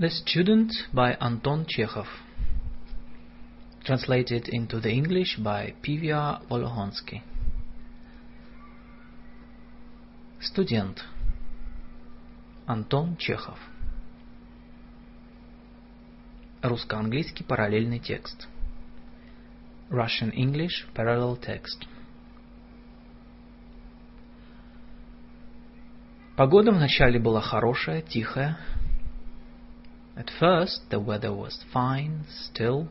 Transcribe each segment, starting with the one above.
The Student by Anton Chekhov. Translated into the English by Pivya Volohonsky. Студент. Антон Чехов. Русско-английский параллельный текст. Russian-English parallel text. Погода вначале была хорошая, тихая. At first the weather was fine, still.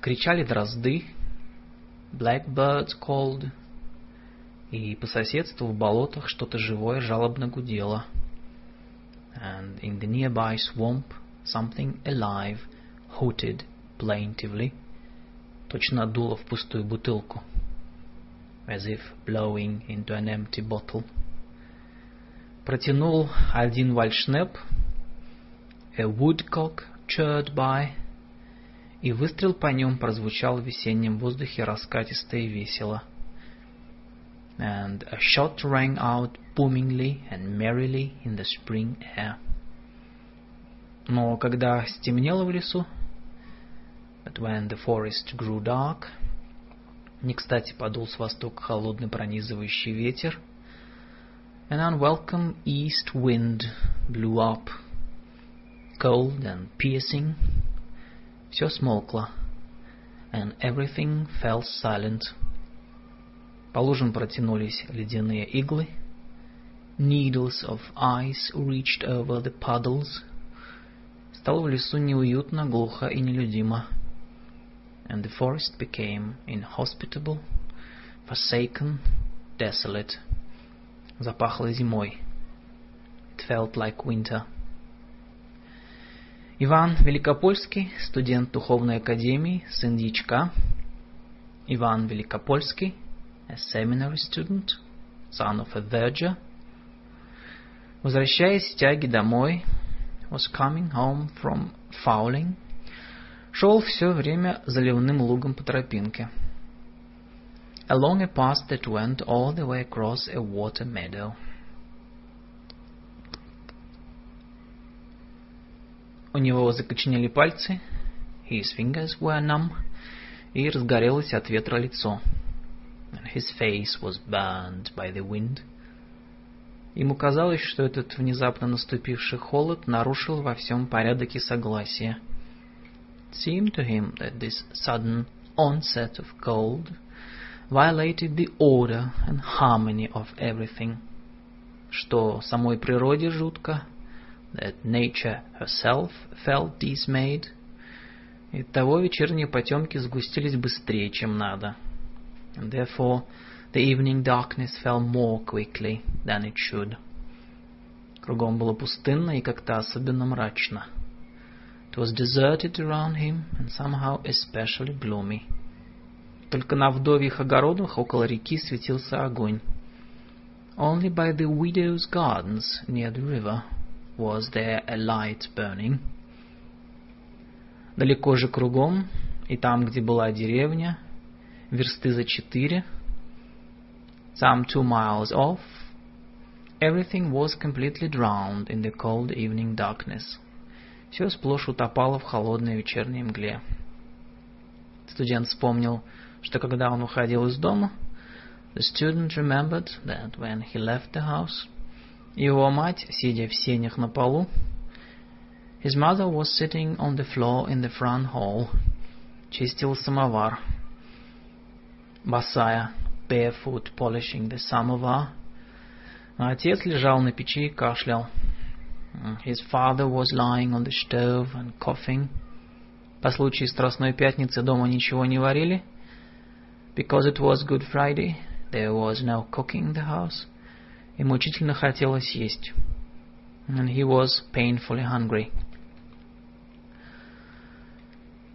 Кричали дрозды. Blackbirds called. И по соседству в болотах что-то живое жалобно гудело. And in the nearby swamp something alive hooted plaintively. Точно дуло в пустую бутылку. As if blowing into an empty bottle. Протянул один вальшнеп. A woodcock chirred by. И выстрел по нем прозвучал в весеннем воздухе раскатисто и весело. And a shot rang out boomingly and merrily in the spring air. Но когда стемнело в лесу, but when the forest grew dark, не кстати подул с востока холодный пронизывающий ветер, an unwelcome east wind blew up, cold and piercing, все смолкло, and everything fell silent. По лужам протянулись ледяные иглы, needles of ice reached over the puddles, стало в лесу неуютно, глухо и нелюдимо, and the forest became inhospitable, forsaken, desolate. Запахло зимой. It felt like winter. Иван Великопольский, студент Духовной Академии, сын дьячка. Иван Великопольский, a seminary student, son of a verger. Возвращаясь с тяги домой, was coming home from fowling, шел все время заливным лугом по тропинке. Along a path that went all the way across a water meadow. У него закоченели пальцы, his fingers were numb, и разгорелось от ветра лицо. And his face was burned by the wind. Ему казалось, что этот внезапно наступивший холод нарушил во всем порядок и согласие. It seemed to him that this sudden onset of cold violated the order and harmony of everything, что самой природе жутко, that nature herself felt dismayed, и того вечерние потемки сгустились быстрее, чем надо. And therefore the evening darkness fell more quickly than it should. Кругом было пустынно и как-то особенно мрачно. It was deserted around him and somehow especially gloomy. Только на вдовьих огородах около реки светился огонь. Only by the widow's gardens near the river was there a light burning. Далеко же кругом, и там, где была деревня, версты за четыре, some two miles off, everything was completely drowned in the cold evening darkness. Все сплошь утопало в холодной вечерней мгле. Студент вспомнил, что когда он уходил из дома, the student remembered that when he left the house, его мать, сидя в сенях на полу, his mother was sitting on the floor in the front hall, чистила самовар, босая, barefoot polishing the samovar, а отец лежал на печи и кашлял. His father was lying on the stove and coughing. По случаю Страстной Пятницы дома ничего не варили. Because it was Good Friday, there was no cooking in the house. И мучительно хотелось есть. And he was painfully hungry.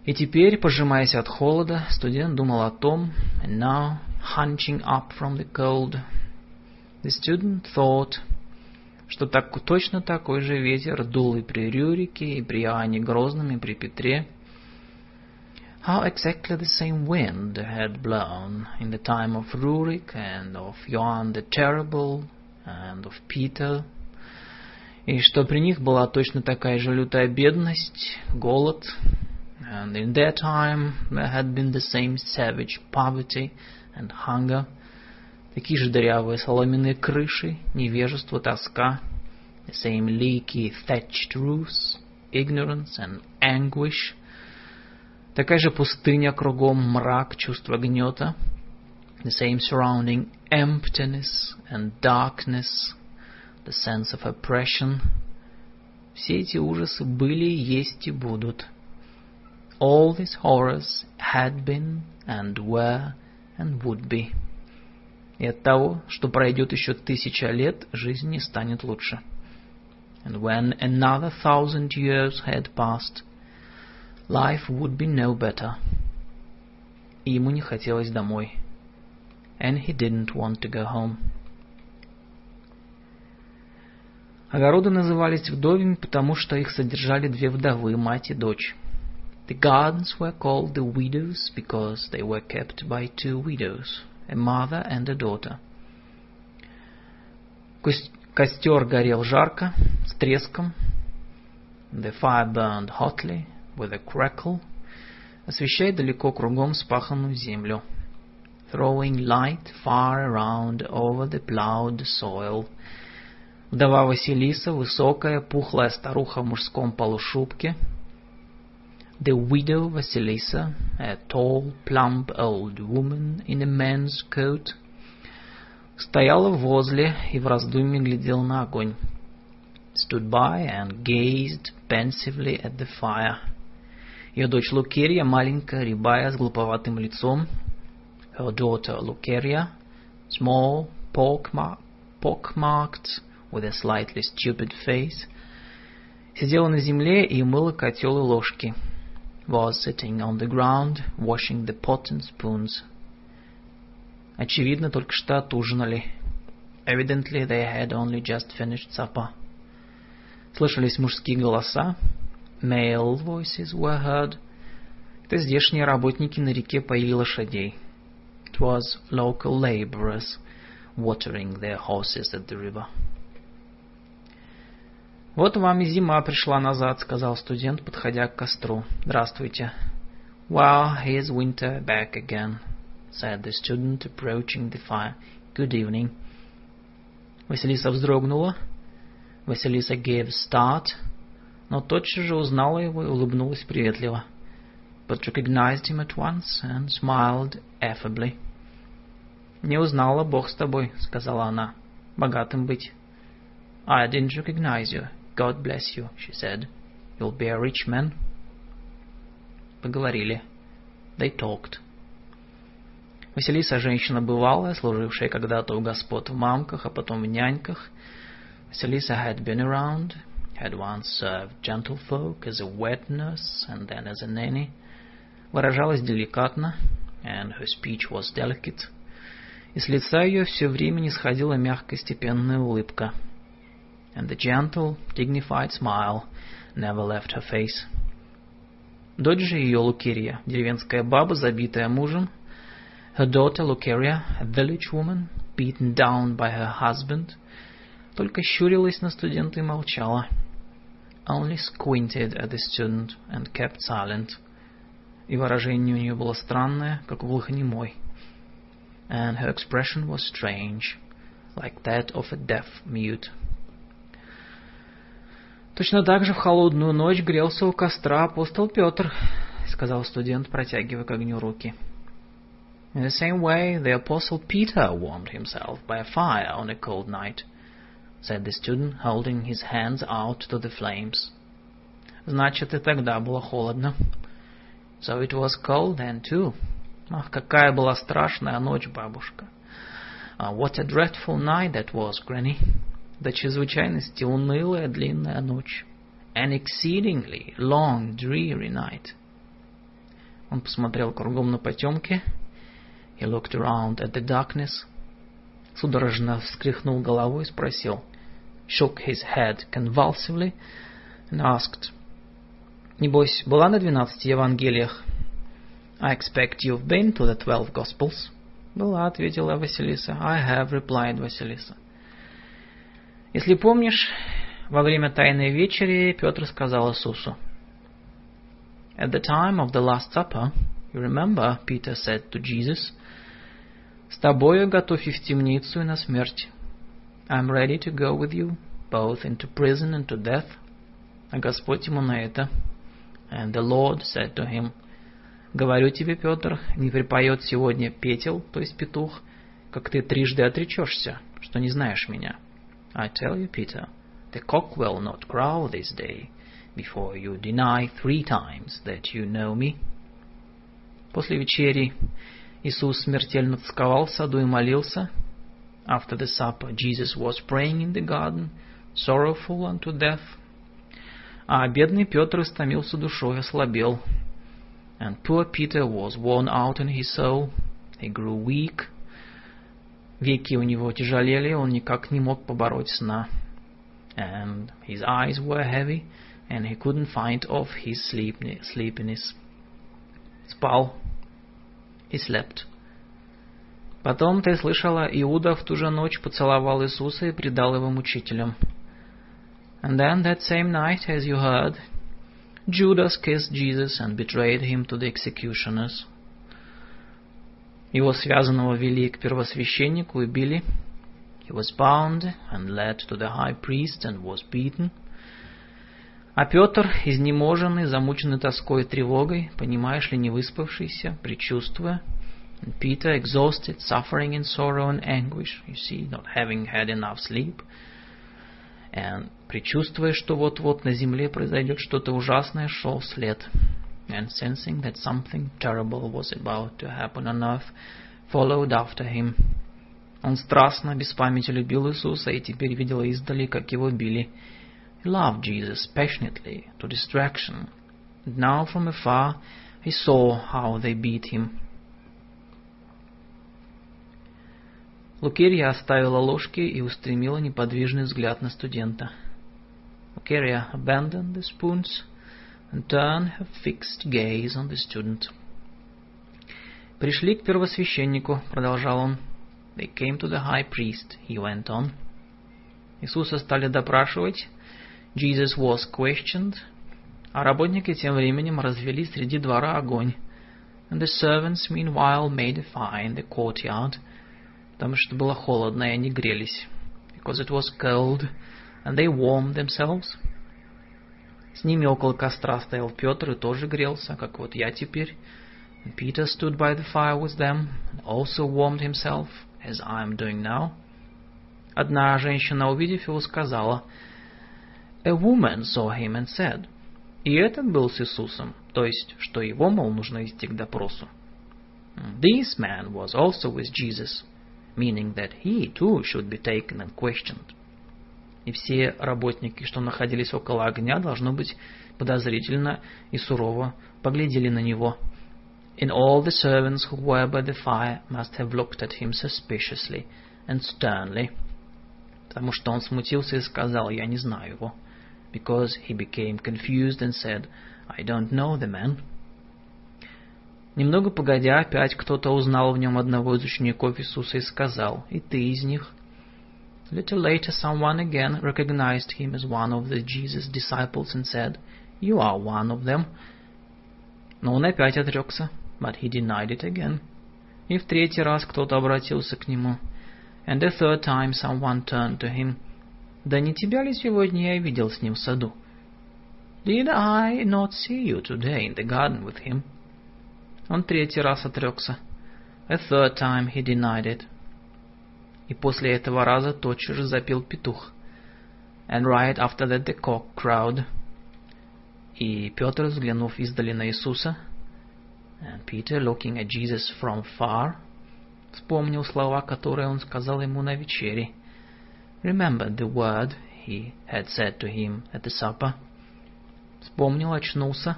И теперь, пожимаясь от холода, студент думал о том, and now, hunching up from the cold, the student thought, что так, точно такой же ветер дул и при Рюрике, и при Иоанне Грозном, и при Петре, how exactly the same wind had blown in the time of Rurik and of Johann the Terrible and of Peter, и что при них была точно такая же лютая бедность, голод. And in their time there had been the same savage poverty and hunger, такие же дырявые соломенные крыши, невежество, тоска, the same leaky thatched roofs, ignorance and anguish, такая же пустыня кругом, мрак, чувство гнета, the same surrounding emptiness and darkness, the sense of oppression. Все эти ужасы были, есть и будут. All these horrors had been and were and would be. И от того, что пройдет еще тысяча лет, жизнь не станет лучше. And when another thousand years had passed, life would be no better. И ему не хотелось домой. And he didn't want to go home. Огороды назывались вдовьями, потому что их содержали две вдовы, мать и дочь. The gardens were called the widows because they were kept by two widows, a mother and a daughter. Костер горел жарко, с треском. The fire burned hotly, with a crackle, освещая далеко кругом спаханную землю. Throwing light far around over the plowed soil — Вдова Василиса, высокая, пухлая старуха в мужском полушубке. The widow Vasilisa, a tall, plump old woman in a man's coat, стояла возле и в раздумье глядела на огонь. Stood by and gazed pensively at the fire. Ее дочь Лукерия, маленькая, рябая, с глуповатым лицом. Her daughter Luceria, small, pock-marked, with a slightly stupid face, сидела на земле и мыла котел и ложки, was sitting on the ground, washing the pot and spoons. Очевидно, только что отужинали. Evidently, they had only just finished supper. Слышались мужские голоса. Male voices were heard. Это здешние работники на реке поили лошадей. It was local laborers watering their horses at the river. «Вот вам и зима пришла назад», — сказал студент, подходя к костру. «Здравствуйте». «Well, here's winter back again», — said the student, approaching the fire. «Good evening». Василиса вздрогнула. Василиса gave a start, но тотчас же узнала его и улыбнулась приветливо. But recognized him at once and smiled affably. «Не узнала, Бог с тобой», — сказала она. «Богатым быть». «I didn't recognize you. God bless you, she said. You'll be a rich man. Поговорили. They talked. Василиса женщина бывалая, служившая когда-то у господ в мамках, а потом в няньках. Василиса had been around, had once served gentlefolk as a wet nurse and then as a nanny. Выражалась деликатно, and her speech was delicate. И с лица ее все время не сходила мягкая степенная улыбка — and the gentle, dignified smile never left her face. Дочь же ее Лукерия, деревенская баба, забитая мужем. Her daughter Luceria, a village woman, beaten down by her husband, только щурилась на студента и молчала. Only squinted at the student and kept silent. И выражение у нее было странное, как у глухонемой. And her expression was strange, like that of a deaf mute. Точно так же в холодную ночь грелся у костра апостол Петр, сказал студент, протягивая к огню руки. In the same way, the apostle Peter warmed himself by a fire on a cold night, said the student, holding his hands out to the flames. Значит, и тогда было холодно. So it was cold then too. Ах, какая была страшная ночь, бабушка. Uh, what a dreadful night that was, Granny до чрезвычайности унылая длинная ночь. An exceedingly long, dreary night. Он посмотрел кругом на потемки. He looked around at the darkness. Судорожно вскрихнул головой и спросил. Shook his head convulsively and asked. Небось, была на двенадцати Евангелиях? I expect you've been to the twelve Gospels. Была, ответила Василиса. I have, replied Василиса. Если помнишь, во время Тайной вечери Петр сказал Иисусу, At the time of the Last Supper, you remember, Peter said to Jesus, «С тобою готовь и в темницу, и на смерть». I'm ready to go with you, both into prison and to death. А Господь ему на это, And the Lord said to him, Говорю тебе, Петр, не припоет сегодня петел, то есть петух, как ты трижды отречешься, что не знаешь меня. I tell you, Peter, the cock will not crow this day, before you deny three times that you know me. После вечери Иисус смертельно тосковал в саду и молился. After the supper, Jesus was praying in the garden, sorrowful unto death. А бедный Петр истомился душой, ослабел. And poor Peter was worn out in his soul. He grew weak. Веки у него тяжелели, он никак не мог побороть сна. And his eyes were heavy, and he couldn't find off his sleepiness. Спал. He slept. Потом ты слышала, Иуда в ту же ночь поцеловал Иисуса и предал его мучителям. And then that same night, as you heard, Judas kissed Jesus and betrayed him to the executioners. Его связанного вели к первосвященнику и били. He was bound and led to the high priest and was beaten. А Петр, изнеможенный, замученный тоской и тревогой, понимаешь ли, не выспавшийся, предчувствуя, and Peter, exhausted, suffering in sorrow and anguish, you see, not having had enough sleep, and предчувствуя, что вот-вот на земле произойдет что-то ужасное, шел вслед. And sensing that something terrible was about to happen on earth, followed after him. Он страстно, без памяти любил Иисуса и теперь видел издали, как его били. He loved Jesus passionately, to distraction. And now from afar he saw how they beat him. Лукерья оставила ложки и устремила неподвижный взгляд на студента. Luceria abandoned the spoons and turned her fixed gaze on the student. «Пришли к первосвященнику», — продолжал он. They came to the high priest, he went on. Иисуса стали допрашивать. Jesus was questioned. А работники тем временем развели среди двора огонь. And the servants meanwhile made a fire in the courtyard. Потому что было холодно, и они грелись. Because it was cold, and they warmed themselves. С ними около костра стоял Петр и тоже грелся, как вот я теперь. And Peter stood by the fire with them, and also warmed himself, as I am doing now. Одна женщина, увидев его, сказала, A woman saw him and said, и этот был с Иисусом, то есть, что его, мол, нужно вести к допросу. This man was also with Jesus, meaning that he too should be taken and questioned. И все работники, что находились около огня, должно быть подозрительно и сурово поглядели на него. And all the servants who were by the fire must have looked at him suspiciously and sternly. Потому что он смутился и сказал, я не знаю его. Because he became confused and said, I don't know the man. Немного погодя, опять кто-то узнал в нем одного из учеников Иисуса и сказал, «И ты из них?» Little later someone again recognized him as one of the Jesus disciples and said, You are one of them. Но он опять отрекся. But he denied it again. И в третий раз кто-то обратился к нему. And the third time someone turned to him. Да не тебя ли сегодня я видел с ним в саду? Did I not see you today in the garden with him? Он третий раз отрекся. A third time he denied it. И после этого раза тотчас же запел петух. And right after that the cock crowed. И Петр, взглянув издали на Иисуса, and Peter, looking at Jesus from far, вспомнил слова, которые он сказал ему на вечере. Remembered the word he had said to him at the supper. Вспомнил, очнулся.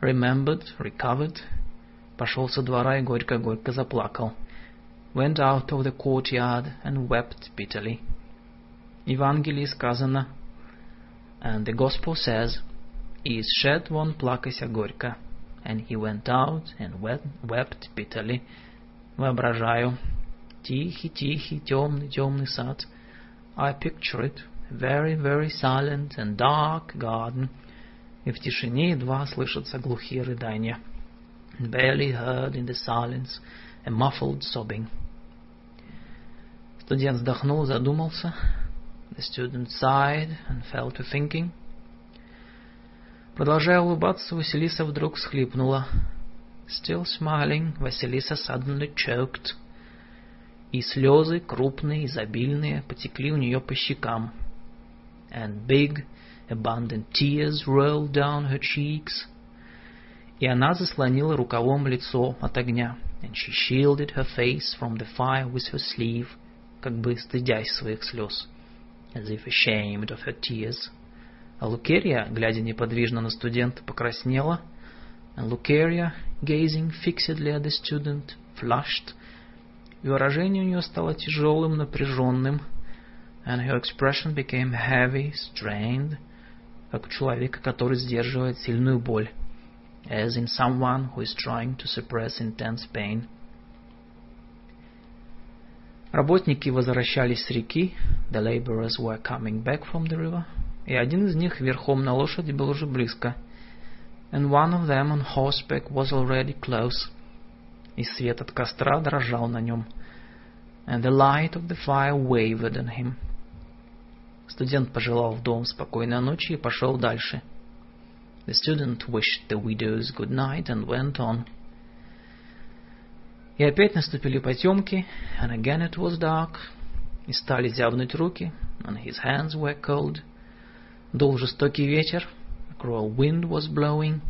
Remembered, recovered. Пошел со двора и горько-горько заплакал. Went out of the courtyard and wept bitterly. Евангелии сказано, and the Gospel says, и сшед вон плакася горько. And he went out and wept, bitterly. Воображаю. Тихий, тихий, темный, темный сад. I picture it very, very silent and dark garden, и в тишине едва слышатся глухие рыдания. And barely heard in the silence a muffled sobbing. Студент вздохнул, задумался. The student sighed and fell to thinking. Продолжая улыбаться, Василиса вдруг всхлипнула. Still smiling, Vasilisa suddenly choked. И слезы, крупные, изобильные, потекли у нее по щекам. And big, abundant tears rolled down her cheeks. И она заслонила рукавом лицо от огня. And she shielded her face from the fire with her sleeve, как бы стыдясь своих слез. As if ashamed of her tears. А Лукерия, глядя неподвижно на студента, покраснела. And Lucaria, gazing fixedly at the student, flushed. И выражение у нее стало тяжелым, напряженным. And her expression became heavy, strained. Как у человека, который сдерживает сильную боль. As in someone who is trying to suppress intense pain. Работники возвращались с реки. The laborers were coming back from the river и один из них верхом на лошади был уже близко. And one of them on horseback was already close. И свет от костра дрожал на нем. And the light of the fire wavered on him. Студент пожелал в дом спокойной ночи и пошел дальше. The student wished the widows good night and went on. И опять наступили потемки, and again it was dark, и стали зябнуть руки, and his hands were cold. Дул жестокий ветер. A cruel wind was blowing.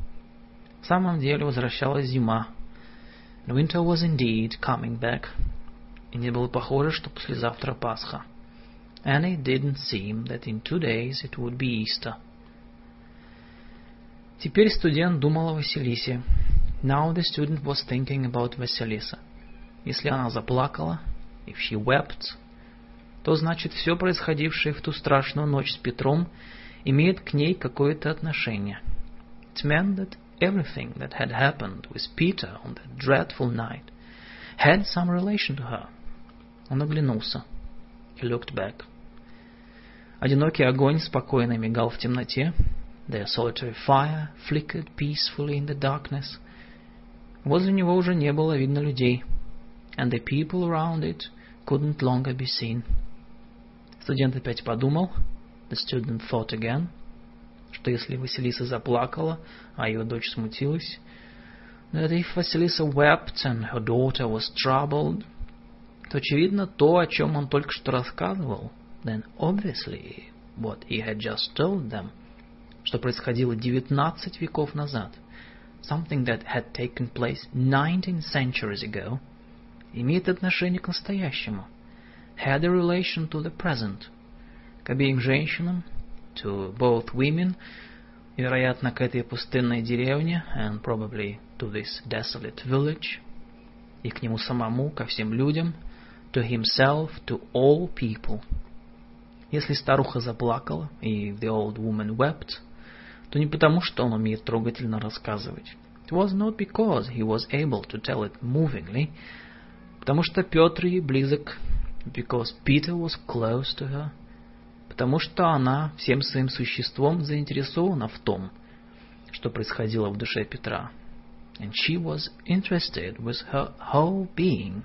В самом деле возвращалась зима. And winter was indeed coming back. И не было похоже, что послезавтра Пасха. And it didn't seem that in two days it would be Easter. Теперь студент думал о Василисе. Now the student was thinking about Vasilisa. Если она заплакала, if she wept, то значит все происходившее в ту страшную ночь с Петром имеет к ней какое-то отношение. It meant that everything that had happened with Peter on that dreadful night had some relation to her. Он оглянулся. He looked back. Одинокий огонь спокойно мигал в темноте. Their solitary fire flickered peacefully in the darkness. Возле него уже не было видно людей. And the people around it couldn't longer be seen. Студент опять подумал, The student thought again, что если Василиса заплакала, а ее дочь смутилась, that if Vasilisa wept and her daughter was troubled, то очевидно то, о чем он только что рассказывал, then obviously what he had just told them, что происходило 19 веков назад, something that had taken place 19 centuries ago, имеет отношение к настоящему, had a relation to the present, к обеим женщинам, to both women, вероятно, к этой пустынной деревне, and probably to this desolate village, и к нему самому, ко всем людям, to himself, to all people. Если старуха заплакала, и the old woman wept, то не потому, что он умеет трогательно рассказывать. It was not because he was able to tell it movingly, потому что Петр ей близок, because Peter was close to her, потому что она всем своим существом заинтересована в том, что происходило в душе Петра. And she was interested with her whole being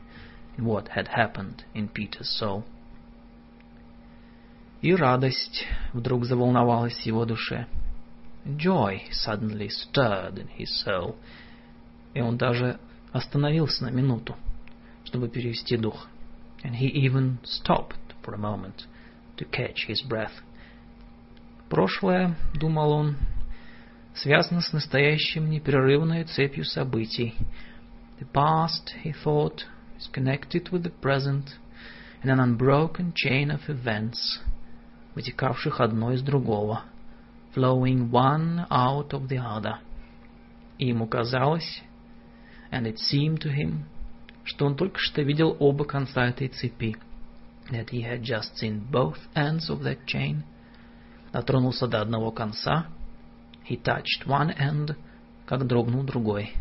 in what had happened in Peter's soul. И радость вдруг заволновалась в его душе. Joy suddenly stirred in his soul. И он даже остановился на минуту, чтобы перевести дух. And he even stopped for a moment to catch his breath. Прошлое, думал он, связано с настоящим непрерывной цепью событий. The past, he thought, is connected with the present in an unbroken chain of events, вытекавших одно из другого, flowing one out of the other. И ему казалось, and it seemed to him, что он только что видел оба конца этой цепи, that he had just seen both ends of that chain, дотронулся до одного конца, he touched one end, как дрогнул другой,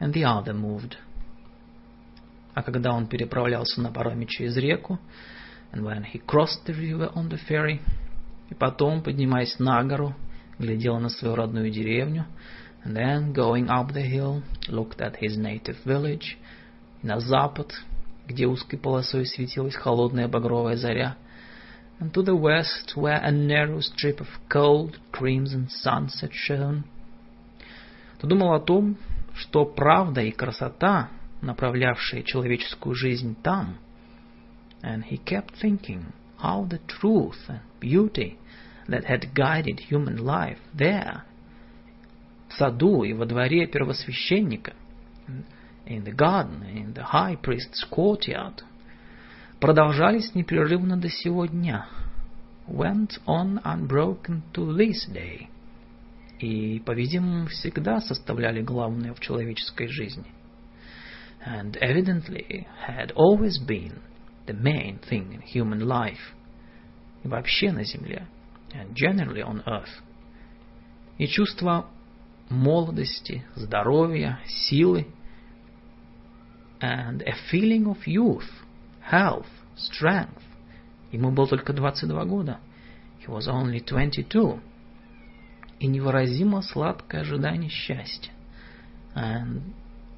and the other moved. А когда он переправлялся на пароме через реку, and when he crossed the river on the ferry, И потом, поднимаясь на гору, глядел на свою родную деревню, and then, going up the hill, looked at his native village, на запад, где узкой полосой светилась холодная багровая заря, and to the west, where a narrow strip of cold crimson sunset shone, то думал о том, что правда и красота, направлявшие человеческую жизнь там, and he kept thinking how the truth and beauty that had guided human life there, в саду и во дворе первосвященника, in the garden, in the high priest's courtyard, продолжались непрерывно до сего дня, went on unbroken to this day, и, по-видимому, всегда составляли главное в человеческой жизни, and evidently had always been the main thing in human life, и вообще на земле, and generally on earth. И чувство молодости, здоровья, силы, and a feeling of youth, health, strength. Ему было только 22 года. He was only 22. И невыразимо сладкое ожидание счастья. And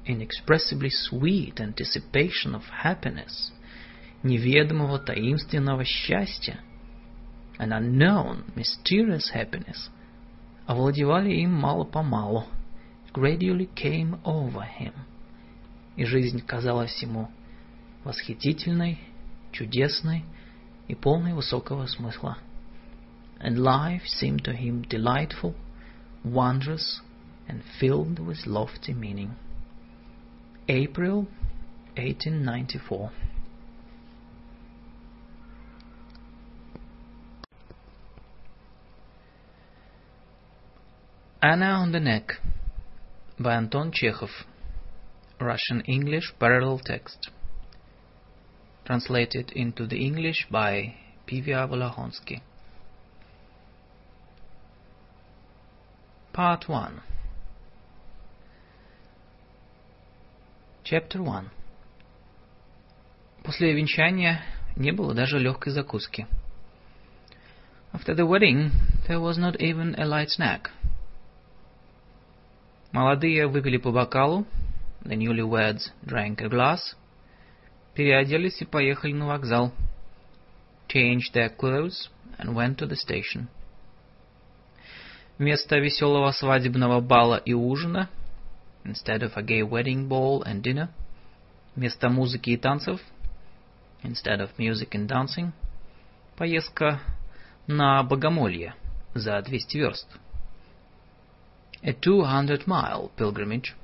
inexpressibly sweet anticipation of happiness. Неведомого таинственного счастья. An unknown, mysterious happiness. Овладевали им мало-помалу. Gradually came over him. И жизнь казалась ему восхитительной, чудесной и полной высокого смысла. And life seemed to him delightful, wondrous, and filled with lofty meaning. April 1894 Anna on the Neck by Anton Chekhov Russian-English parallel text translated into the English by Pivya Volahonsky. Part 1 Chapter 1 После венчания не было даже легкой закуски. After the wedding, there was not even a light snack. Молодые выпили по бокалу, the newlyweds drank a glass, переоделись и поехали на вокзал, changed their clothes and went to the station. Вместо веселого свадебного бала и ужина, instead of a gay wedding ball and dinner, вместо музыки и танцев, instead of music and dancing, поездка на Богомолье за 200 верст. A 200-mile pilgrimage.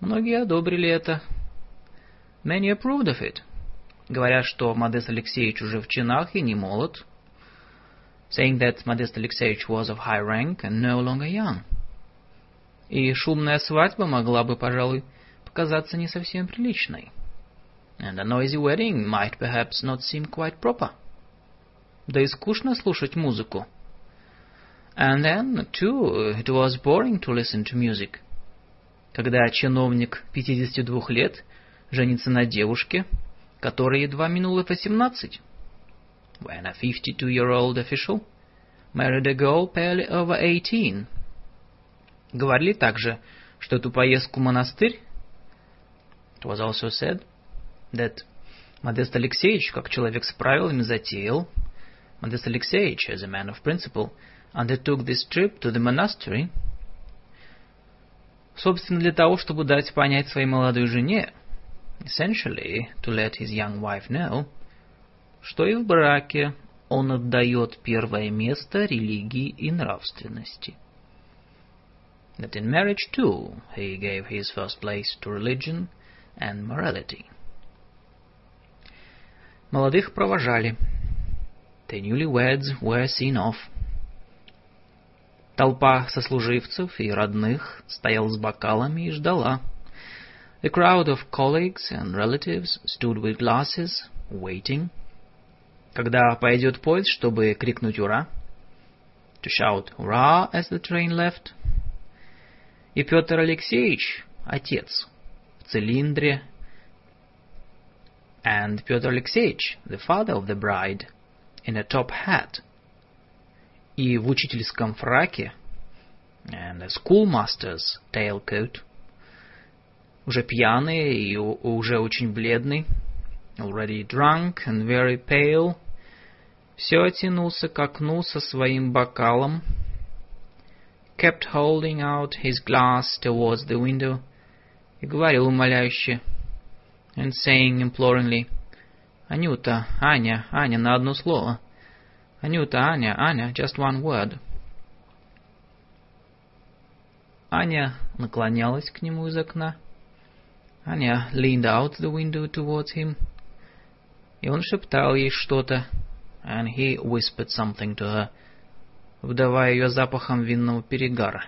Многие одобрили это. Many approved of it. Говорят, что Модест Алексеевич уже в чинах и не молод. Saying that Modest Alexeyevich was of high rank and no longer young. И шумная свадьба могла бы, пожалуй, показаться не совсем приличной. And a noisy wedding might perhaps not seem quite proper. Да и скучно слушать музыку. And then, too, it was boring to listen to music. Когда чиновник 52 лет женится на девушке, которой едва минуло 18. When a 52-year-old official married a girl barely over 18. Говорили также, что эту поездку в монастырь It was also said that Модест Алексеевич, как человек с правилами, затеял. Модест Алексеевич, as a man of principle, undertook this trip to the monastery, собственно, для того, чтобы дать понять своей молодой жене, essentially to let his young wife know, что и в браке он отдает первое место религии и нравственности. That in marriage too he gave his first place to religion and morality. Молодых провожали. The newlyweds were seen off. Толпа сослуживцев и родных стояла с бокалами и ждала. A crowd of colleagues and relatives stood with glasses, waiting. Когда пойдет поезд, чтобы крикнуть «Ура!» To shout «Ура!» as the train left. И Петр Алексеевич, отец, в цилиндре. And Петр Алексеевич, the father of the bride, in a top hat, и в учительском фраке, and a schoolmaster's tailcoat, уже пьяный и уже очень бледный, already drunk and very pale, все тянулся к окну со своим бокалом, kept holding out his glass towards the window, и говорил умоляюще, and saying imploringly, «Анюта, Аня, Аня, на одно слово. Анюта, Аня, Аня, just one word». Аня наклонялась к нему из окна. Аня leaned out the window towards him, и он шептал ей что-то, and he whispered something to her, вдавая ее запахом винного перегара,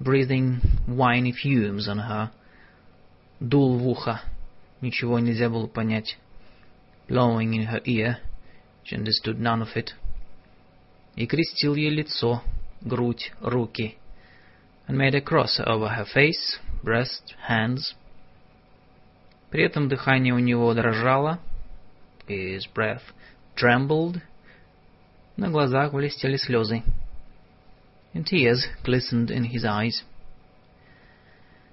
breathing winey fumes on her, дул в ухо, ничего нельзя было понять, blowing in her ear, she understood none of it, и крестил ей лицо, грудь, руки, and made a cross over her face, breast, hands. При этом дыхание у него дрожало, his breath trembled, на глазах блестели слезы, and tears glistened in his eyes.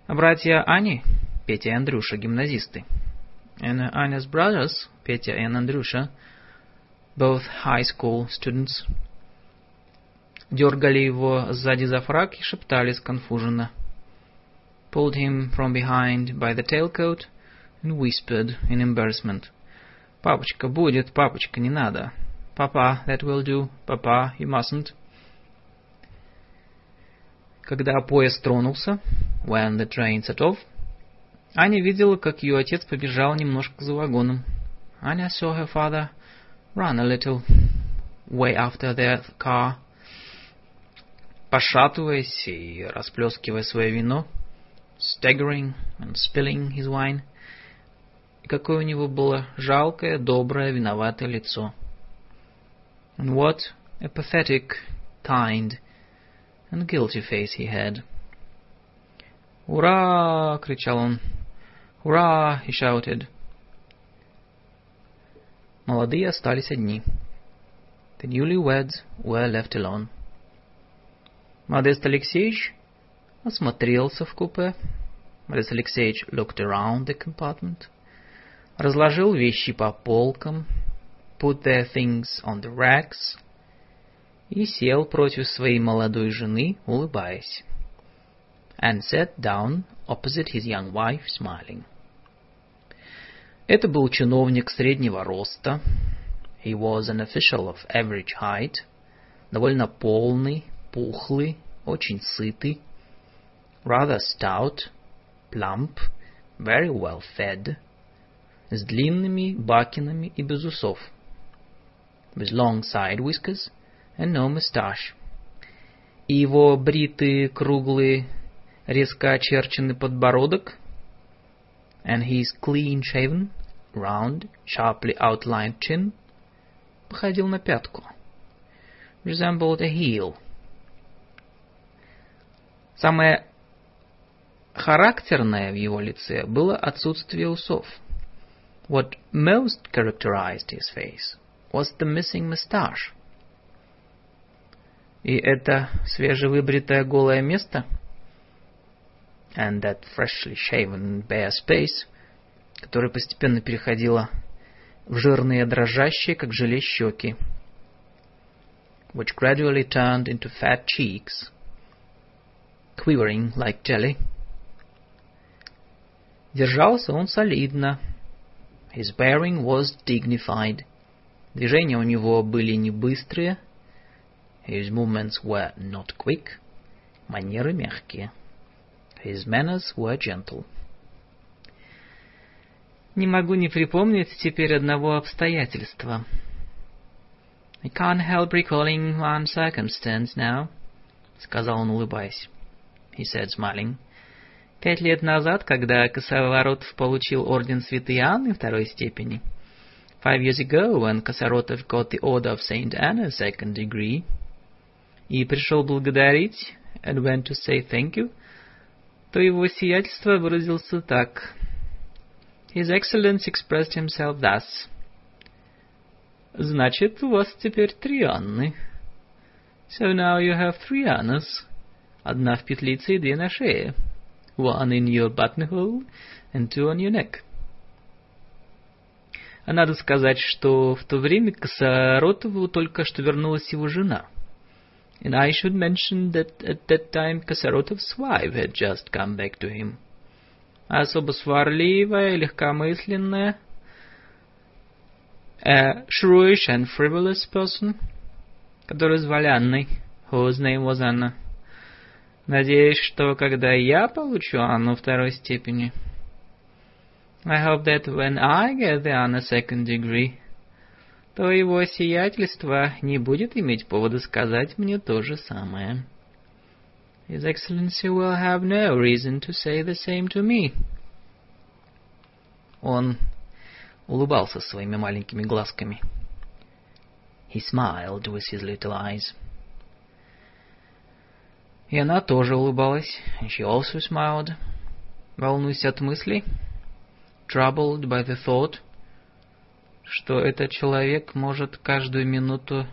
А братья Ани, Петя и Андрюша, гимназисты, and Anya's brothers, Петя и Андрюша, both high school students, дергали его сзади за фрак и шептали сконфуженно. Pulled him from behind by the tailcoat and whispered in embarrassment. «Папочка, будет, папочка, не надо. Папа, that will do. Папа, you mustn't». Когда поезд тронулся, when the train set off, Аня видела, как ее отец побежал немножко за вагоном. Аня saw her father run a little way after their car, пошатываясь и расплескивая свое вино, staggering and spilling his wine — какое у него было жалкое, доброе, виноватое лицо. And what a pathetic, kind, and guilty face he had. «Ура!» — кричал он. «Ура!» — he shouted. Молодые остались одни. The newlyweds were left alone. Модест Алексеевич осмотрелся в купе. Модест Алексеевич looked around the compartment разложил вещи по полкам, put their things on the racks, и сел против своей молодой жены, улыбаясь, and sat down opposite his young wife, smiling. Это был чиновник среднего роста. He was an official of average height, довольно полный, пухлый, очень сытый, rather stout, plump, very well fed, с длинными бакинами и без усов, with long side whiskers and no moustache. И его бритый, круглый, резко очерченный подбородок, and his clean-shaven, round, sharply outlined chin, походил на пятку, resembled a heel. Самое характерное в его лице было отсутствие усов — What most characterized his face was the missing moustache. И это свежевыбритое голое место, and that freshly shaven bare space, которое постепенно переходило в жирные дрожащие, как желе щеки, which gradually turned into fat cheeks, quivering like jelly. Держался он солидно, His bearing was dignified. Движения у него были не быстрые. His movements were not quick. Манеры мягкие. His manners were gentle. Не могу не припомнить теперь одного обстоятельства. I can't help recalling one circumstance now, сказал он, улыбаясь. He said, smiling. Пять лет назад, когда Косоворотов получил орден Святой Анны второй степени, five years ago, when Косоротов got the order of Saint Anna second degree, и пришел благодарить, and went to say thank you, то его сиятельство выразился так. His Excellence expressed himself thus. Значит, у вас теперь три Анны. So now you have three Annas. Одна в петлице и две на шее. One in your buttonhole and two on your neck. А надо сказать, что в то время к Косоротову только что вернулась его жена. And I should mention that at that time Косороtov's wife had just come back to him. А особо сварливая, легкомысленная, a shrewish and frivolous person, который звалянный, whose name was Anna. Надеюсь, что когда я получу Анну второй степени, I hope that when I get the honor second degree, то его сиятельство не будет иметь повода сказать мне то же самое. His Excellency will have no reason to say the same to me. Он улыбался своими маленькими глазками. He smiled with his little eyes. И она тоже улыбалась. And she also smiled. Волнуясь от мыслей, troubled by the thought, что этот человек может каждую минуту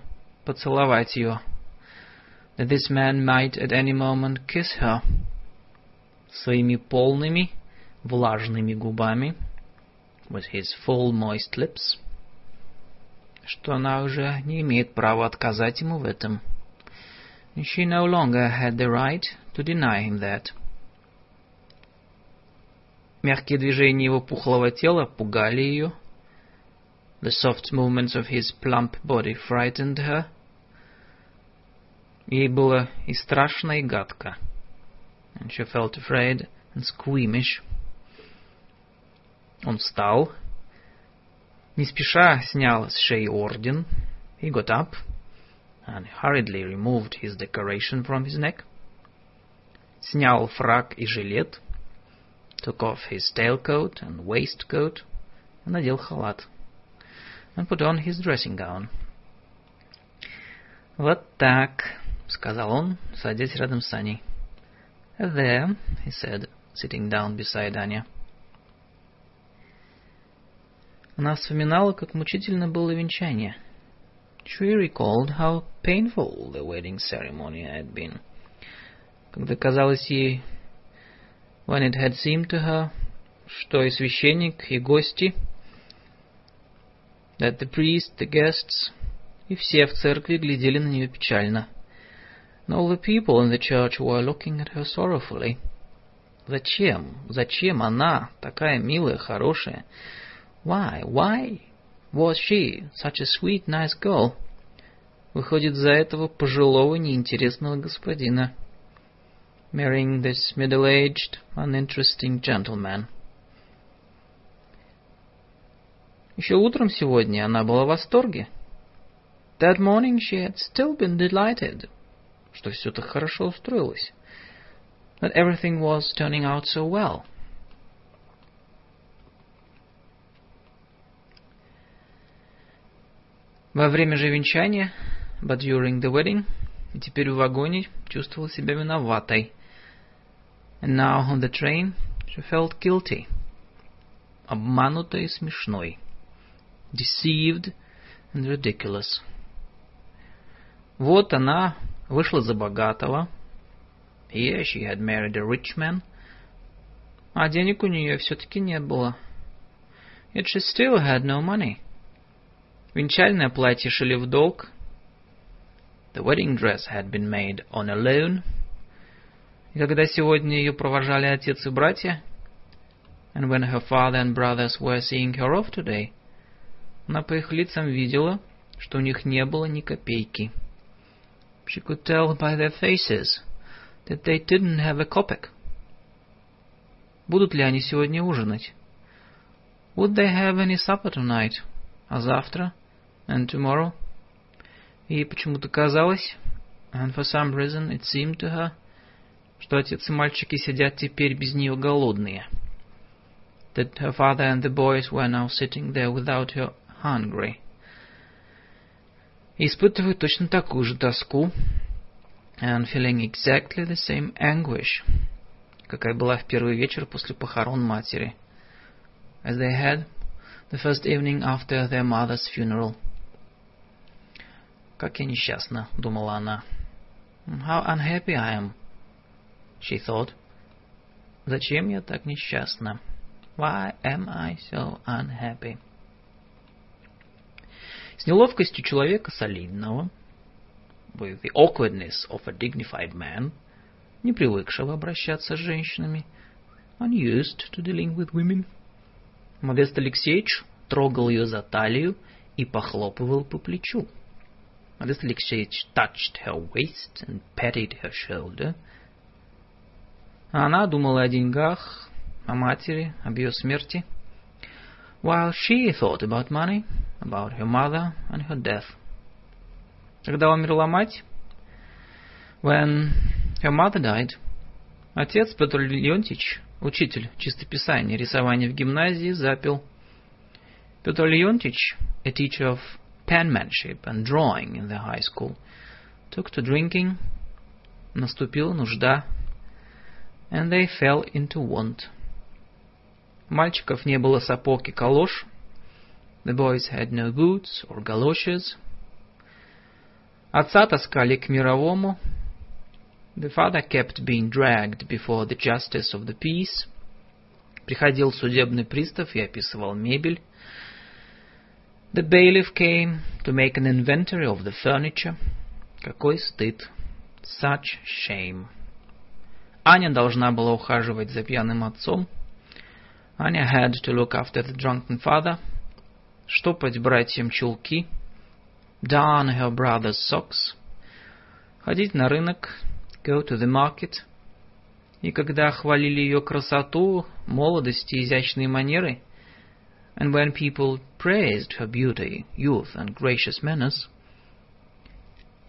поцеловать ее. That this man might at any moment kiss her. Своими полными, влажными губами. With his full moist lips. Что она уже не имеет права отказать ему в этом. She no longer had the right to deny him that. Мягкие движения его пухлого тела пугали ее. The soft movements of his plump body frightened her. Ей было и страшно, и гадко. And she felt afraid and squeamish. Он встал, не спеша снял с шеи орден. He got up and hurriedly removed his decoration from his neck. Снял фрак и жилет took off his tailcoat and waistcoat, and надел халат, and put on his dressing gown. «Вот так», — Сказал он, садясь рядом с Аней. «There», — he said, sitting down beside Anya. Она вспоминала, как мучительно было венчание. She recalled how painful the wedding ceremony had been. Когда казалось ей, when it had seemed to her, что и священник, и гости, that the priest, the guests, и все в церкви глядели на нее печально. And all the people in the church were looking at her sorrowfully. Зачем? Зачем она, такая милая, хорошая? Why? Why was she such a sweet, nice girl? Выходит, за этого пожилого, неинтересного господина — marrying this middle-aged, uninteresting gentleman. Еще утром сегодня она была в восторге. That morning she had still been delighted, что все так хорошо устроилось. That everything was turning out so well. Во время же венчания, but during the wedding, и теперь в вагоне чувствовала себя виноватой – and now on the train she felt guilty. Обманутой и смешной. Deceived and ridiculous. Вот она вышла за богатого. Here she had married a rich man. А денег у нее все-таки не было. Yet she still had no money. Венчальное платье шили в долг. The wedding dress had been made on a loan. И когда сегодня ее провожали отец и братья, and when her father and brothers were seeing her off today, она по их лицам видела, что у них не было ни копейки. She could tell by their faces that they didn't have a kopeck. Будут ли они сегодня ужинать? Would they have any supper tonight? А завтра? And tomorrow? И почему-то казалось, and for some reason it seemed to her, что отец и мальчики сидят теперь без нее голодные. That her father and the boys were now sitting there without her hungry. И испытывают точно такую же тоску, and feeling exactly the same anguish, какая была в первый вечер после похорон матери, as they had the first evening after their mother's funeral. Как я несчастна, думала она. How unhappy I am, she thought. Зачем я так несчастна? Why am I so unhappy? С неловкостью человека солидного, with the awkwardness of a dignified man, не привыкшего обращаться с женщинами, unused to dealing with women, Модест Алексеевич трогал ее за талию и похлопывал по плечу. Modest Alexeyevich touched her waist and patted her shoulder. А она думала о деньгах, о матери, об ее смерти. While she thought about money, about her mother and her death. Когда умерла мать, when her mother died, отец Петр Леонтьевич, учитель чистописания, рисования в гимназии, запил. Петр Леонтьевич, a teacher of penmanship and drawing in the high school, took to drinking, наступила нужда, and they fell into want. Мальчиков не было сапог и калош. The boys had no boots or galoshes. Отца таскали к мировому. The father kept being dragged before the justice of the peace. Приходил судебный пристав и описывал мебель. The bailiff came to make an inventory of the furniture. Какой стыд. Such shame. Аня должна была ухаживать за пьяным отцом. Anya had to look after the drunken father, штопать братьям чулки, darn her brother's socks, ходить на рынок, go to the market. И когда хвалили ее красоту, молодость и изящные манеры, and when people praised her beauty, youth and gracious manners,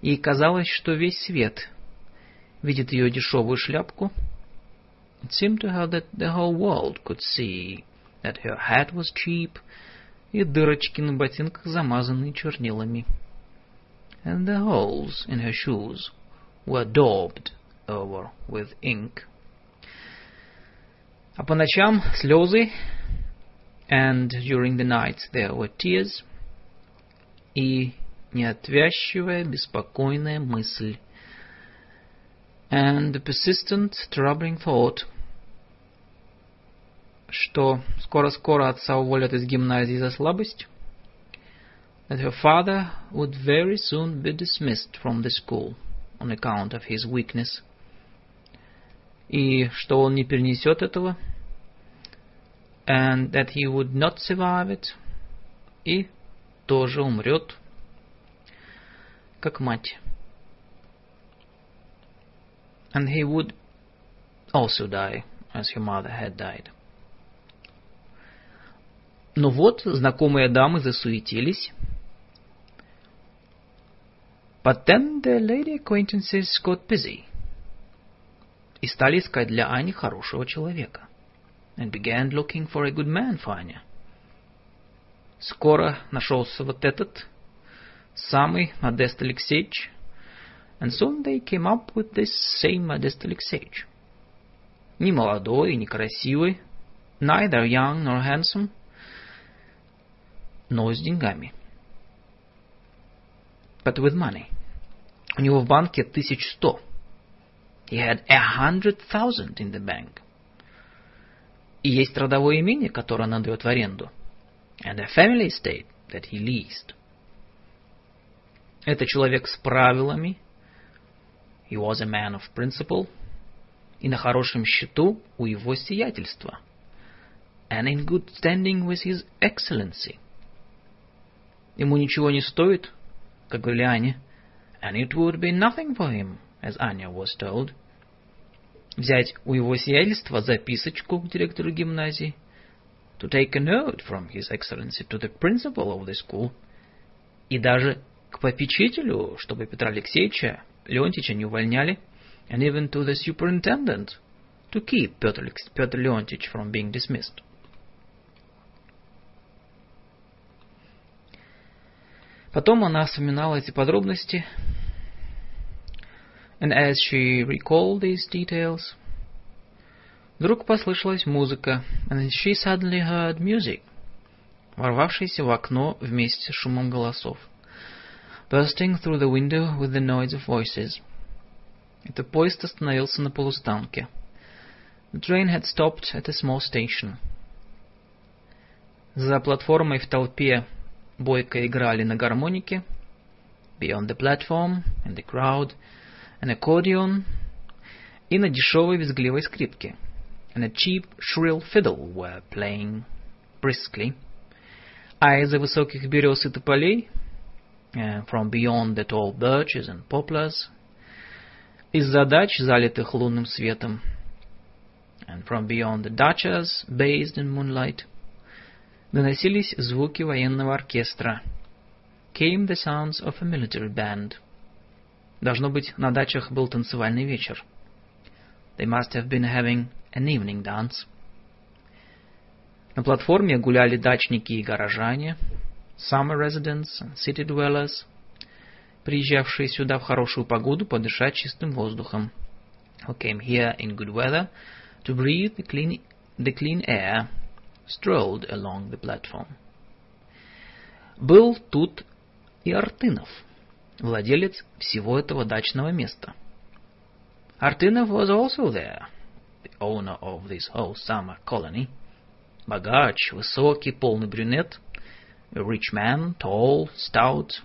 ей казалось, что весь свет видит ее дешевую шляпку — It seemed to her that the whole world could see that her hat was cheap, и дырочки на ботинках замазаны чернилами. And the holes in her shoes were daubed over with ink. А по ночам слезы, and during the nights there were tears, и неотвязчивая беспокойная мысль, and the persistent, troubling thought, что скоро-скоро отца уволят из гимназии за слабость, that her father would very soon be dismissed from the school on account of his weakness, и что он не перенесет этого, and that he would not survive it, и тоже умрет, как мать. and he would also die, as her mother had died. Но вот знакомые дамы засуетились. But then the lady acquaintances got busy и стали искать для Ани хорошего человека. And began looking for a good man for Anya. Скоро нашелся вот этот, самый Модест Алексеевич, and soon they came up with this same Modest Alexeevich. Ни молодой, ни красивый, neither young nor handsome, но с деньгами. But with money. У него в банке тысяч сто. He had a hundred thousand in the bank. И есть родовое имение, которое он отдает в аренду. And a family estate that he leased. Это человек с правилами He was a man of principle. И на хорошем счету у его сиятельства. And in good standing with his excellency. Ему ничего не стоит, как говорили Ане. And it would be nothing for him, as Anya was told. Взять у его сиятельства записочку к директору гимназии. To take a note from his excellency to the principal of the school. И даже к попечителю, чтобы Петра Алексеевича Леонтича не увольняли, and even to the superintendent to keep Petr, Petr Leontich from being dismissed. Потом она вспоминала эти подробности, and as she recalled these details, вдруг послышалась музыка, and she suddenly heard music, ворвавшаяся в окно вместе с шумом голосов. bursting through the window with the noise of voices. Это поезд остановился на полустанке. The train had stopped at a small station. За платформой в толпе бойко играли на гармонике. Beyond the platform, in the crowd, an accordion и на дешевой визгливой скрипке. And a cheap, shrill fiddle were playing briskly. А из-за высоких берез и тополей, uh, from beyond the tall birches and poplars, из-за дач, залитых лунным светом, and from beyond the dachas, bathed in moonlight, доносились звуки военного оркестра. Came the sounds of a military band. Должно быть, на дачах был танцевальный вечер. They must have been having an evening dance. На платформе гуляли дачники и горожане, summer residents city dwellers, приезжавшие сюда в хорошую погоду подышать чистым воздухом, who came here in good weather to breathe the clean, the clean air, strolled along the platform. Был тут и Артынов, владелец всего этого дачного места. Артынов was also there, the owner of this whole summer colony. Богач, высокий, полный брюнет, a rich man, tall, stout,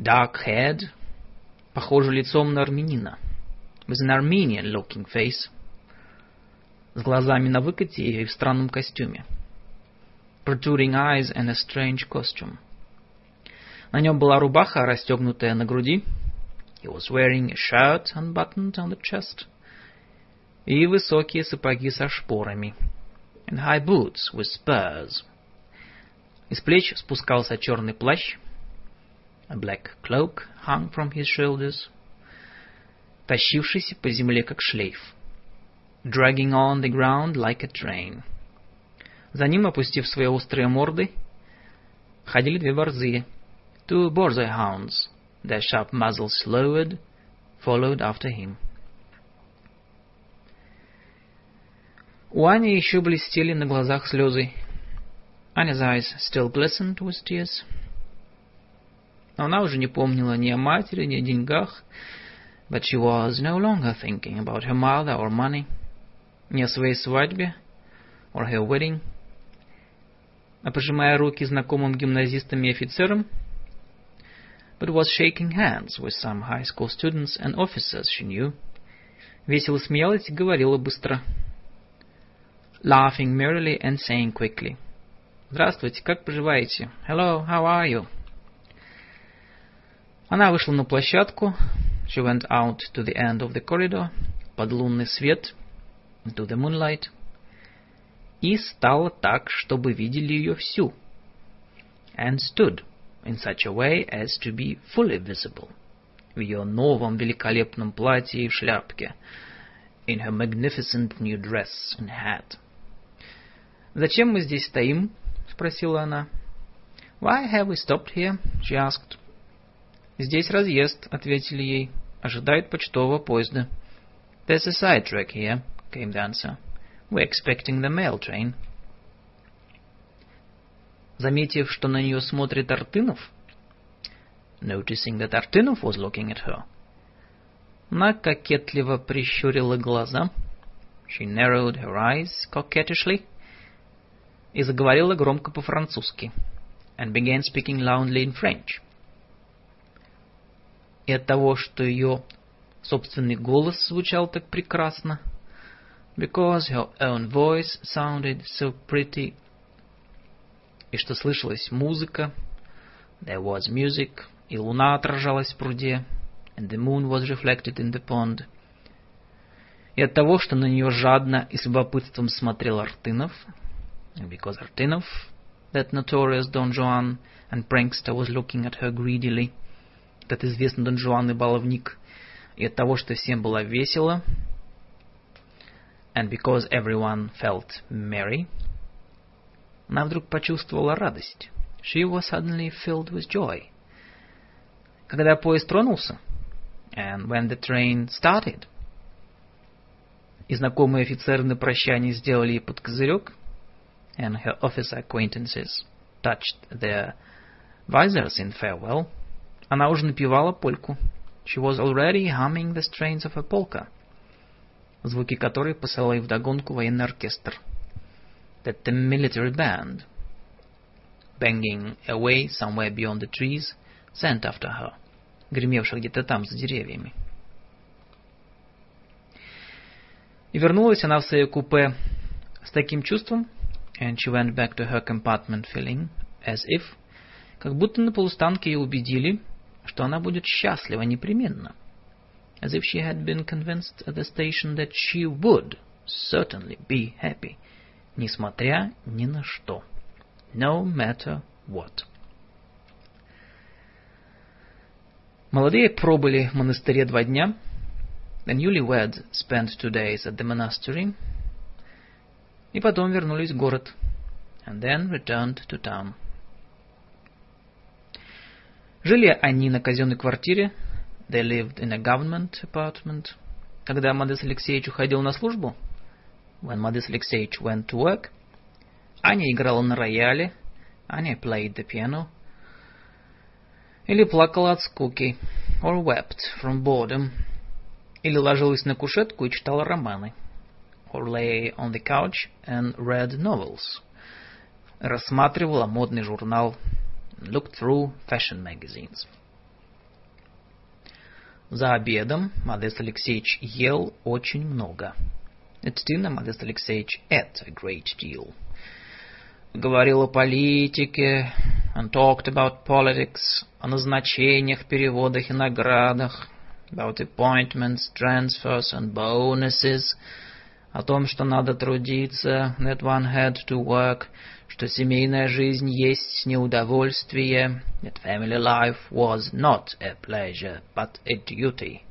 dark-haired, похожий лицом на армянина, with an Armenian-looking face, с глазами на выкате и в странном костюме, protruding eyes and a strange costume. На нем была рубаха, расстегнутая на груди. He was wearing a shirt unbuttoned on the chest. И высокие сапоги со шпорами. And high boots with spurs. Из плеч спускался черный плащ. A black cloak hung from his shoulders. Тащившийся по земле, как шлейф. Dragging on the ground like a train. За ним, опустив свои острые морды, ходили две борзые — Two borzoi hounds, their sharp muzzles lowered, followed after him. У Ани еще блестели на глазах слезы. Anya's eyes still glistened with tears. Но она уже не помнила ни о матери, ни о деньгах, but she was no longer thinking about her mother or money, ни о своей свадьбе, or her wedding. А пожимая руки знакомым гимназистам и офицерам, but was shaking hands with some high school students and officers she knew. Весело смеялась и говорила быстро. Laughing merrily and saying quickly. Здравствуйте, как поживаете? Hello, how are you? Она вышла на площадку. She went out to the end of the corridor, под лунный свет, into the moonlight, и стала так, чтобы видели ее всю. And stood in such a way as to be fully visible. В ее новом великолепном платье и шляпке. In her magnificent new dress and hat. «Зачем мы здесь стоим?» — спросила она. «Why have we stopped here?» — she asked. «Здесь разъезд», — ответили ей. «Ожидают почтового поезда». «There's a side track here», — came the answer. «We're expecting the mail train». Заметив, что на нее смотрит Артынов, noticing that Artinov was looking at her, она кокетливо прищурила глаза, she narrowed her eyes coquettishly, и заговорила громко по-французски, and began speaking loudly in French. И от того, что ее собственный голос звучал так прекрасно, because her own voice sounded so pretty и что слышалась музыка. There was music, и луна отражалась в пруде, and the moon was reflected in the pond. И от того, что на нее жадно и с любопытством смотрел Артынов, because Artinov, that notorious Don Juan and prankster, was looking at her greedily, этот известный Дон Жуан и баловник, и от того, что всем было весело, and because everyone felt merry, она вдруг почувствовала радость. She was suddenly filled with joy. Когда поезд тронулся, and when the train started, и знакомые офицеры на прощание сделали ей под козырек, and her officer acquaintances touched their Visors in farewell. Она уже напевала польку. She was already humming the strains of a polka. Звуки которой посылал ей вдогонку военный оркестр. That the military band, banging away somewhere beyond the trees, sent after her, гремевших где-то там, за деревьями. И вернулась она в свое купе с таким чувством, and she went back to her compartment feeling as if, как будто на полустанке ее убедили, что она будет счастлива непременно. As if she had been convinced at the station that she would certainly be happy, несмотря ни на что. No matter what. Молодые пробыли в монастыре два дня. The newlyweds spent two days at the monastery. И потом вернулись в город. And then returned to town. Жили они на казенной квартире. They lived in a government apartment. Когда Мадис Алексеевич уходил на службу, when Мадис Алексеевич went to work, Аня играла на рояле, Аня played the piano, или плакала от скуки, or wept from boredom, или ложилась на кушетку и читала романы, or lay on the couch and read novels, рассматривала модный журнал, looked through fashion magazines. За обедом Модест Алексеевич ел очень много. At dinner Модест Алексеевич ate a great deal. Говорил о политике, and talked about politics, о назначениях, переводах и наградах, about appointments, transfers and bonuses, о том, что надо трудиться, that one had to work, что семейная жизнь есть не удовольствие, that family life was not a pleasure, but a duty,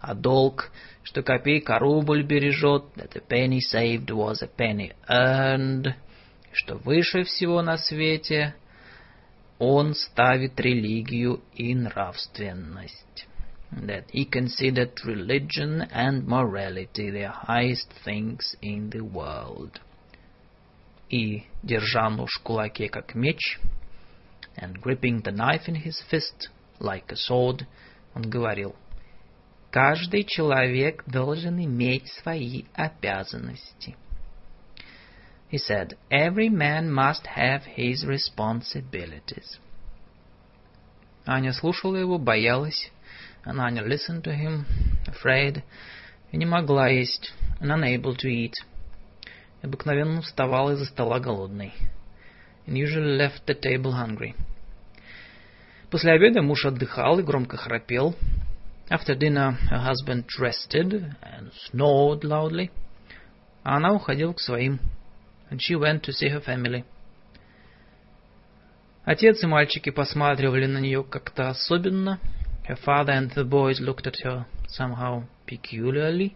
а долг, что копейка рубль бережет, that a penny saved was a penny earned, что выше всего на свете он ставит религию и нравственность. That he considered religion and morality the highest things in the world. И, держа нож в кулаке как меч, and gripping the knife in his fist like a sword, он говорил, каждый человек должен иметь свои обязанности. He said, Every man must have his responsibilities. Аня слушала его, боялась, and Anya listened to him, afraid, и не могла есть, and unable to eat. Обыкновенно вставала из-за стола голодной, and usually left the table hungry. После обеда муж отдыхал и громко храпел. After dinner, her husband rested and snored loudly. А она уходила к своим and she went to see her family. Отец и мальчики посматривали на нее как-то особенно. Her father and the boys looked at her somehow peculiarly,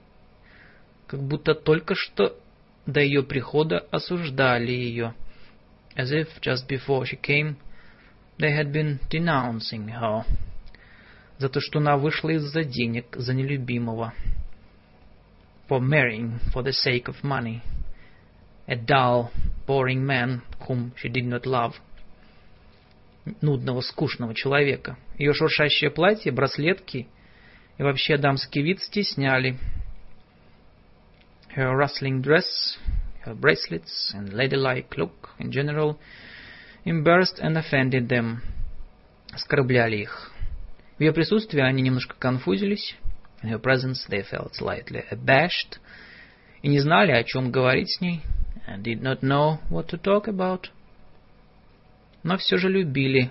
как будто только что до ее прихода осуждали ее, as if just before she came they had been denouncing her, за то, что она вышла из-за денег за нелюбимого, for marrying for the sake of money — a dull, boring man whom she did not love. Нудного, скучного человека. Ее шуршащее платье, браслетки и вообще дамский вид стесняли. Her rustling dress, her bracelets and ladylike look in general embarrassed and offended them. Оскорбляли их. В ее присутствии они немножко конфузились. In her presence they felt slightly abashed и не знали, о чем говорить с ней and did not know what to talk about. Но все же любили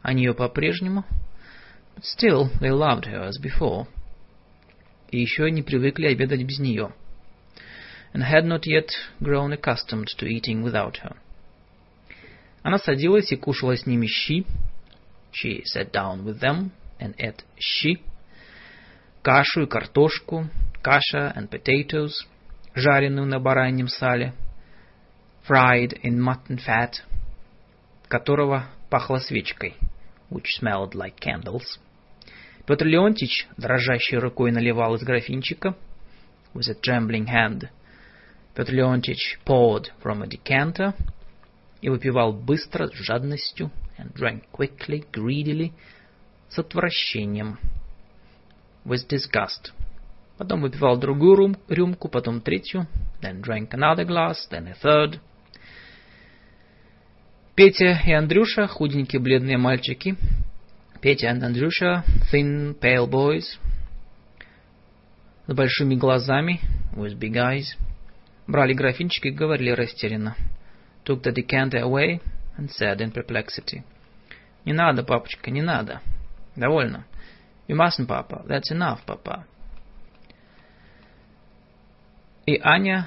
они ее по-прежнему. But still they loved her as before. И еще не привыкли обедать без нее. And had not yet grown accustomed to eating without her. Она садилась и кушала с ними щи. She sat down with them and ate щи. Кашу и картошку, каша and potatoes, жареную на бараньем сале – fried in mutton fat, которого пахло свечкой, which smelled like candles. Петр Леонтьевич дрожащей рукой наливал из графинчика, with a trembling hand. Петр Леонтьевич poured from a decanter и выпивал быстро, с жадностью, and drank quickly, greedily, с отвращением, with disgust. Потом выпивал другую рюмку, потом третью, then drank another glass, then a third. Петя и Андрюша, худенькие бледные мальчики. Петя and Андрюша, thin, pale boys, с большими глазами, with big eyes, брали графинчик и говорили растерянно. Took the decanter away and said in perplexity. Не надо, папочка, не надо. Довольно. You mustn't, papa. That's enough, papa. И Аня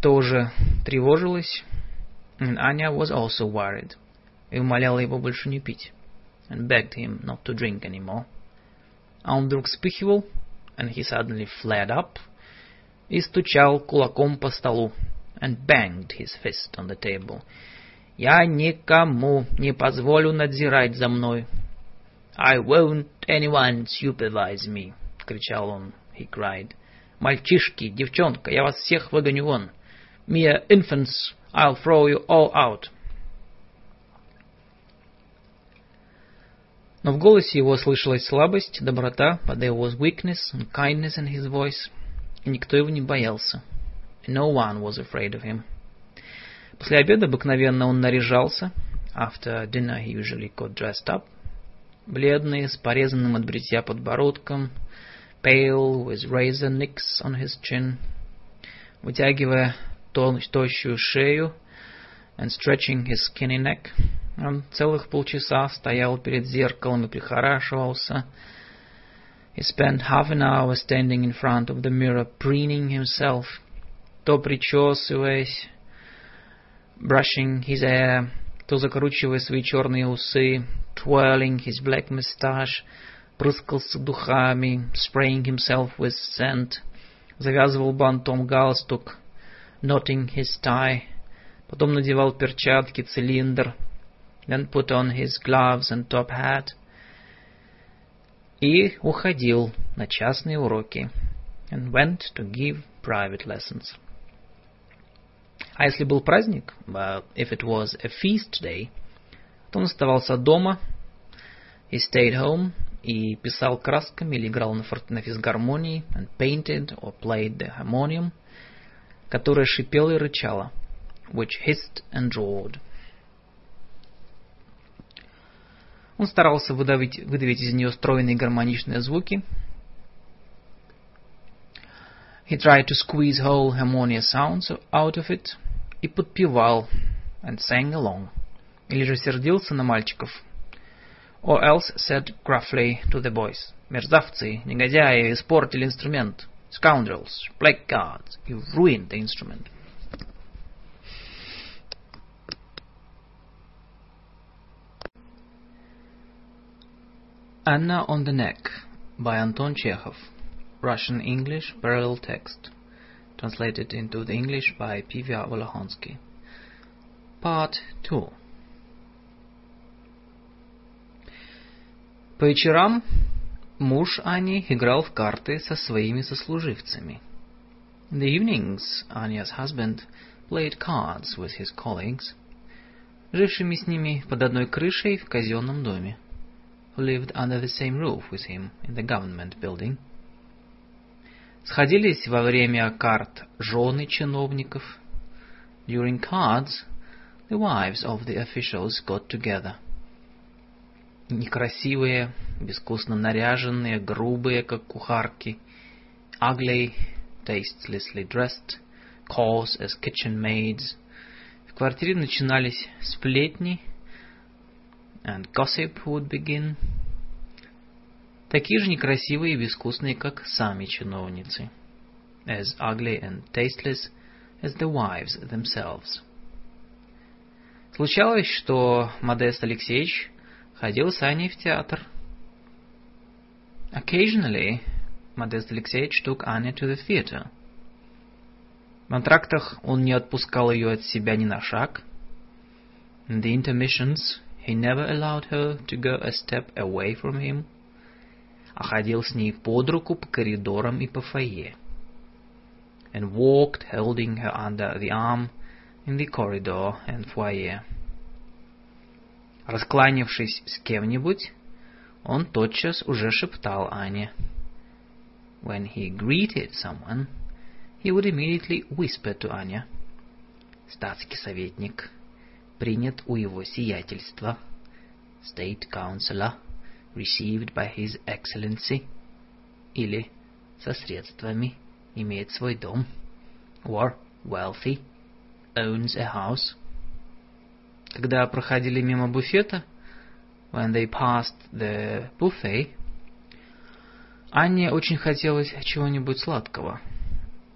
тоже тревожилась. And Anya was also worried. И умоляла его больше не пить. And begged him not to drink anymore. А он вдруг вспыхивал, and he suddenly flared up, и стучал кулаком по столу, and banged his fist on the table. Я никому не позволю надзирать за мной. I won't anyone supervise me, кричал он, he cried. Мальчишки, девчонка, я вас всех выгоню вон. Mere infants, I'll throw you all out. Но в голосе его слышалась слабость, доброта, but there was weakness and kindness in his voice, и никто его не боялся. And no one was afraid of him. После обеда обыкновенно он наряжался. After dinner he usually got dressed up. Бледный, с порезанным от бритья подбородком, pale, with razor nicks on his chin, вытягивая тощую шею and stretching his skinny neck. Он целых полчаса стоял перед зеркалом и прихорашивался. He spent half an hour standing in front of the mirror, preening himself, то причесываясь, brushing his hair, то закручивая свои черные усы, twirling his black mustache, прыскался духами, spraying himself with scent, завязывал бантом галстук, knotting his tie, потом надевал перчатки, цилиндр, then put on his gloves and top hat, и уходил на частные уроки, and went to give private lessons. А если был праздник, but if it was a feast day, то он оставался дома, he stayed home, и писал красками или играл на, фор- на физгармонии, and painted or played the harmonium, которая шипела и рычала, which hissed and roared. Он старался выдавить, выдавить из нее стройные гармоничные звуки. He tried to squeeze whole harmonious sounds out of it и подпевал and sang along. Или же сердился на мальчиков or else said gruffly to the boys, «Мерзавцы, негодяи, испортили инструмент. Scoundrels, blackguards, you've ruined the instrument». Anna on the Neck by Anton Chekhov Russian-English parallel text translated into the English by Pivya Volokonsky Part 2 По вечерам муж Ани играл в карты со своими сослуживцами. In the evenings, Anya's husband played cards with his colleagues, жившими с ними под одной крышей в казенном доме, who lived under the same roof with him in the government building. Сходились во время карт жены чиновников. During cards, the wives of the officials got together – некрасивые, безвкусно наряженные, грубые, как кухарки, ugly, tastelessly dressed, coarse as kitchen maids. В квартире начинались сплетни, and gossip would begin. Такие же некрасивые и безвкусные, как сами чиновницы. As ugly and tasteless as the wives themselves. Случалось, что Модест Алексеевич ходил с Аней в театр. Occasionally, Modest Алексеевич took Anya to the theater. В антрактах он не отпускал ее от себя ни на шаг. In the intermissions, he never allowed her to go a step away from him, а ходил с ней под руку по коридорам и по фойе. And walked, holding her under the arm, in the corridor and foyer. Раскланившись с кем-нибудь, он тотчас уже шептал Ане. When he greeted someone, he would immediately whisper to Anya. Статский советник принят у его сиятельства. State Councilor received by His Excellency. Или со средствами имеет свой дом. Or wealthy owns a house. Когда проходили мимо буфета, when they passed the buffet, Анне очень хотелось чего-нибудь сладкого.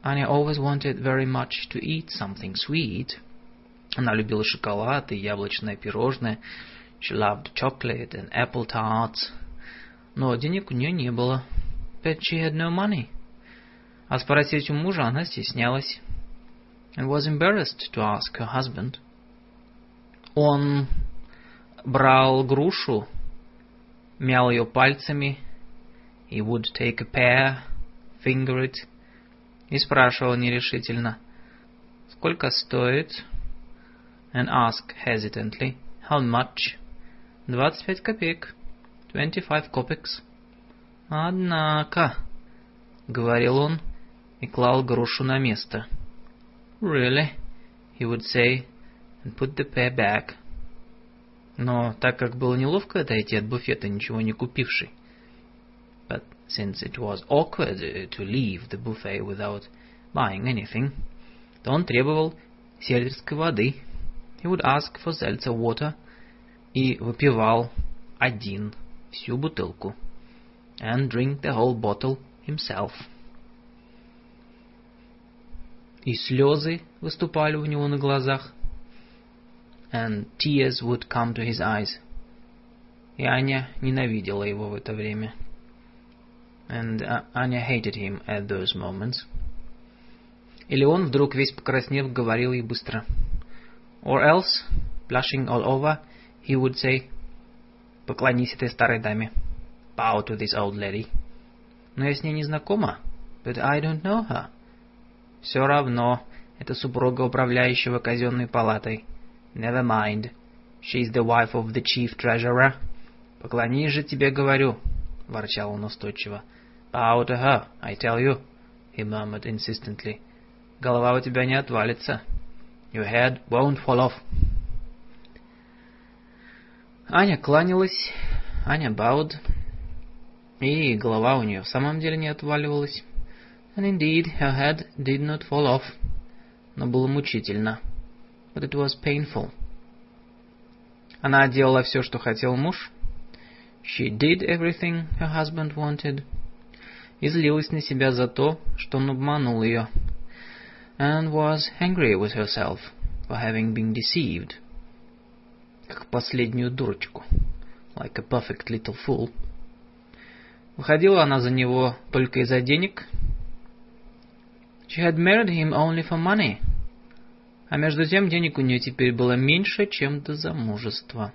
Anya always wanted very much to eat something sweet. Она любила шоколад и яблочное пирожное. She loved chocolate and apple tarts. Но денег у нее не было. But she had no money. А спросить у мужа она стеснялась. And was embarrassed to ask her husband. Он брал грушу, мял ее пальцами. He would take a pear, finger it, и спрашивал нерешительно, «Сколько стоит?» and ask hesitantly, «How much?» «Двадцать пять копеек». «Twenty-five kopecks». «Однако», — говорил он и клал грушу на место. «Really?» he would say, put the pear back. Но так как было неловко отойти от буфета, ничего не купивший, but since it was awkward to leave the buffet without buying anything, то он требовал сельдерской воды. He would ask for seltzer water и выпивал один всю бутылку. And drink the whole bottle himself. И слезы выступали у него на глазах. And tears would come to his eyes. И Аня ненавидела его в это время. and uh, Anya hated him at those moments. Или он вдруг весь покраснев говорил ей быстро. Or else, blushing all over, he would say, «Поклонись этой старой даме». Bow to this old lady. Но я с ней не знакома. But I don't know her. Все равно, это супруга управляющего казенной палатой. Never mind. She's the wife of the chief treasurer. Поклонись же тебе, говорю, — ворчал он устойчиво. Bow to her, I tell you, he murmured insistently. Голова у тебя не отвалится. Your head won't fall off. Аня кланялась, Аня bowed, и голова у нее в самом деле не отваливалась. And indeed, her head did not fall off. Но было мучительно. But it was painful. Она делала все, что хотел муж. She did everything her husband wanted и злилась на себя за то, что он обманул ее, and was angry with herself for having been deceived, как последнюю дурочку, like a perfect little fool. Выходила она за него только из-за денег. She had married him only for money. А между тем денег у нее теперь было меньше, чем до замужества.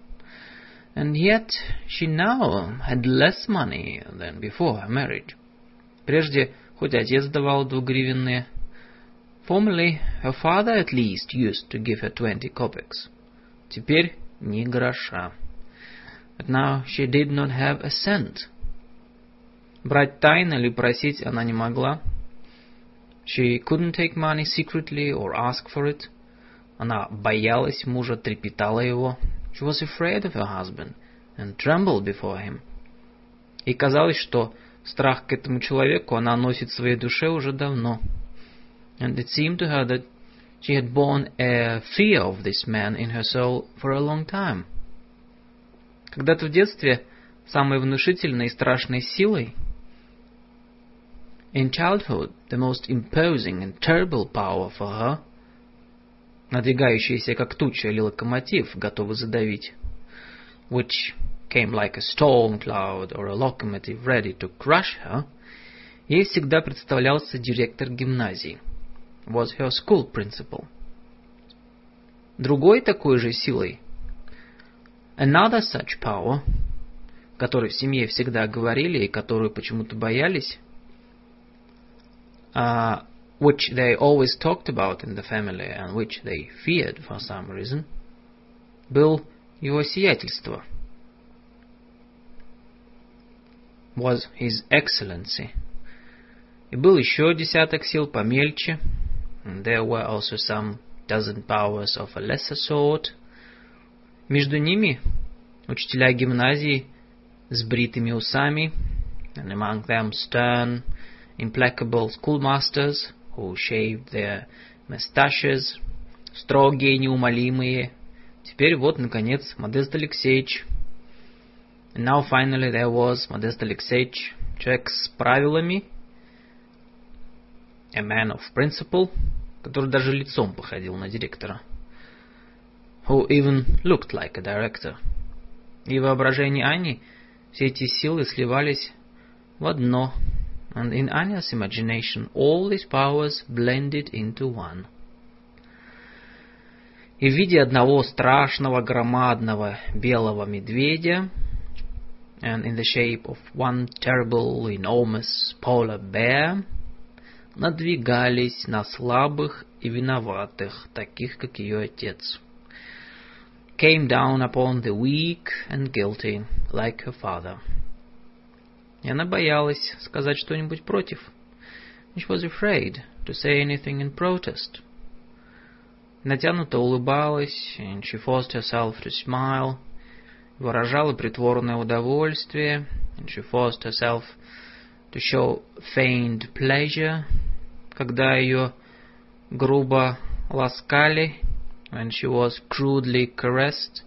And yet she now had less money than before her marriage. Прежде хоть отец давал двугривенные. Formerly, her father at least used to give her twenty kopecks. Теперь ни гроша. But now she did not have a cent. Брать тайно или просить она не могла. She couldn't take money secretly or ask for it. Она боялась мужа, трепетала его. She was afraid of her husband and trembled before him. И казалось, что Страх к этому человеку она носит в своей душе уже давно. And it seemed to her that she had borne a fear of this man in her soul for a long time. Когда-то в детстве самой внушительной и страшной силой In childhood, the most imposing and terrible power for her, надвигающаяся как туча или локомотив, готовый задавить, which came like a storm cloud or a locomotive ready to crush her, ей всегда представлялся директор гимназии. Was her school principal. Другой такой же силой, another such power, которой в семье всегда говорили и которую почему-то боялись, uh, which they always talked about in the family and which they feared for some reason, был его сиятельство. Was His Excellency. И был еще десяток сил помельче. And there were also some dozen powers of a lesser sort. Между ними учителя гимназии с бритыми усами, and among them stern, implacable schoolmasters who shaved their mustaches, строгие, неумолимые. Теперь вот, наконец, Модест Алексеевич. And now finally there was Modest Alexeevich, человек с правилами, a man of principle, который даже лицом походил на директора, who even looked like a director. И воображение Ани все эти силы сливались в одно, and in Anya's imagination all these powers blended into one. И в виде одного страшного громадного белого медведя, and in the shape of one terrible enormous polar bear, надвигались на слабых и виноватых, таких как ее отец. Came down upon the weak and guilty, like her father. И она боялась сказать что-нибудь против. She was afraid to say anything in protest. Натянуто улыбалась, and she forced herself to smile, выражала притворное удовольствие, and she forced herself to show feigned pleasure, когда ее грубо ласкали, when she was crudely caressed,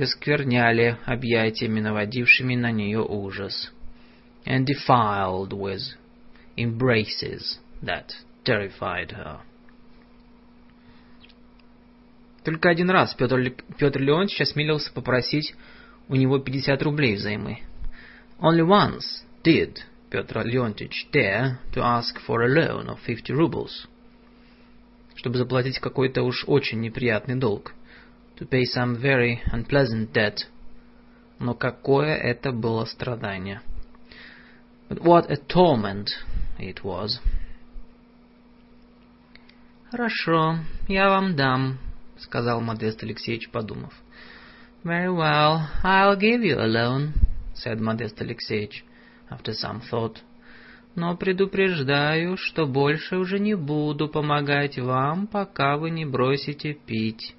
и скверняли объятиями, наводившими на нее ужас, and defiled with embraces that terrified her. Только один раз Петр, Петр Леонтьевич осмелился попросить у него 50 рублей взаймы. Only once did Петр Леонтьевич dare to ask for a loan of 50 rubles, чтобы заплатить какой-то уж очень неприятный долг, to pay some very unpleasant debt. Но какое это было страдание! But what a torment it was! Хорошо, я вам дам, сказал Модест Алексеевич, подумав. Very well, I'll give you a loan, said Modest Алексеевич after some thought. Но предупреждаю, что больше уже не буду помогать вам, пока вы не бросите пить.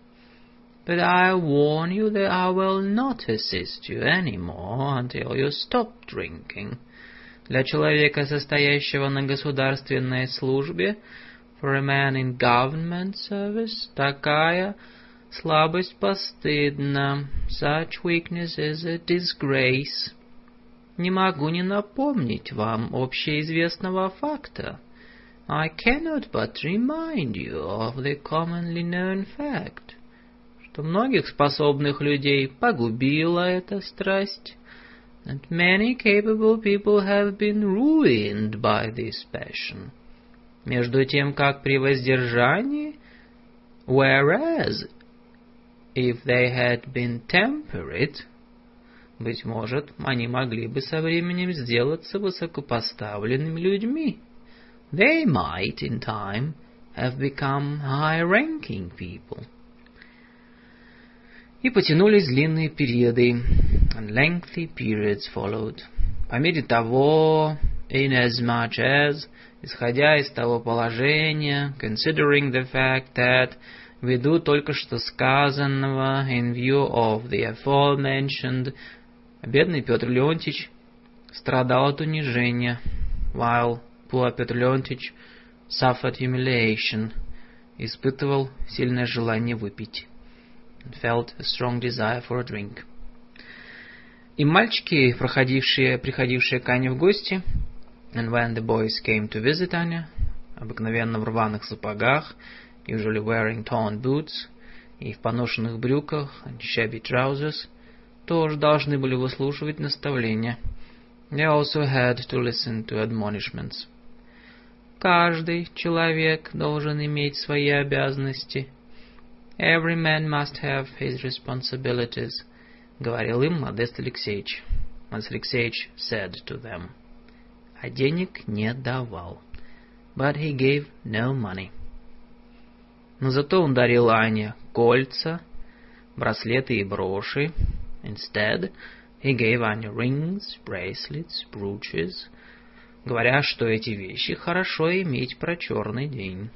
But I warn you that I will not assist you anymore until you stop drinking. Для человека, состоящего на государственной службе, for a man in government service, такая слабость постыдна. Such weakness is a disgrace. не могу не напомнить вам общеизвестного факта. I cannot but remind you of the commonly known fact, Что многих способных людей погубила эта страсть, and many capable people have been ruined by this passion. Между тем, как при воздержании, whereas if they had been temperate, Быть может, они могли бы со временем сделаться высокопоставленными людьми. They might, in time, have become high-ranking people. И потянулись длинные периоды, and lengthy periods followed. По мере того, inasmuch as, исходя из того положения, considering the fact that, ввиду только что сказанного, in view of the aforementioned Бедный Петр Леонтьевич страдал от унижения, while poor Петр Леонтьевич suffered humiliation, испытывал сильное желание выпить, and felt a strong desire for a drink. И мальчики, проходившие, приходившие к Ане в гости, and when the boys came to visit Anya, обыкновенно в рваных сапогах, usually wearing torn boots, и в поношенных брюках, and shabby trousers, тоже должны были выслушивать наставления. They also had to listen to admonishments. Каждый человек должен иметь свои обязанности. Every man must have his responsibilities, говорил им Модест Алексеевич. Модест Алексеевич said to them. А денег не давал. But he gave no money. Но зато он дарил Ане кольца, браслеты и броши. Instead, he gave Anya rings, bracelets, brooches, говоря, что эти вещи хорошо иметь про черный день.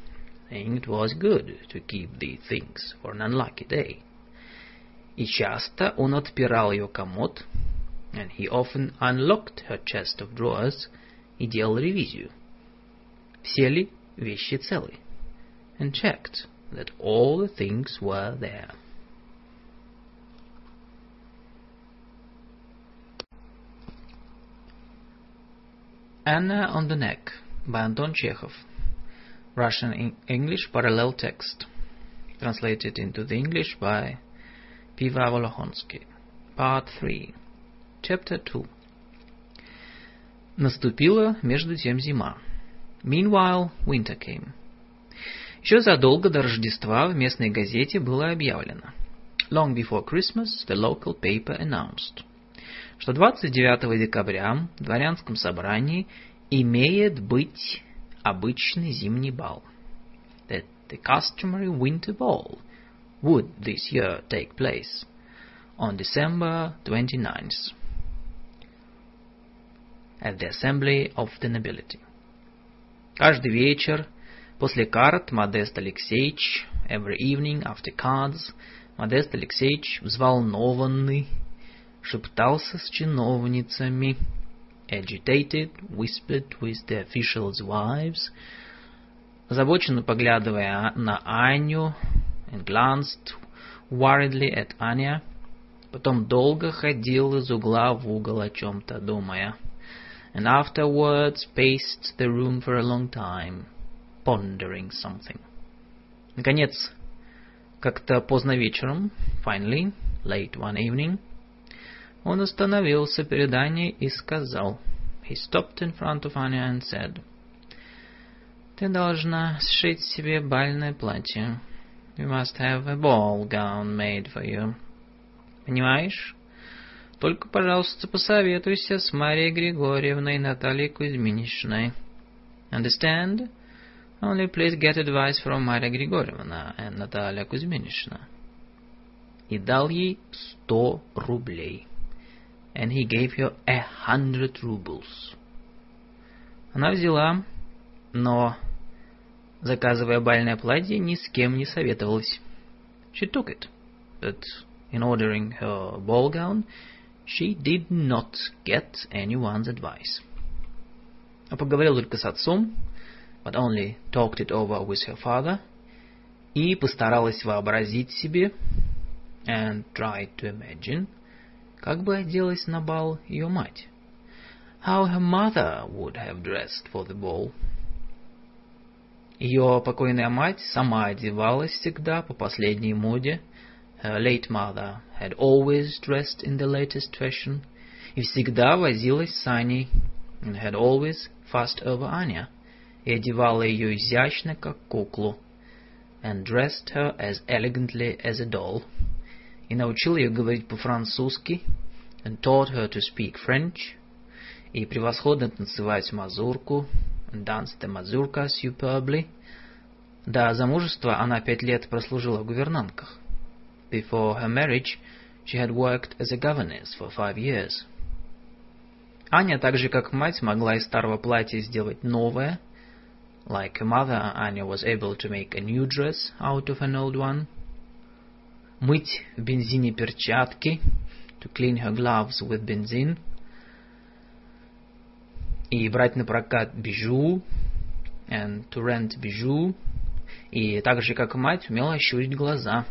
Saying it was good to keep these things for an unlucky day. И часто он отпирал ее комод, and he often unlocked her chest of drawers и делал ревизию. Все ли вещи целы? And checked that all the things were there. Anna on the Neck by Anton Chekhov. Russian English parallel text. Translated into the English by Piva Volohonsky. Part 3. Chapter 2. Наступила между тем зима. Meanwhile, winter came. Еще задолго до Рождества в местной газете было объявлено. Long before Christmas, the local paper announced, что 29 декабря в дворянском собрании имеет быть обычный зимний бал. That the customary winter ball would this year take place on December 29th at the Assembly of the Nobility. Каждый вечер после карт Модест Алексеевич, every evening after cards, Модест Алексеевич, взволнованный, шептался с чиновницами, agitated, whispered with the officials' wives, озабоченно поглядывая на Аню, and glanced worriedly at Anya, потом долго ходил из угла в угол о чем-то думая, and afterwards paced the room for a long time, pondering something. Наконец, как-то поздно вечером, finally, late one evening, Он остановился перед Аней и сказал. He stopped in front of Anya and said, Ты должна сшить себе бальное платье. You must have a ball gown made for you. Понимаешь? Только, пожалуйста, посоветуйся с Марией Григорьевной и Натальей Кузьминичной. Understand? Only please get advice from Мария Григорьевна and Наталья Кузьминична. И дал ей сто рублей and he gave her a hundred rubles. Она взяла, но, заказывая бальное платье, ни с кем не советовалась. She took it, but in ordering her ball gown, she did not get anyone's advice. А поговорила только с отцом, but only talked it over with her father, и постаралась вообразить себе, and tried to imagine, как бы оделась на бал ее мать? How her mother would have dressed for the ball. Ее покойная мать сама одевалась всегда по последней моде. Her late mother had always dressed in the latest fashion и всегда возилась с Аней and had always fussed over Anya и одевала ее изящно, как куклу and dressed her as elegantly as a doll и научил ее говорить по-французски, and taught her to speak French, и превосходно танцевать мазурку, and danced the mazurka superbly. До замужества она пять лет прослужила в гувернантках. Before her marriage, she had worked as a governess for five years. Аня, так же как мать, могла из старого платья сделать новое. Like her mother, Anya was able to make a new dress out of an old one – мыть в бензине перчатки, to clean her gloves with benzene, и брать на прокат бижу, and to rent бижу, и так же, как мать, умела щурить глаза.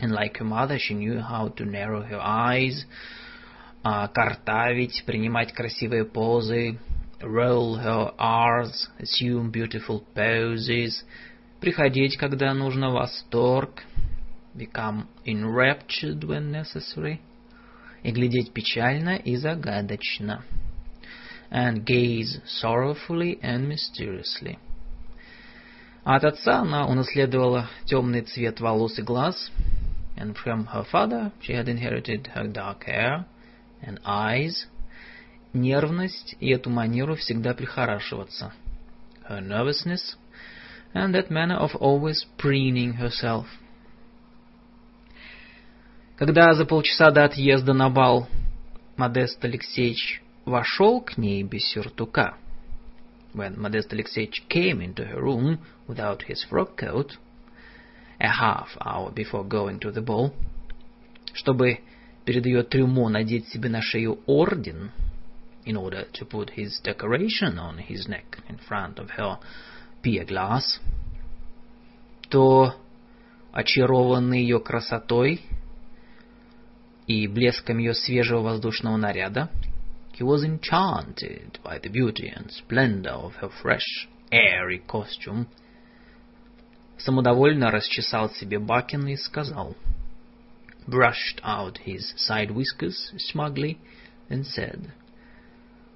And like her mother, she knew how to narrow her eyes, uh, картавить, принимать красивые позы, roll her R's, assume beautiful poses, приходить, когда нужно восторг, become enraptured when necessary, и глядеть печально и загадочно, and gaze sorrowfully and mysteriously. А от отца она унаследовала темный цвет волос и глаз, and from her father she had inherited her dark hair and eyes, нервность и эту манеру всегда прихорашиваться, her nervousness, and that manner of always preening herself – Когда за полчаса до отъезда на бал Модест Алексеевич вошел к ней без сюртука, when Modest Alexeyevich came into her room without his frock coat, a half hour before going to the ball, чтобы перед ее трюмо надеть себе на шею орден, in order to put his decoration on his neck in front of her pier glass, то, очарованный ее красотой и блеском ее свежего воздушного наряда, he was enchanted by the beauty and splendor of her fresh, airy costume, самодовольно расчесал себе бакен и сказал, brushed out his side whiskers smugly, and said,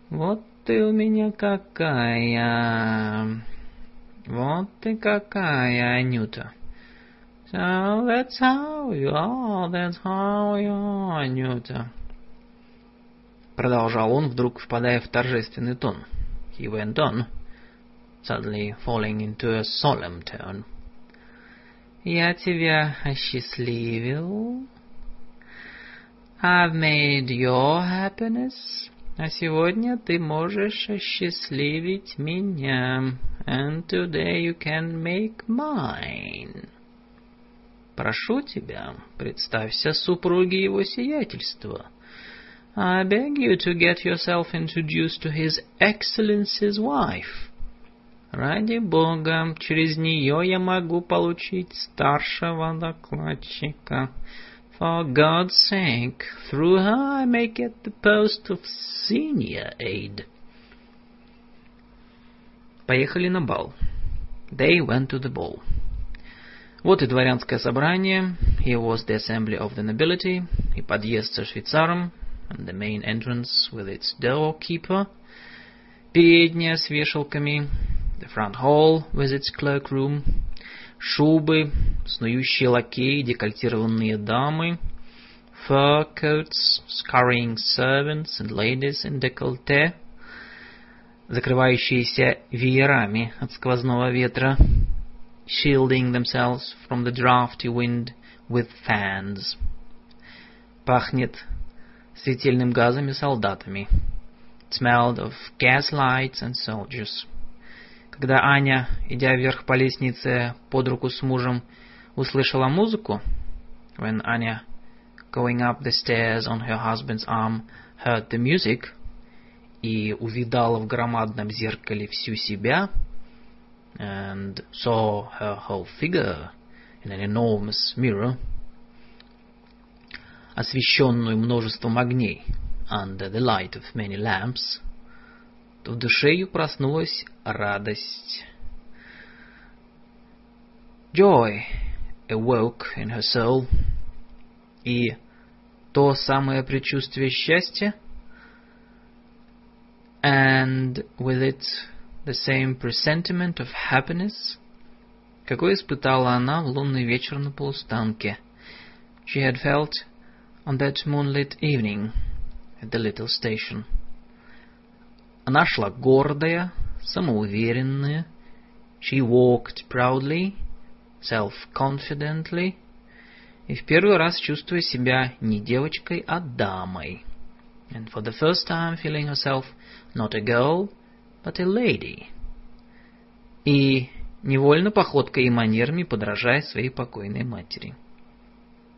«Вот ты у меня какая! Вот ты какая, Анюта!» So that's how you are, that's how you are, Анюта. Продолжал он, вдруг впадая в торжественный тон. He went on, suddenly falling into a solemn tone. Я тебя осчастливил. I've made your happiness. А сегодня ты можешь осчастливить меня. And today you can make mine. Прошу тебя, представься супруге его сиятельства. I beg you to get yourself introduced to his excellency's wife. Ради бога, через нее я могу получить старшего докладчика. For God's sake, through her I may get the post of senior aide. Поехали на бал. They went to the ball. Вот и дворянское собрание, here was the assembly of the nobility, и подъезд со швейцаром, and the main entrance with its doorkeeper, передняя с вешалками, the front hall with its cloakroom, шубы, снующие лакеи, декольтированные дамы, fur coats, scurrying servants and ladies in décolleté, закрывающиеся веерами от сквозного ветра, shielding themselves from the drafty wind with fans. Пахнет светильным газом и солдатами. It smelled of gaslights and soldiers. Когда Аня, идя вверх по лестнице под руку с мужем, услышала музыку, when Anya, going up the stairs on her husband's arm, heard the music, и увидала в громадном зеркале всю себя, and saw her whole figure in an enormous mirror, освещенную множеством огней, under the light of many lamps, то в душе ее проснулась радость. Joy awoke in her soul, и то самое предчувствие счастья, and with it the same presentiment of happiness, какой испытала она в лунный вечер на полустанке. She had felt on that moonlit evening at the little station. Она шла гордая, самоуверенная. She walked proudly, self-confidently, и в первый раз чувствуя себя не девочкой, а дамой. And for the first time feeling herself not a girl, but a lady. И невольно походкой и манерами подражая своей покойной матери.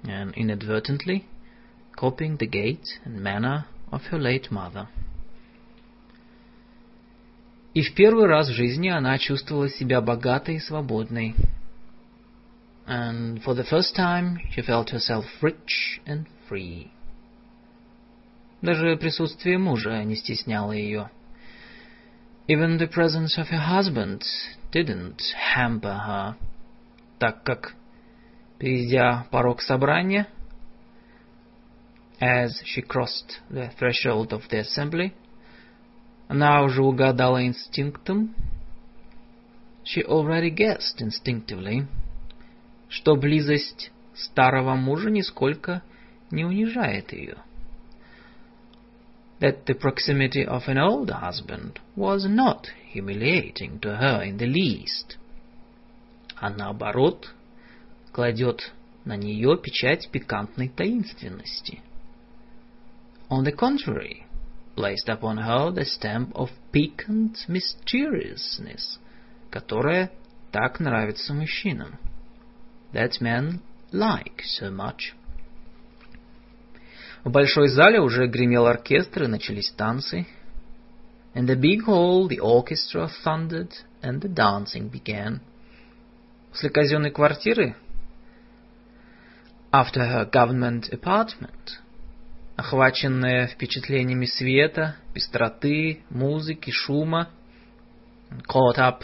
And inadvertently copying the gait and manner of her late mother. И в первый раз в жизни она чувствовала себя богатой и свободной. And for the first time she felt herself rich and free. Даже присутствие мужа не стесняло ее. Even the presence of her husband didn't hamper her, так как, перейдя порог собрания, as she crossed the threshold of the assembly, она уже угадала инстинктом, she already guessed instinctively, что близость старого мужа нисколько не унижает ее. That the proximity of an old husband was not humiliating to her in the least, а наоборот, кладет на нее печать пикантной таинственности. On the contrary, placed upon her the stamp of piquant mysteriousness, которая так нравится мужчинам. That men like so much. В большой зале уже гремел оркестр и начались танцы. In the big hall the orchestra thundered and the dancing began. После казенной квартиры, after her government apartment, охваченная впечатлениями света, пестроты, музыки, шума, caught up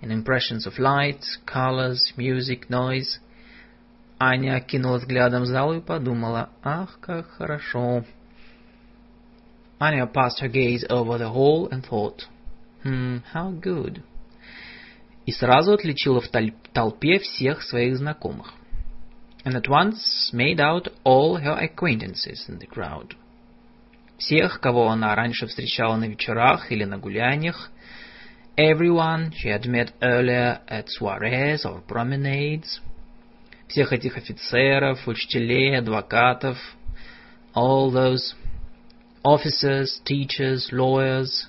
in impressions of light, colors, music, noise, Аня окинула взглядом зал и подумала, ах, как хорошо. Anya passed her gaze over the hall and thought, hmm, how good. И сразу отличила в толпе всех своих знакомых. And at once made out all her acquaintances in the crowd. Всех, кого она раньше встречала на вечерах или на гуляниях, everyone she had met earlier at soirees or promenades – всех этих офицеров, учителей, адвокатов, all those officers, teachers, lawyers,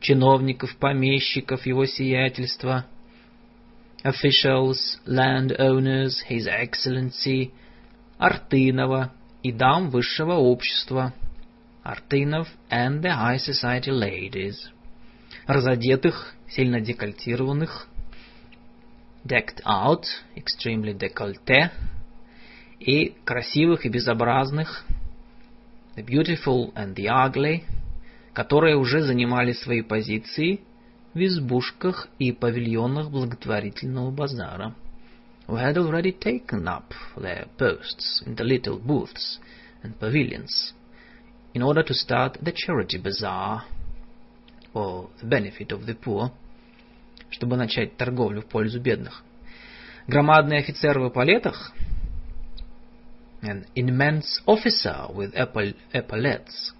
чиновников, помещиков, его сиятельства, officials, landowners, his excellency, Артынова и дам высшего общества, Артынов and the high society ladies, разодетых, сильно декольтированных, decked out, extremely décolleté, и красивых и безобразных, the beautiful and the ugly, которые уже занимали свои позиции в избушках и павильонах благотворительного базара, who had already taken up their posts in the little booths and pavilions in order to start the charity bazaar for the benefit of the poor – чтобы начать торговлю в пользу бедных. Громадный офицер в эполетах, an immense officer with epaulets,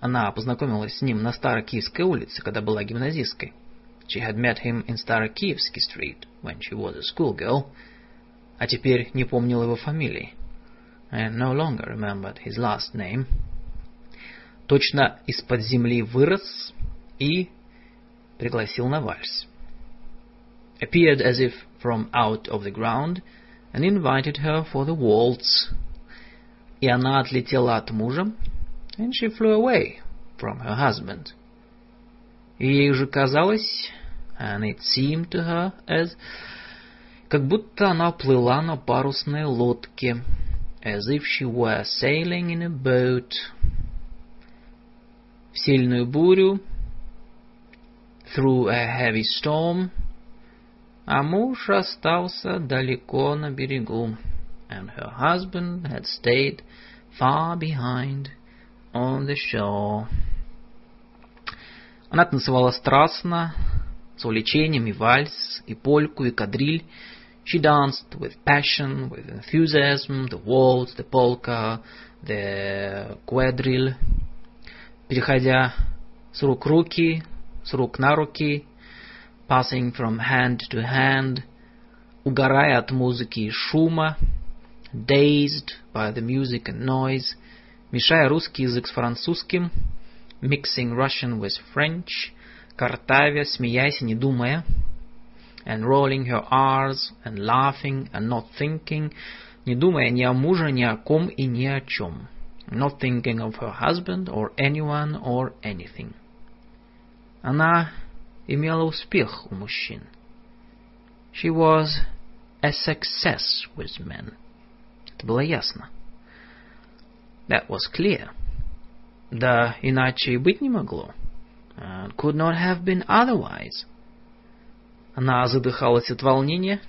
она познакомилась с ним на Старокиевской улице, когда была гимназисткой. She had met him in Starokivsky Street when she was a schoolgirl, а теперь не помнила его фамилии. And no longer remembered his last name. Точно из-под земли вырос и пригласил на вальс appeared as if from out of the ground and invited her for the waltz. И она отлетела от мужа, and she flew away from her husband. И ей уже казалось, and it seemed to her as, как будто она плыла на парусной лодке, as if she were sailing in a boat. В сильную бурю, through a heavy storm, а муж остался далеко на берегу, and her husband had stayed far behind on the shore. Она танцевала страстно, с увлечением и вальс, и польку, и кадриль. She danced with passion, with enthusiasm, the waltz, the polka, the quadrille, переходя с рук руки, с рук на руки, passing from hand to hand, угорая от музыки и шума, dazed by the music and noise, мешая русский язык с французским, mixing Russian with French, картавя, смеясь и не думая, and rolling her R's and laughing and not thinking, не думая ни о муже, ни о ком и ни о чем, not thinking of her husband or anyone or anything. Она имела успех у мужчин. She was a success with men. Это было ясно. That was clear. Да иначе и быть не могло. Uh, could not have been otherwise. Она задыхалась от волнения.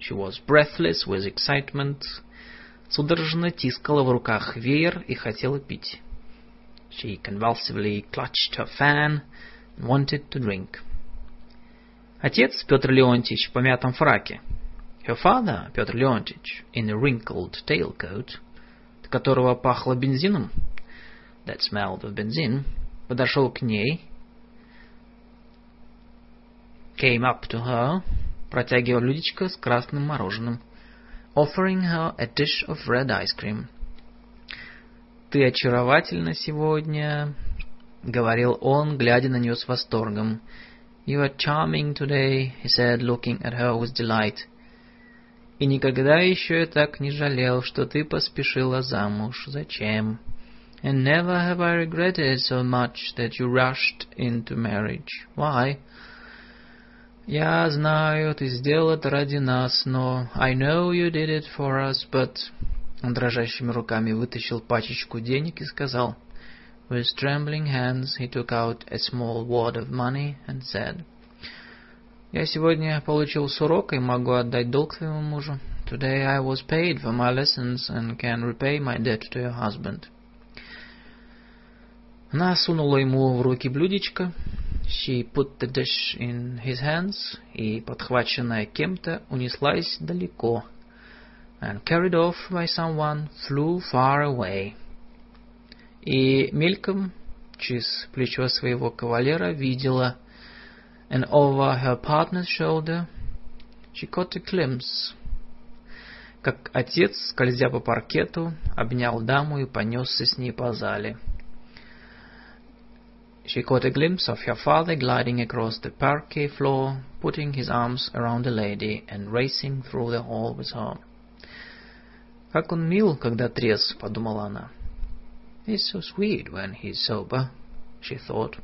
She was breathless with excitement. Судорожно тискала в руках веер и хотела пить. She convulsively clutched her fan Wanted to drink. Отец Петр Леонтьевич в помятом фраке. Her father, Петр Леонтьевич, in a wrinkled tailcoat, от которого пахло бензином, that smelled of benzene, подошел к ней, came up to her, протягивая блюдечко с красным мороженым. offering her a dish of red ice cream. «Ты очаровательна сегодня», — говорил он, глядя на нее с восторгом. «You are charming today», — he said, looking at her with delight. «И никогда еще я так не жалел, что ты поспешила замуж. Зачем?» And never have I regretted so much that you rushed into marriage. Why? Я знаю, ты сделал это ради нас, но... I know you did it for us, but... Он дрожащими руками вытащил пачечку денег и сказал... With trembling hands he took out a small wad of money and said... Я сегодня получил с урока и могу отдать долг своему мужу. Today I was paid for my lessons and can repay my debt to your husband. Она сунула ему в руки блюдечко. She put the dish in his hands, и, подхваченная кем-то, унеслась далеко. And carried off by someone, flew far away. И мельком, через плечо своего кавалера, видела, and over her partner's shoulder, she caught a glimpse, как отец, скользя по паркету, обнял даму и понесся с ней по зале. She caught a glimpse of her father gliding across the parquet floor, putting his arms around the lady and racing through the hall with her. «Как он мил, когда трезв», — подумала она. «He's so sweet when he's sober», — she thought.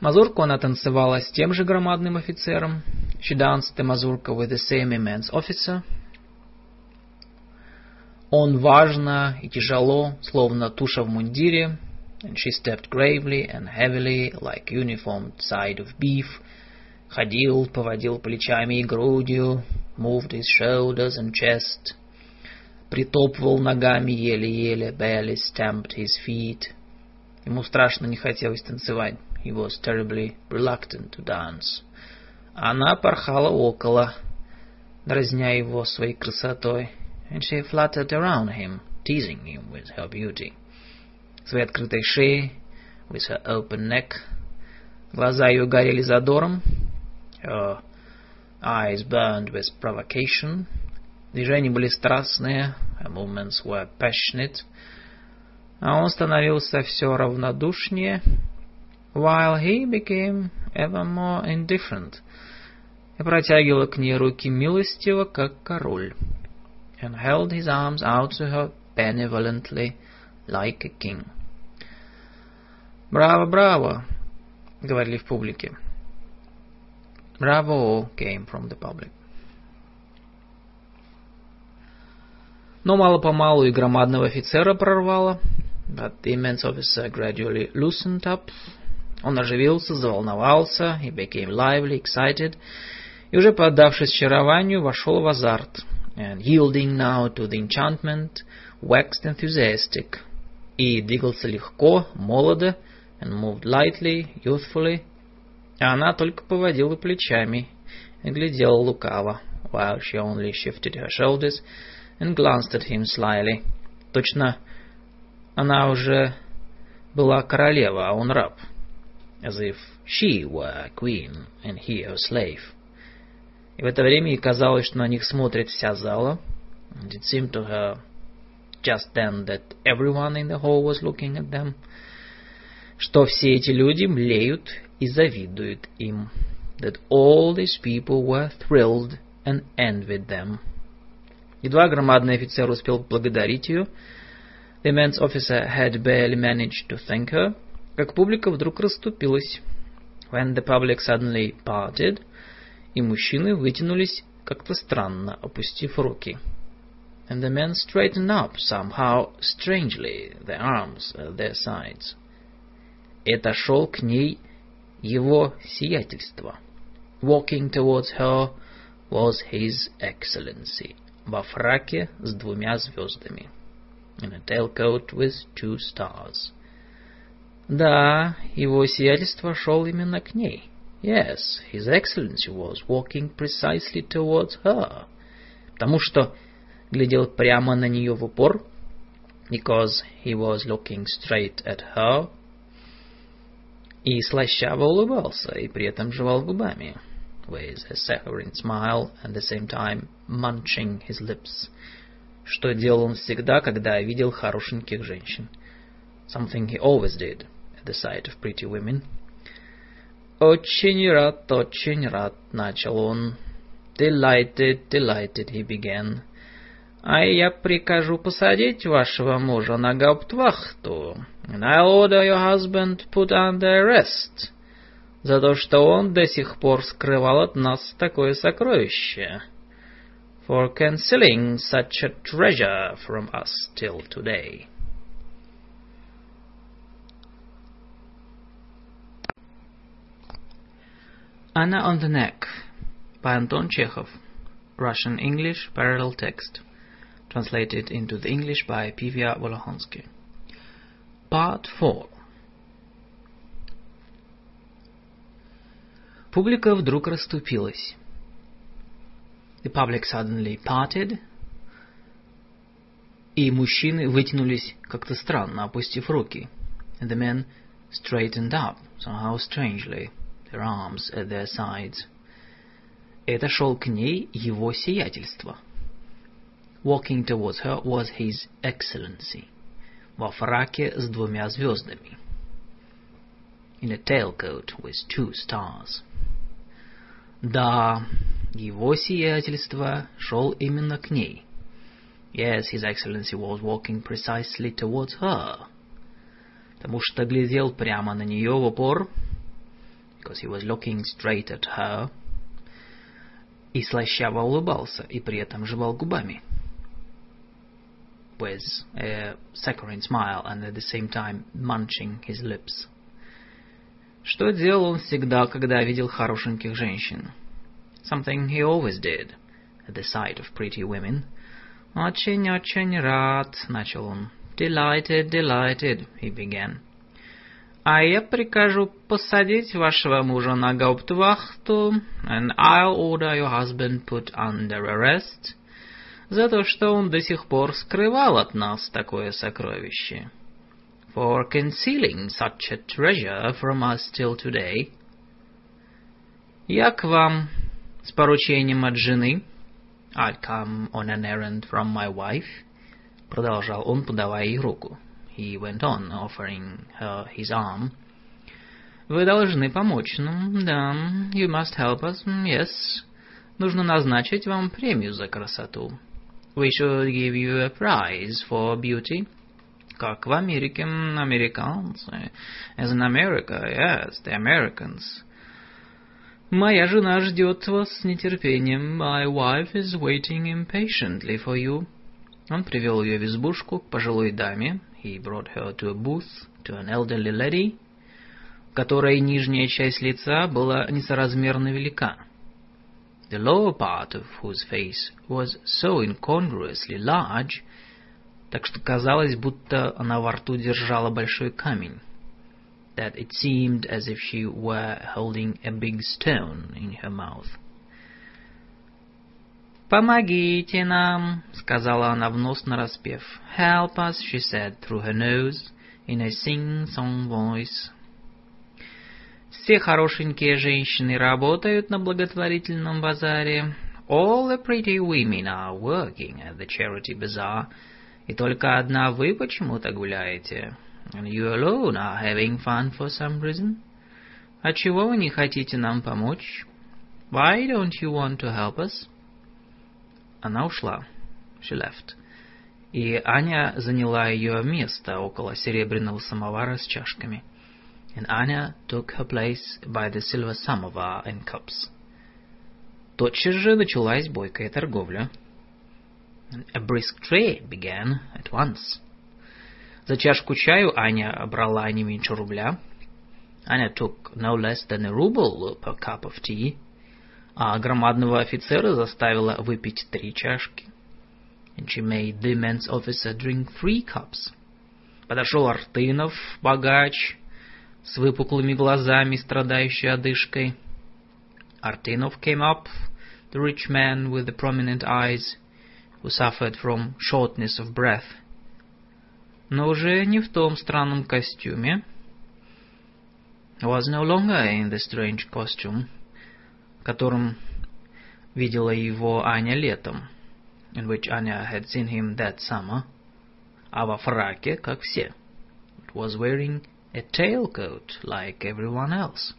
Мазурку она танцевала с тем же громадным офицером. She danced the mazurka with the same immense officer — Он важно и тяжело, словно туша в мундире, and she stepped gravely and heavily, like uniformed side of beef, ходил, поводил плечами и грудью, moved his shoulders and chest, притопывал ногами еле-еле, barely stamped his feet. Ему страшно не хотелось танцевать. He was terribly reluctant to dance. Она порхала около, дразня его своей красотой and she fluttered around him, teasing him with her beauty. Своей открытой шеей, with her open neck, глаза ее горели задором, her eyes burned with provocation, движения были страстные, her movements were passionate, а он становился все равнодушнее, while he became ever more indifferent, и протягивал к ней руки милостиво, как король and held his arms out to her benevolently, like a king. «Браво, браво!» — говорили в публике. «Браво!» came from the public. Но мало-помалу и громадного офицера прорвало, but the immense officer gradually loosened up. Он оживился, заволновался, he became lively, excited, и уже поддавшись очарованию, вошел в азарт — and yielding now to the enchantment, waxed enthusiastic, и двигался легко, молодо, and moved lightly, youthfully, а она только поводила плечами и глядела лукаво, while she only shifted her shoulders and glanced at him slyly. Точно она уже была королева, а он раб, as if she were a queen and he a slave. И в это время ей казалось, что на них смотрит вся зала. And it seemed to her just then that everyone in the hall was looking at them. Что все эти люди млеют и завидуют им. That all these people were thrilled and envied them. Едва громадный офицер успел поблагодарить ее, the immense officer had barely managed to thank her, как публика вдруг расступилась. When the public suddenly parted, и мужчины вытянулись как-то странно, опустив руки. And the men straightened up somehow strangely, their arms at their sides. Это шел к ней его сиятельство. Walking towards her was his excellency. Во фраке с двумя звездами. In a tailcoat with two stars. Да, его сиятельство шел именно к ней. Yes, His Excellency was walking precisely towards her. Потому что глядел прямо на нее в упор. Because he was looking straight at her. И слащаво улыбался, и при этом жевал губами. with a saccharine smile and at the same time munching his lips. Что делал он всегда, когда видел хорошеньких женщин. Something he always did at the sight of pretty women. Очень рад, очень рад, начал он. Delighted, delighted, he began. А я прикажу посадить вашего мужа на гауптвахту. And I'll order your husband put under arrest. За то, что он до сих пор скрывал от нас такое сокровище. For concealing such a treasure from us till today. Anna on the Neck by Anton Chekhov. Russian-English parallel text. Translated into the English by Pivya Volohonsky. Part 4 Публика вдруг расступилась. The public suddenly parted, и мужчины вытянулись как-то странно, опустив руки. And the men straightened up, somehow strangely, their arms at their sides. Это шел к ней его сиятельство. Walking towards her was his excellency. Во фраке с двумя звездами. In a tailcoat with two stars. Да, его сиятельство шел именно к ней. Yes, His Excellency was walking precisely towards her. Потому что глядел прямо на нее в упор, because he was looking straight at her, и слащаво улыбался, и при этом жевал губами. With a saccharine smile and at the same time munching his lips. Что делал он всегда, когда видел хорошеньких женщин? Something he always did at the sight of pretty women. Очень-очень рад, начал он. Delighted, delighted, he began. А я прикажу посадить вашего мужа на гауптвахту, and I'll order your husband put under arrest, за то, что он до сих пор скрывал от нас такое сокровище for concealing such a treasure from us till today. Я к вам с поручением от жены. I'll come on an errand from my wife. Продолжал он, подавая ей руку. He went on, offering her his arm. Вы должны помочь нам, да. You must help us, yes. Нужно назначить вам премию за красоту. We should give you a prize for beauty Как в Америке, американцы. As in America, yes, the Americans. Моя жена ждет вас с нетерпением. My wife is waiting impatiently for you. Он привел ее в избушку к пожилой даме. He brought her to a booth, to an elderly lady, которой нижняя часть лица была несоразмерно велика. The lower part of whose face was so incongruously large так что казалось, будто она во рту держала большой камень. That it seemed as if she were holding a big stone in her mouth. «Помогите нам», — сказала она в нос нараспев. «Help us», she said through her nose, in a sing-song voice. Все хорошенькие женщины работают на благотворительном базаре. All the pretty women are working at the charity bazaar. И только одна вы почему-то гуляете. And you alone are having fun for some reason. А чего вы не хотите нам помочь? Why don't you want to help us? Она ушла. She left. И Аня заняла ее место около серебряного самовара с чашками. And Anya took her place by the silver samovar and cups. Тотчас же началась бойкая торговля. A brisk trade began at once. За чашку чаю Аня брала не меньше рубля. Аня took no less than a ruble per cup of tea. А громадного офицера заставила выпить три чашки. And she made the immense officer drink three cups. Подошел Артынов, богач, с выпуклыми глазами, страдающий одышкой. Артынов came up, the rich man with the prominent eyes, who suffered from shortness of breath. Но уже не в том странном костюме. Was no longer in the strange costume, которым видела его Аня летом, in which Anya had seen him that summer, а во фраке, как все. It was wearing a tailcoat like everyone else.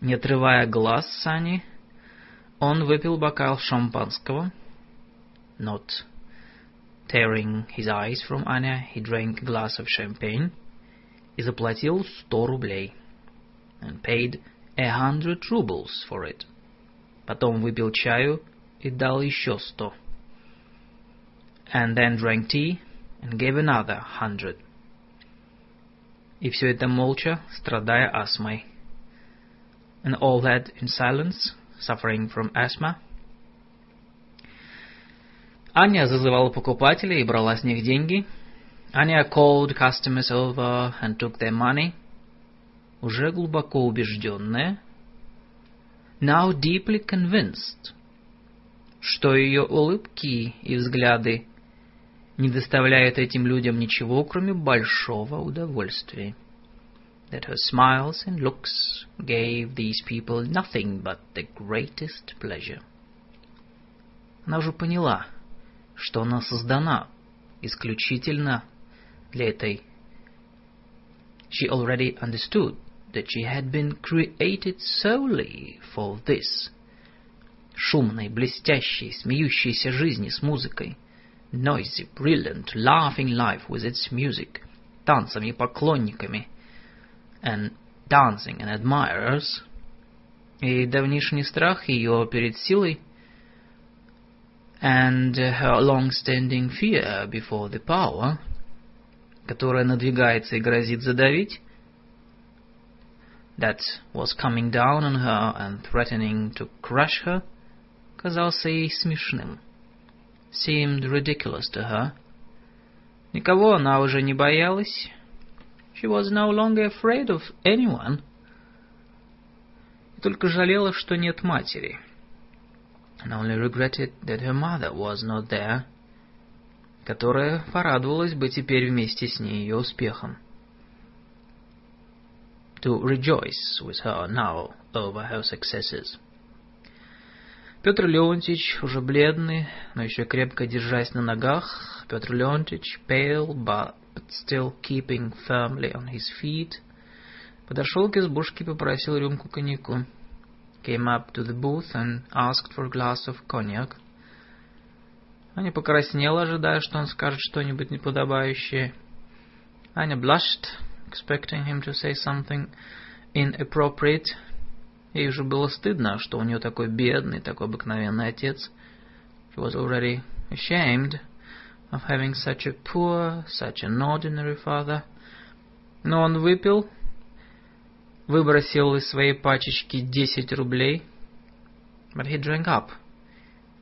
Не отрывая глаз с Ани, он выпил бокал шампанского. Not tearing his eyes from Anya, he drank a glass of champagne и заплатил сто рублей. And paid a hundred rubles for it. Потом выпил чаю и дал еще сто. And then drank tea and gave another hundred. И все это молча, страдая астмой. And all that in silence, suffering from asthma. Аня зазывала покупателей и брала с них деньги. Аня called customers over and took their money. Уже глубоко убежденная, now deeply convinced, что ее улыбки и взгляды не доставляют этим людям ничего, кроме большого удовольствия. That her smiles and looks gave these people nothing but the greatest pleasure. Она уже поняла, что она создана исключительно для этой. She already understood that she had been created solely for this. Шумной, блестящей, смеющейся жизни с музыкой. Noisy, brilliant, laughing life with its music. Танцами и поклонниками. And dancing and admirers. И давнишний страх ее перед силой. And her long-standing fear before the power, которая надвигается и грозит задавить, that was coming down on her and threatening to crush her, казался ей смешным. Seemed ridiculous to her. Никого она уже не боялась. She was no longer afraid of anyone. И только жалела, что нет матери. And only regretted that her mother was not there, которая порадовалась бы теперь вместе с ней ее успехом to rejoice with her now over her successes. Петр Леонтьевич, уже бледный, но еще крепко держась на ногах, Петр Леонтьевич, pale, but still keeping firmly on his feet, подошел к избушке и попросил рюмку коньяку. Came up to the booth and asked for a glass of cognac. Аня покраснела, ожидая, что он скажет что-нибудь неподобающее. Аня blushed, expecting him to say something inappropriate. Ей уже было стыдно, что у нее такой бедный, такой обыкновенный отец. She was already ashamed of having such a poor, such an ordinary father. Но он выпил, выбросил из своей пачечки десять рублей. But he drank up,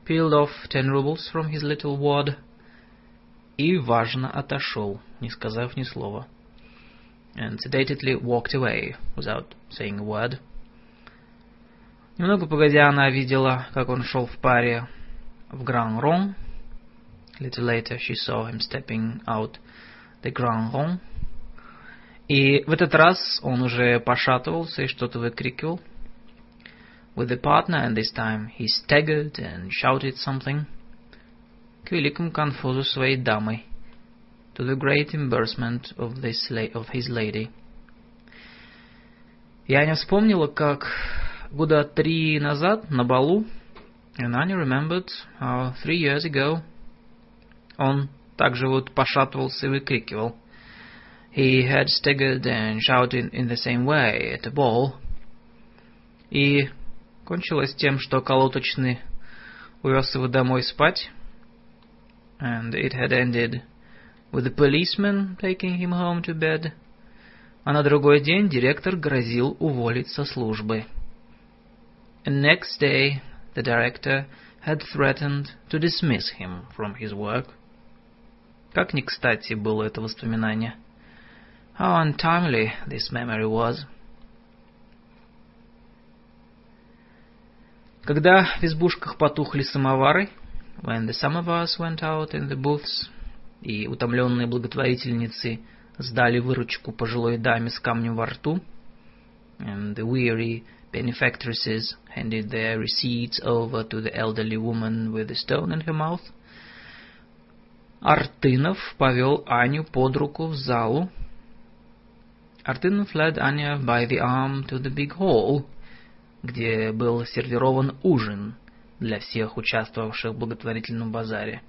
peeled off ten rubles from his little wad и важно отошел, не сказав ни слова and sedately walked away without saying a word. Немного погодя, она видела, как он шел в паре в Grand Rond. A little later she saw him stepping out the Grand Rond. И в этот раз он уже пошатывался и что-то выкрикивал. With the partner, and this time he staggered and shouted something. К великому конфузу своей дамы to the great embarrassment of, this of his lady. И Аня вспомнила, как года три назад на балу, and Аня remembered how three years ago он также вот пошатывался и выкрикивал. He had staggered and shouted in the same way at a ball. И кончилось тем, что колоточный увез его домой спать. And it had ended with the policeman taking him home to bed. А на другой день директор грозил уволить со службы. And next day the director had threatened to dismiss him from his work. Как не кстати было это воспоминание. How untimely this memory was. Когда в избушках потухли самовары, when the samovars went out in the booths, и утомленные благотворительницы сдали выручку пожилой даме с камнем во рту, and the weary Benefactresses handed their receipts over to the elderly woman with the stone in her mouth. Артынов повел Аню под руку в залу. Артынов led Anya by the arm to the big hall, где был сервирован ужин для всех участвовавших в благотворительном базаре,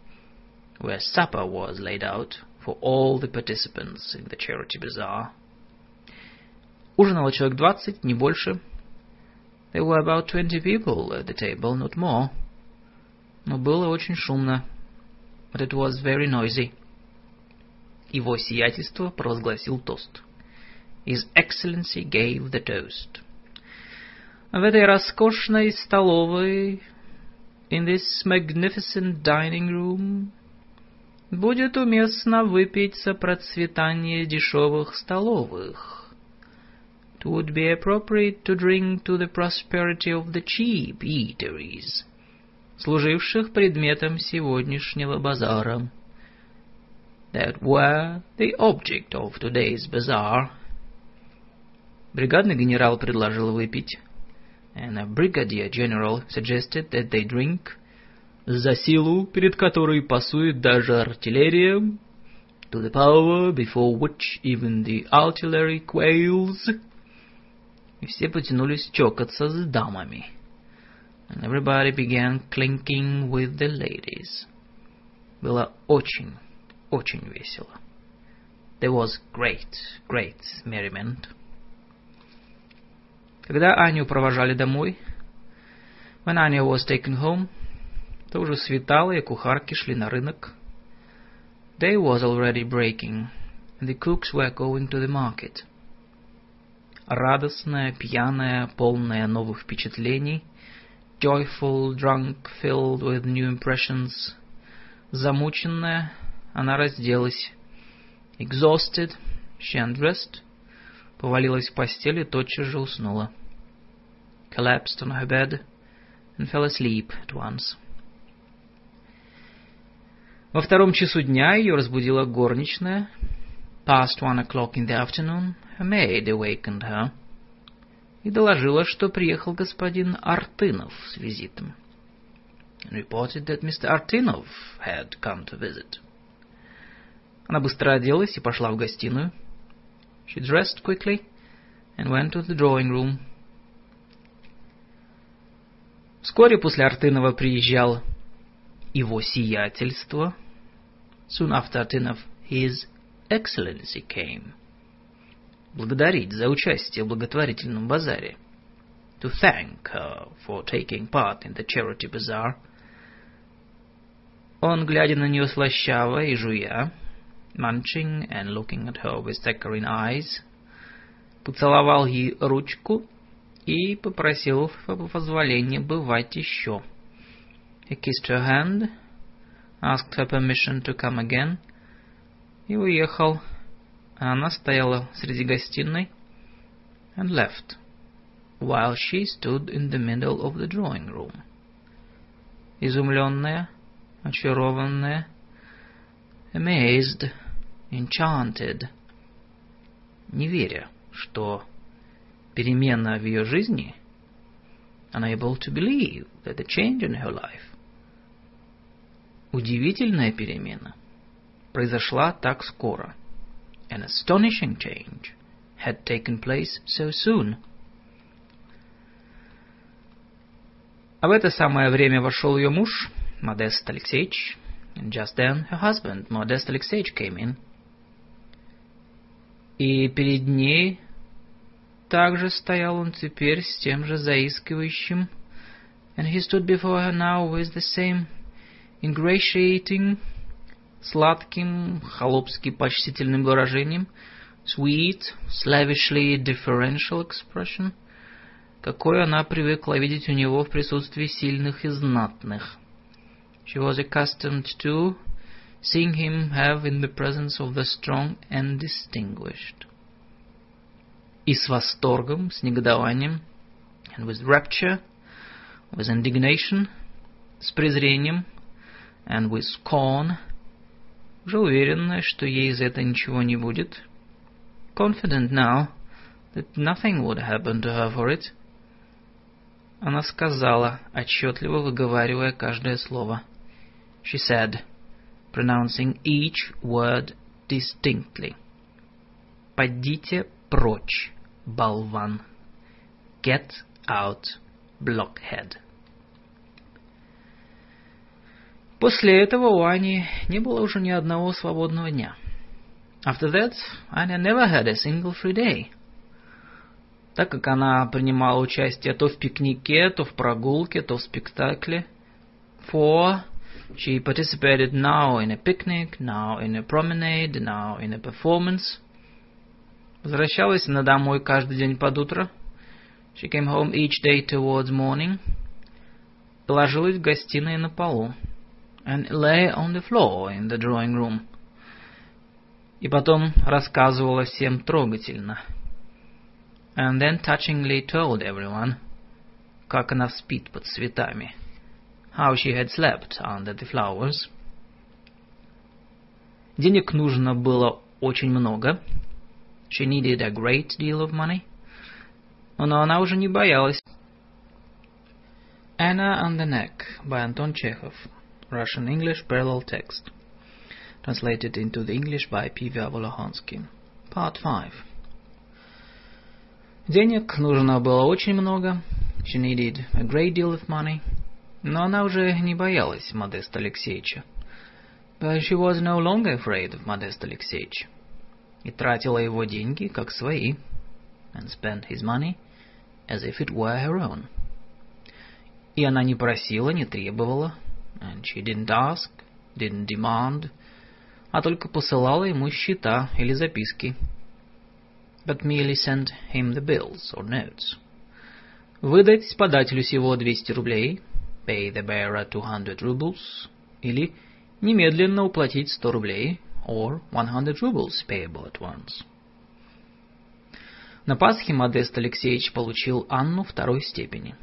where supper was laid out for all the participants in the charity bazaar. Ужинало человек двадцать, не больше. There were about twenty people at the table, not more. Но было очень шумно. But it was very noisy. Его сиятельство провозгласил тост. His Excellency gave the toast. В этой роскошной столовой, in this magnificent dining room, будет уместно выпить за процветание дешевых столовых. It would be appropriate to drink to the prosperity of the cheap eateries, служивших предметом сегодняшнего базара, that were the object of today's bazaar. Бригадный генерал предложил выпить, and a brigadier general suggested that they drink за силу, перед которой пасует даже артиллерия, to the power before which even the artillery quails, и все потянулись чокаться с дамами. And everybody began clinking with the ladies. Было очень, очень весело. There was great, great merriment. Когда Аню провожали домой, when Anya was taken home, то уже светало, и кухарки шли на рынок. Day was already breaking, and the cooks were going to the market. Радостная, пьяная, полная новых впечатлений, joyful, drunk, filled with new impressions, замученная, она разделась. Exhausted, she undressed, повалилась в постель и тотчас же уснула. Collapsed on her bed and fell asleep at once. Во втором часу дня ее разбудила горничная. Past one o'clock in the afternoon, her maid awakened her и доложила, что приехал господин Артынов с визитом. And reported that Mr. Artinov had come to visit. Она быстро оделась и пошла в гостиную. She dressed quickly and went to the drawing room. Вскоре после Артынова приезжал его сиятельство. Soon after Artinov, his excellency came. Благодарить за участие в благотворительном базаре. To thank her for taking part in the charity bazaar. Он, глядя на нее слащаво и жуя, munching and looking at her with saccharine eyes, поцеловал ей ручку и попросил позволения бывать еще. He kissed her hand, asked her permission to come again, и уехал, а она стояла среди гостиной and left, while she stood in the middle of the drawing room. Изумленная, очарованная, amazed, enchanted, не веря, что перемена в ее жизни, unable to believe that the change in her life, удивительная перемена, произошла так скоро. An astonishing change had taken place so soon. А в это самое время вошел ее муж, Modest Алексеевич, and just then her husband, Modest Alexeyevich, came in. И перед ней также стоял он теперь с тем же заискивающим, and he stood before her now with the same ingratiating, сладким, холопски почтительным выражением, sweet, slavishly deferential expression, какой она привыкла видеть у него в присутствии сильных и знатных. She was accustomed to seeing him have in the presence of the strong and distinguished. И с восторгом, с негодованием, and with rapture, with indignation, с презрением, and with scorn, уже уверенная, что ей из этого ничего не будет, confident now that nothing would happen to her for it, Она сказала, отчетливо выговаривая каждое слово. She said, pronouncing each word distinctly. Подите прочь, болван. Get out, blockhead. После этого у Ани не было уже ни одного свободного дня. After that, Anya never had a single free day. Так как она принимала участие то в пикнике, то в прогулке, то в спектакле. For she participated now in a picnic, now in a promenade, now in a performance. Возвращалась она домой каждый день под утро. She came home each day towards morning. Положилась в гостиной на полу. And lay on the floor in the drawing room. И потом рассказывала всем трогательно. And then touchingly told everyone как она спит под цветами. How she had slept under the flowers. Денег нужно было очень много. She needed a great deal of money. Но она уже не боялась. Anna on the Neck by Anton Chekhov. Russian-English parallel text. Translated into the English by P. Volohansky. Part 5. Денег нужно было очень много. She needed a great deal of money. Но она уже не боялась Модеста Алексеевича. But she was no longer afraid of Modest Alexeevich и тратила его деньги как свои, and spent his money as if it were her own. И она не просила, не требовала, and she didn't ask, didn't demand, а только посылала ему счета или записки. But merely sent him the bills or notes. Выдать подателю всего 200 рублей, pay the bearer 200 rubles, или немедленно уплатить 100 рублей, or 100 rubles payable at once. На Пасхе Модест Алексеевич получил Анну второй степени.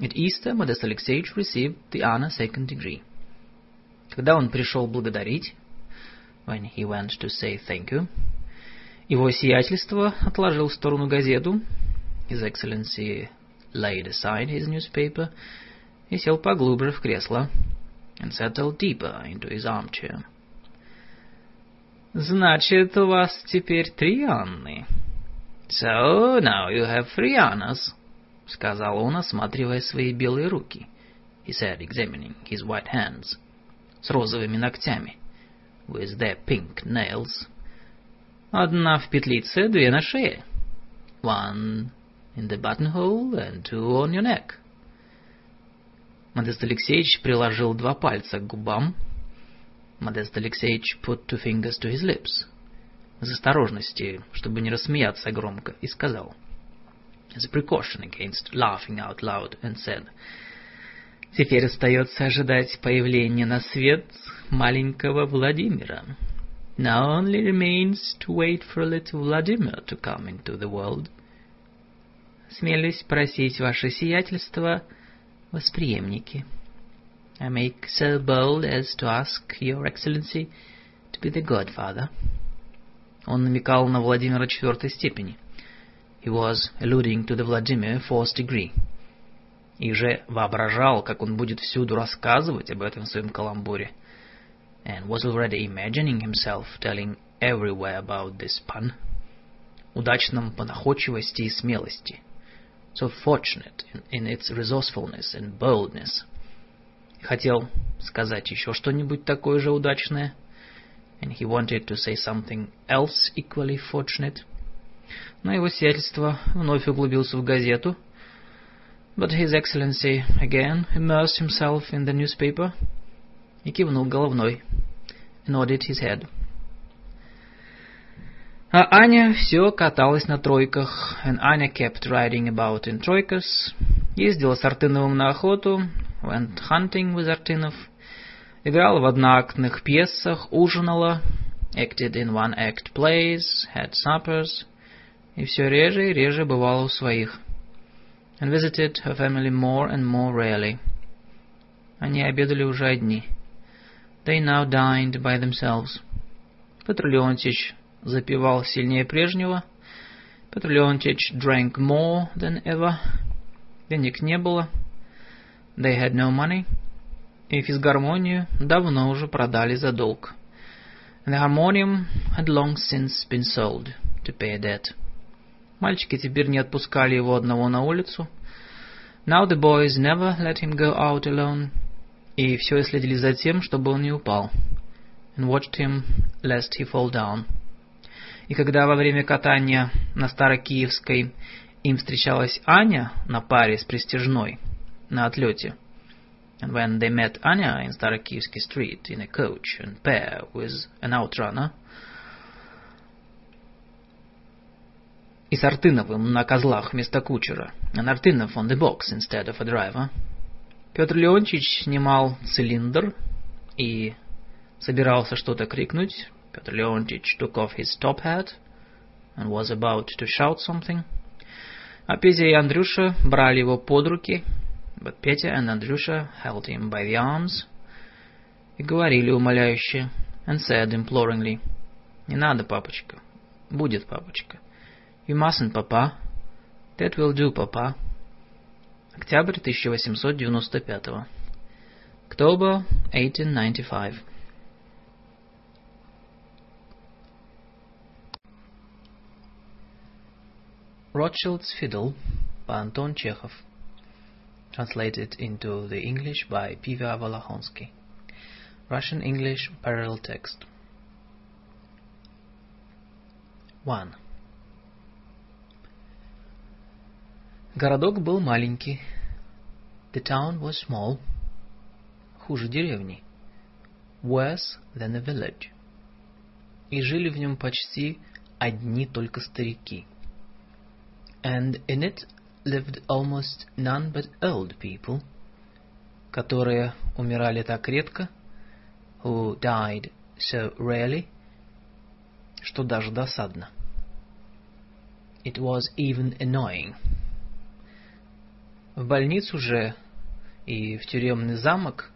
At Easter, Modest Alexeevich received the Anna second degree. Когда он пришел благодарить, when he went to say thank you, его сиятельство отложил в сторону газету, His Excellency laid aside his newspaper и сел поглубже в кресло, and settled deeper into his armchair. Значит, у вас теперь три Анны. So, now you have three Annas, сказал он, осматривая свои белые руки. He said, examining his white hands. С розовыми ногтями. With their pink nails. Одна в петлице, две на шее. One in the buttonhole and two on your neck. Модест Алексеевич приложил два пальца к губам, Modest Alexeevich put two fingers to his lips. Из осторожности, чтобы не рассмеяться громко, и сказал. As a precaution against laughing out loud, and said. Теперь остается ожидать появления на свет маленького Владимира. Now only remains to wait for little Vladimir to come into the world. Смелюсь просить ваше сиятельство, восприемники. I make so bold as to ask your excellency to be the godfather. Он намекал на Владимира четвертой степени. He was alluding to the Vladimir fourth degree. И же воображал, как он будет всюду рассказывать об этом в своем каламбуре. And was already imagining himself telling everywhere about this pun. Удачном по находчивости и смелости. So fortunate in, in its resourcefulness and boldness. хотел сказать еще что-нибудь такое же удачное. And he wanted to say something else equally fortunate. Но его сиятельство вновь углубился в газету. But His Excellency again immersed himself in the newspaper. И кивнул головной. Nodded his head. А Аня все каталась на тройках. And Anya kept riding about in troikas. Ездила с Артыновым на охоту, went hunting with Artinov, играла в одноактных пьесах, ужинала, acted in one-act plays, had suppers, и все реже и реже бывала у своих, and visited her family more and more rarely. Они обедали уже одни. They now dined by themselves. Петр Леонтьевич запивал сильнее прежнего. Petr Leontych drank more than ever. Денег не было. They had no money. И физгармонию давно уже продали за долг. And the harmonium had long since been sold to pay a debt. Мальчики теперь не отпускали его одного на улицу. Now the boys never let him go out alone. И все следили за тем, чтобы он не упал. And watched him lest he fall down. И когда во время катания на Старокиевской им встречалась Аня на паре с Престижной на отлете, and when they met Anya in Starokivsky Street in a coach and pair with an outrunner, и с Артыновым на козлах вместо кучера, and Artinov on the box instead of a driver, Петр Леонтьевич снимал цилиндр и собирался что-то крикнуть. Петр Леонтьевич took off his top hat and was about to shout something. А Петя и Андрюша брали его под руки, but Petya and Andrusha held him by the arms и говорили умоляюще, and said imploringly, «Не надо, папочка. Будет, папочка. You mustn't, papa. That will do, papa». Октябрь 1895. October 1895. Rothschild's Fiddle by Anton Chekhov. Translated into the English by Piva Volохonsky. Russian-English parallel text. 1. Городок был маленький. The town was small. Хуже деревни. Worse than a village. И жили в нем почти одни только старики. And in it lived almost none but old people, которые умирали так редко, who died so rarely, что даже досадно. It was even annoying. В больницу же и в тюремный замок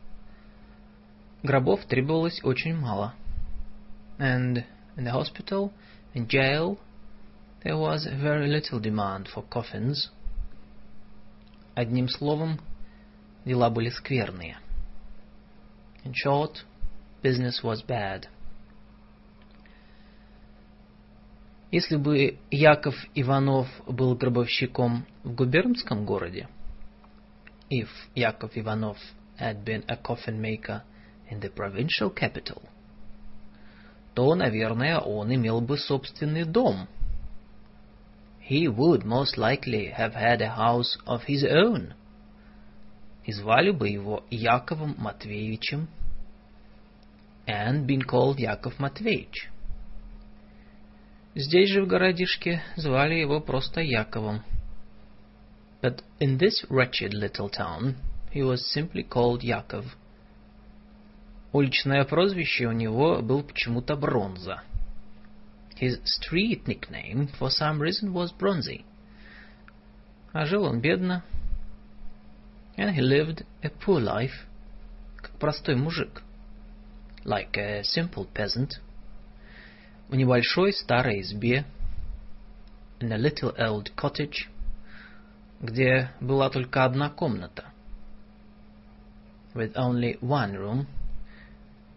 гробов требовалось очень мало. And in the hospital and jail there was very little demand for coffins. Одним словом, дела были скверные. In short, business was bad. Если бы Яков Иванов был гробовщиком в губернском городе, if Yakov Ivanov had been a coffin maker in the provincial capital, то, наверное, он имел бы собственный дом. He would most likely have had a house of his own. И звали бы его Яковом Матвеевичем. And been called Yakov Matveyevich. Здесь же в городишке звали его просто Яковом. But in this wretched little town he was simply called Yakov. Уличное прозвище у него был почему-то Бронза. His street nickname for some reason was Bronzy. А жил он бедно. And he lived a poor life. Как простой мужик. Like a simple peasant. В небольшой старой избе. In a little old cottage. Где была только одна комната. With only one room.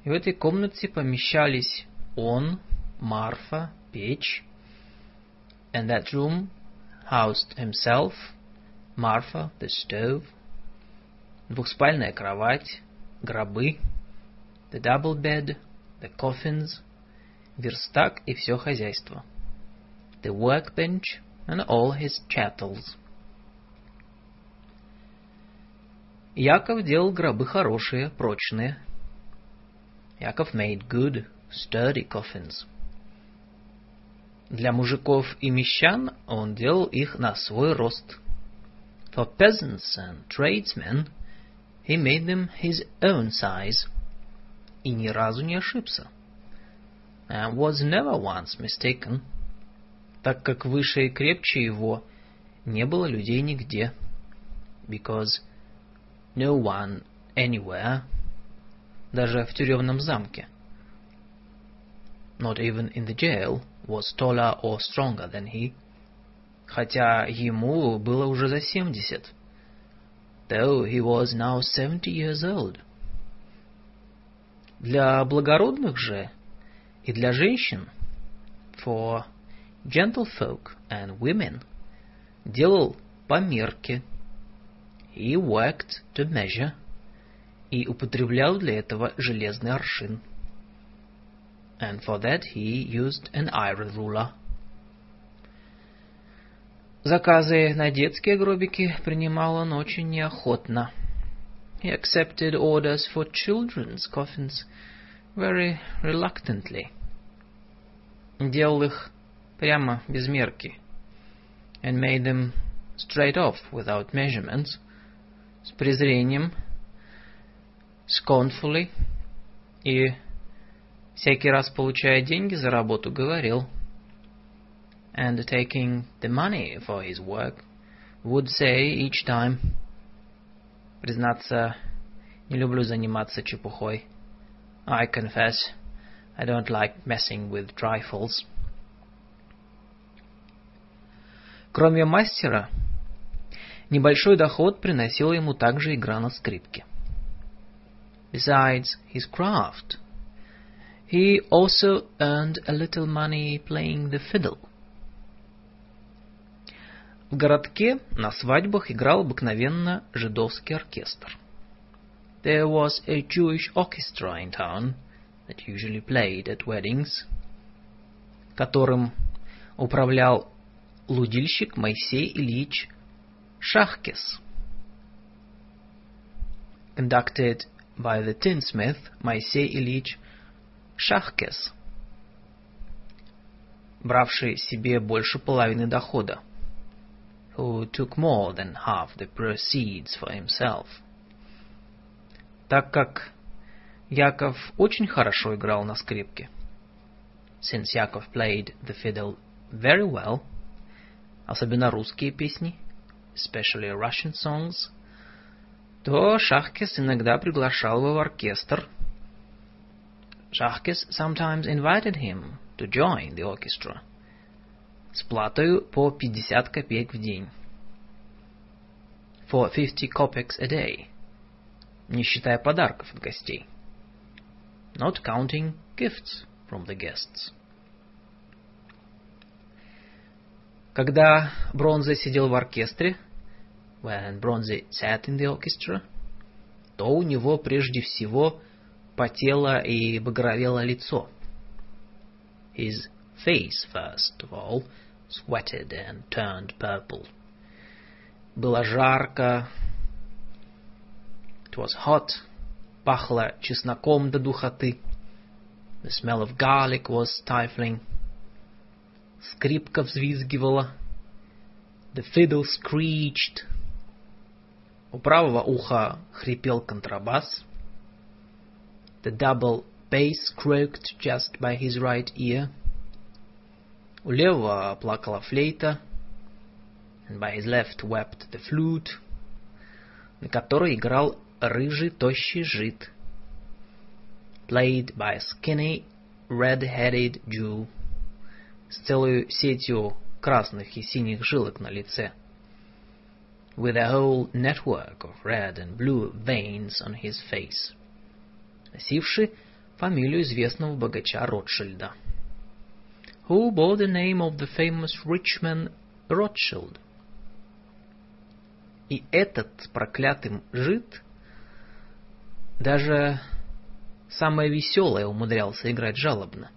И в этой комнате помещались он, Marfa, печь, and that room housed himself, Marfa, the stove, двухспальная кровать, гробы, the double bed, the coffins, верстак и все хозяйство, the workbench, and all his chattels. Яков делал гробы хорошие, прочные. Яков made good, sturdy coffins. Для мужиков и мещан он делал их на свой рост. For peasants and tradesmen, he made them his own size. И ни разу не ошибся. And was never once mistaken. Так как выше и крепче его не было людей нигде. Because no one anywhere, даже в тюремном замке, not even in the jail, was taller or stronger than he, хотя ему было уже за семьдесят. though he was now seventy years old. Для благородных же и для женщин, for gentlefolk and women, делал по мерке, he worked to measure, и употреблял для этого железный аршин. And for that he used an iron ruler. Заказы на детские гробики принимал он очень неохотно. He accepted orders for children's coffins very reluctantly. Делал их прямо без мерки. And made them straight off without measurements. С презрением. Scornfully. И всякий раз, получая деньги за работу, говорил. And taking the money for his work, would say each time, Признаться, не люблю заниматься чепухой. I confess, I don't like messing with trifles. Кроме мастера, небольшой доход приносила ему также игра на скрипке. Besides his craft, he also earned a little money playing the fiddle. В городке на свадьбах играл обыкновенно жидовский оркестр. There was a Jewish orchestra in town that usually played at weddings, которым управлял лудильщик Моисей Ильич Шахкес. Conducted by the tinsmith Моисей Ильич Шахкес, бравший себе больше половины дохода. who took more than half the proceeds for himself. Так как Яков очень хорошо играл на скрипке, since Yakov played the fiddle very well, особенно русские песни, especially Russian songs, то Шахкес иногда приглашал его в оркестр. Шахкес sometimes invited him to join the orchestra с платой по 50 копеек в день. For 50 kopecks a day. Не считая подарков от гостей. Not counting gifts from the guests. Когда Бронзе сидел в оркестре, when Bronze sat in the orchestra, то у него прежде всего потело и багровело лицо. His face, first of all, sweated and turned purple. Было жарко. It was hot. Пахло чесноком до духоты. The smell of garlic was stifling. Скрипка взвизгивала. The fiddle screeched. У правого уха хрипел контрабас. The double bass croaked just by his right ear. У левого плакала флейта. And by his left wept the flute, на которой играл рыжий тощий жид. Played by a skinny, red-headed Jew. С целой сетью красных и синих жилок на лице. With a whole network of red and blue veins on his face. Носивший фамилию известного богача Ротшильда. who bore the name of the famous rich man Rothschild. И этот проклятый жид даже самое веселое умудрялся играть жалобно.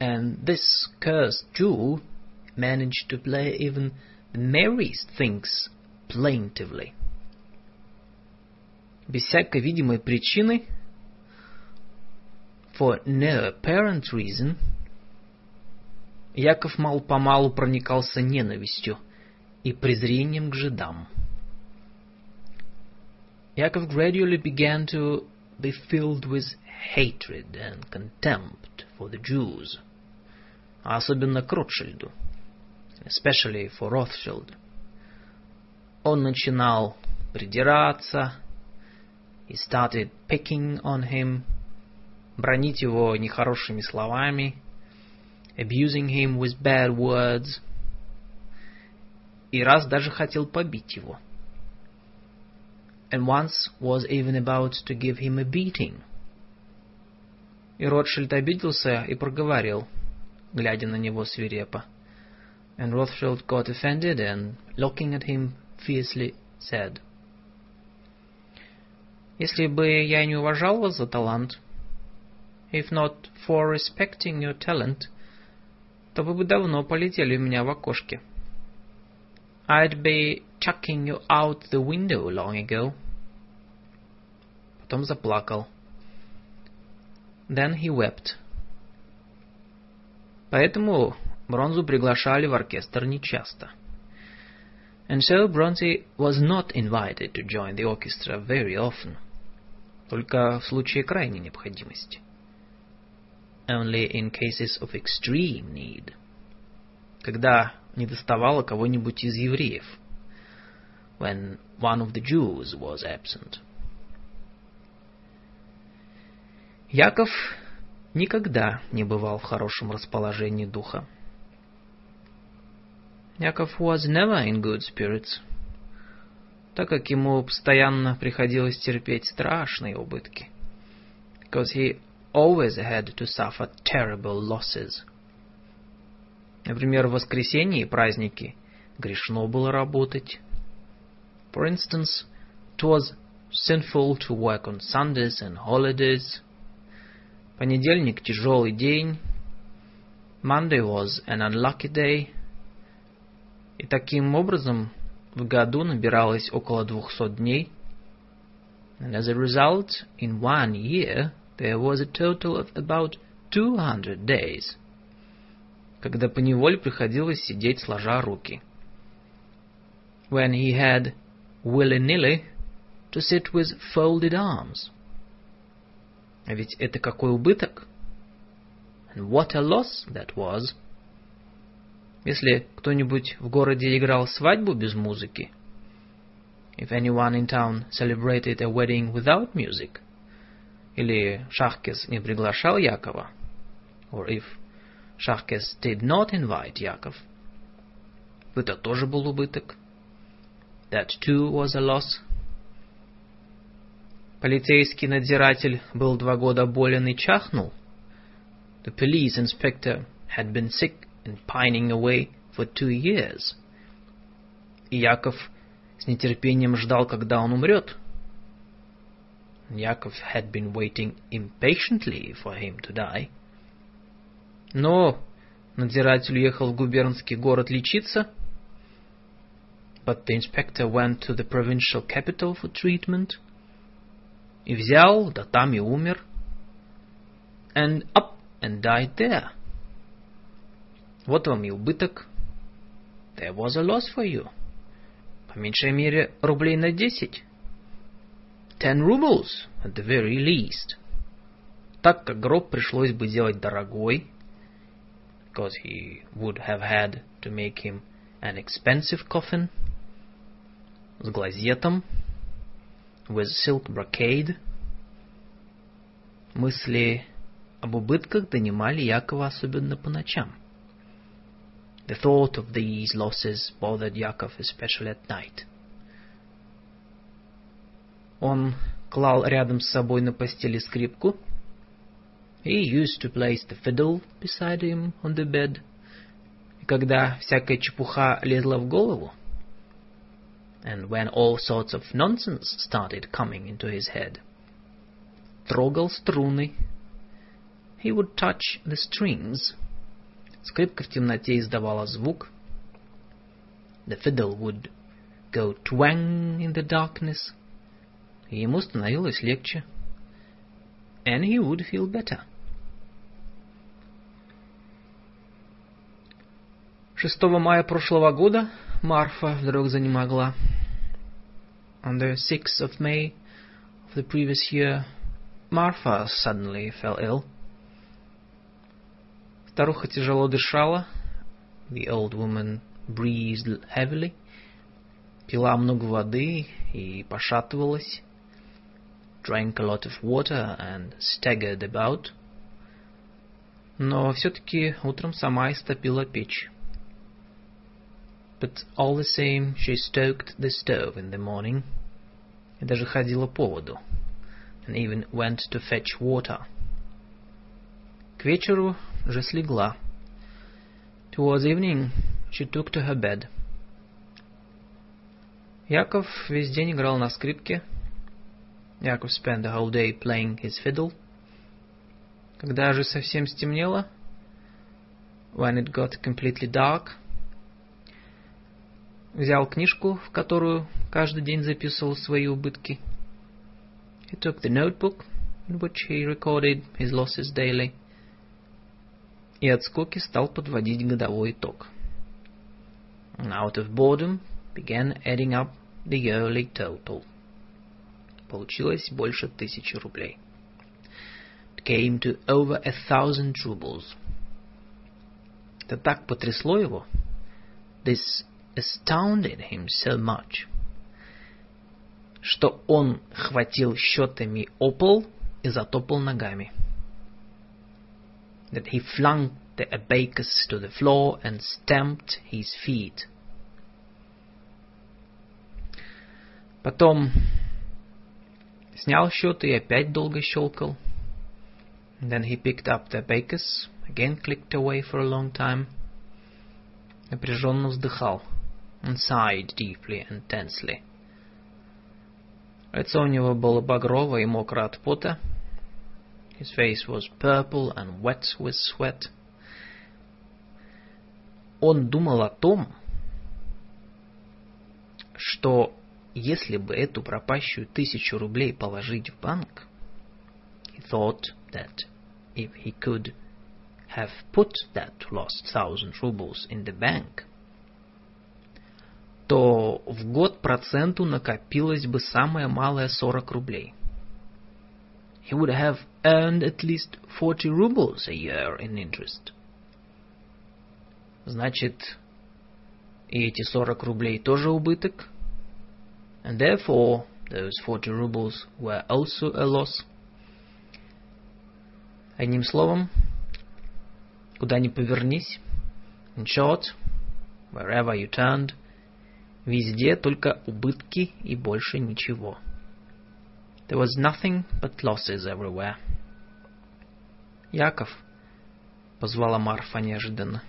And this cursed Jew managed to play even the merriest things plaintively. Без всякой видимой причины, for no apparent reason, Яков мал-помалу проникался ненавистью и презрением к жидам. Yakov gradually began to be filled with hatred and contempt for the Jews, а особенно к Ротшильду, especially for Rothschild. Он начинал придираться, he started picking on him, бронить его нехорошими словами, abusing him with bad words, и раз даже хотел побить его. and once was even about to give him a beating. И Ротшильд обиделся и проговорил, глядя на него свирепо. And Rothschild got offended and, looking at him fiercely, said, Если бы я не уважал вас за талант, if not for respecting your talent, то вы бы давно полетели у меня в окошке. I'd be chucking you out the window long ago. Потом заплакал. Then he wept. Поэтому Бронзу приглашали в оркестр нечасто. And so Bronzy was not invited to join the orchestra very often. Только в случае крайней необходимости. Only in cases of extreme need. Когда не доставало кого-нибудь из евреев. When one of the Jews was absent. Яков никогда не бывал в хорошем расположении духа. Яков was never in good spirits, так как ему постоянно приходилось терпеть страшные убытки. Because he always had to suffer terrible losses. Например, в воскресенье и праздники грешно было работать. For instance, it was sinful to work on Sundays and holidays. Понедельник – тяжелый день. Monday was an unlucky day. И таким образом в году набиралось около двухсот дней. And as a result, in one year, there was a total of about 200 days, когда поневоле приходилось сидеть сложа руки. When he had willy-nilly to sit with folded arms. А ведь это какой убыток! And what a loss that was! Если кто-нибудь в городе играл свадьбу без музыки, if anyone in town celebrated a wedding without music, Или Шахкес не приглашал Якова, or if Шахкес did not invite Яков, это тоже был убыток. That too was a loss. Полицейский надзиратель был два года болен и чахнул. The police inspector had been sick and pining away for two years. И Яков с нетерпением ждал, когда он умрет. Yakov had been waiting impatiently for him to die. Но надзиратель уехал в губернский город лечиться. But the inspector went to the provincial capital for treatment. И взял, да там и умер. And up and died there. Вот вам и убыток. There was a loss for you. По меньшей мере рублей на десять. ten rubles at the very least. Так как гроб пришлось бы делать дорогой, because he would have had to make him an expensive coffin, с глазетом, with silk brocade. Мысли об убытках донимали Якова особенно по ночам. The thought of these losses bothered Yakov especially at night. Он клал рядом с собой на постели скрипку. He used to place the fiddle beside him on the bed. И когда всякая чепуха лезла в голову, and when all sorts of nonsense started coming into his head, трогал струны. He would touch the strings. Скрипка в темноте издавала звук. The fiddle would go twang in the darkness и ему становилось легче. And he would feel better. 6 мая прошлого года Марфа вдруг занемогла. On the 6th of May of the previous year, Martha suddenly fell ill. Старуха тяжело дышала. The old woman breathed heavily. Пила много воды и пошатывалась drank a lot of water and staggered about. Но все-таки утром сама истопила печь. But all the same, she stoked the stove in the morning. и даже ходила по воду, and even went to fetch water. К вечеру же слегла. Towards evening she took to her bed. Яков весь день играл на скрипке. Яков spent the whole day playing his fiddle. Когда же совсем стемнело, when it got completely dark, взял книжку, в которую каждый день записывал свои убытки. He took the notebook in which he recorded his losses daily и от скуки стал подводить годовой итог. And out of boredom began adding up the yearly total. Получилось больше тысячи рублей. It came to over a thousand rubles. Это так потрясло его. This astounded him so much, что он хватил счетами опол и затопал ногами. That he flung the abacus to the floor and stamped his feet. Потом снял счет и опять долго щелкал. Then he picked up the abacus, again clicked away for a long time. Напряженно вздыхал. And sighed deeply and tensely. Лицо у него было багровое и мокро от пота. His face was purple and wet with sweat. Он думал о том, что если бы эту пропащую тысячу рублей положить в банк, he thought that if he could have put that lost thousand rubles in the bank, то в год проценту накопилось бы самое малое 40 рублей. He would have earned at least 40 rubles a year in interest. Значит, и эти 40 рублей тоже убыток? And therefore those 40 rubles were also a loss. Одним словом, куда ни повернись, in short, wherever you turned, везде только убытки и больше ничего. There was nothing but losses everywhere. Яков, позвала Марфа неожиданно.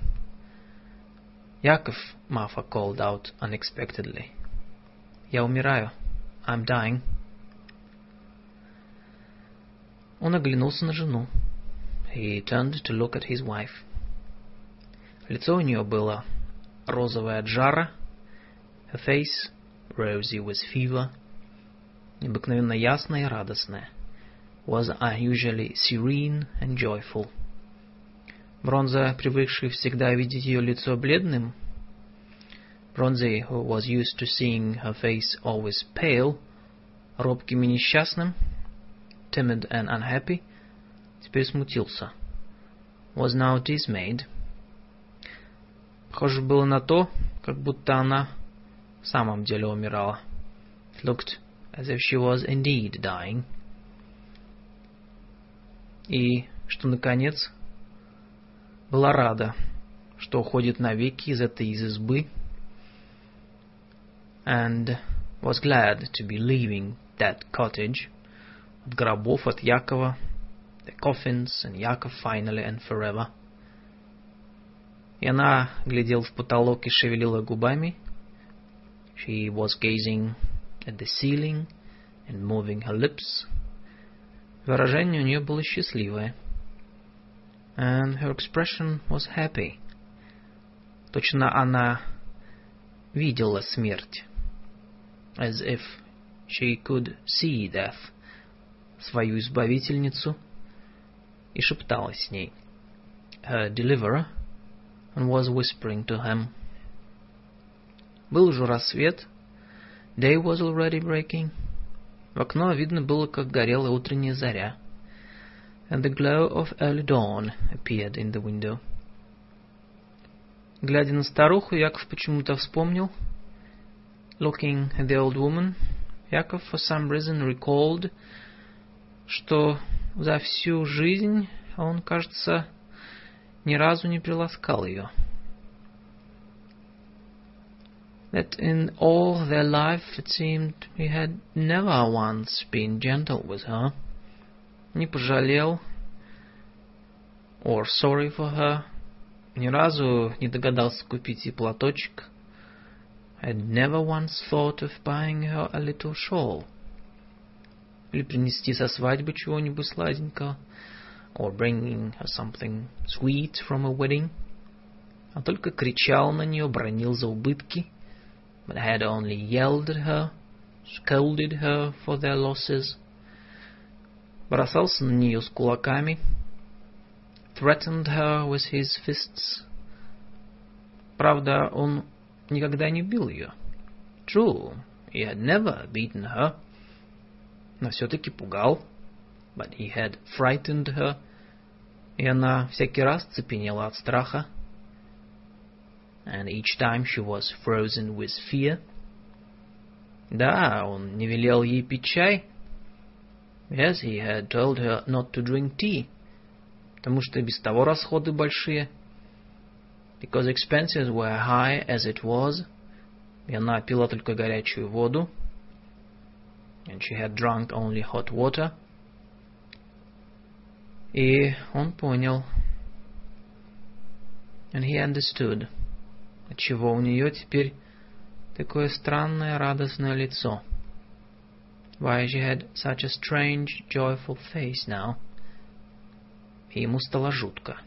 Яков, Marfa called out unexpectedly. Я умираю. I'm dying. Он оглянулся на жену. He turned to look at his wife. Лицо у нее было розовое от жара. Her face rosy with fever. Необыкновенно ясное и радостное. Was unusually serene and joyful. Бронза, привыкший всегда видеть ее лицо бледным, Бронзи, who was used to seeing her face always pale, робким и несчастным, timid and unhappy, теперь смутился. Was now dismayed. Похоже было на то, как будто она в самом деле умирала. It looked as if she was indeed dying. И что, наконец, была рада, что уходит навеки из этой из избы, and was glad to be leaving that cottage, от гробов от Якова, the coffins and Яков finally and forever. И она глядела в потолок и шевелила губами. She was gazing at the ceiling and moving her lips. Выражение у нее было счастливое. And her expression was happy. Точно она видела смерть as if she could see death, свою избавительницу, и шептала с ней, her deliverer, and was whispering to him. Был уже рассвет, day was already breaking, в окно видно было, как горела утренняя заря, and the glow of early dawn appeared in the window. Глядя на старуху, Яков почему-то вспомнил — Looking at the old woman, Яков for some reason recalled, что за всю жизнь он, кажется, ни разу не приласкал ее. that in all their life it seemed he had never once been gentle with her, не пожалел, or sorry for her, ни разу не догадался купить ей платочек, had never once thought of buying her a little shawl, или принести со свадьбы чего-нибудь сладенького, or bringing her something sweet from a wedding, а только кричал на нее, бронил за убытки, but had only yelled at her, scolded her for their losses, бросался на нее с кулаками, threatened her with his fists. Правда, он никогда не бил ее. True, he had never beaten her, но все-таки пугал, but he had frightened her, и она всякий раз цепенела от страха, and each time she was frozen with fear. Да, он не велел ей пить чай. Yes, he had told her not to drink tea, потому что без того расходы большие. Because expenses were high as it was, и она пила только горячую воду. And she had drunk only hot water. И он понял. And he understood. отчего у нее теперь такое странное радостное лицо. Why she had such a strange, joyful face now. И ему стало жутко.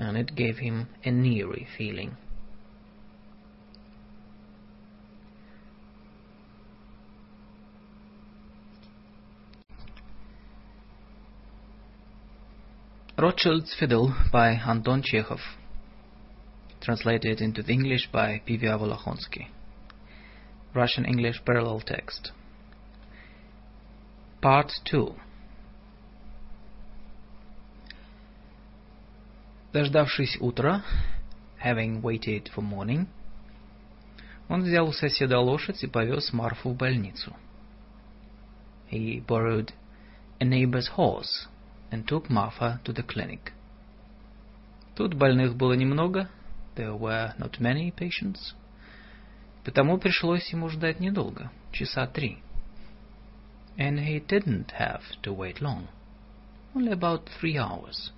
And it gave him an eerie feeling. Rothschild's Fiddle by Anton Chekhov translated into the English by P.V. Volохonsky. Russian-English parallel text. Part 2 Дождавшись утра, having waited for morning, он взял у соседа лошадь и повез Марфу в больницу. He borrowed a neighbor's horse and took Marfa to the clinic. Тут больных было немного, There were not many patients. Потому пришлось ему ждать недолго, часа три. And he didn't have to wait long. Only about three hours.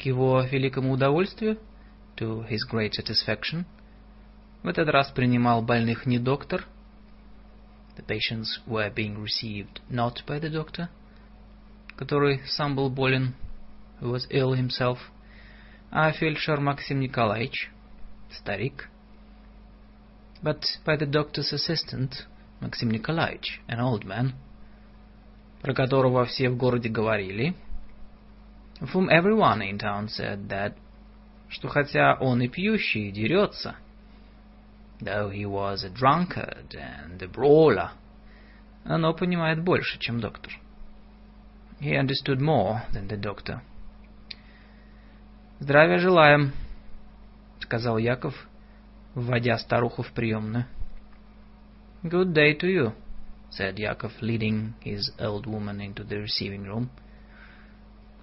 К его великому удовольствию, to his great satisfaction, в этот раз принимал больных не доктор. The patients were being received not by the doctor, который сам был болен, who was ill himself, а фельдшер Максим Николаевич, старик. But by the doctor's assistant, Максим Николаевич, an old man, про которого все в городе говорили, whom everyone in town said that, что хотя он и пьющий, и дерется, though he was a drunkard and a brawler, оно понимает больше, чем доктор. He understood more than the doctor. «Здравия желаем», — сказал Яков, вводя старуху в приемную. «Good day to you», — said Яков, leading his old woman into the receiving room.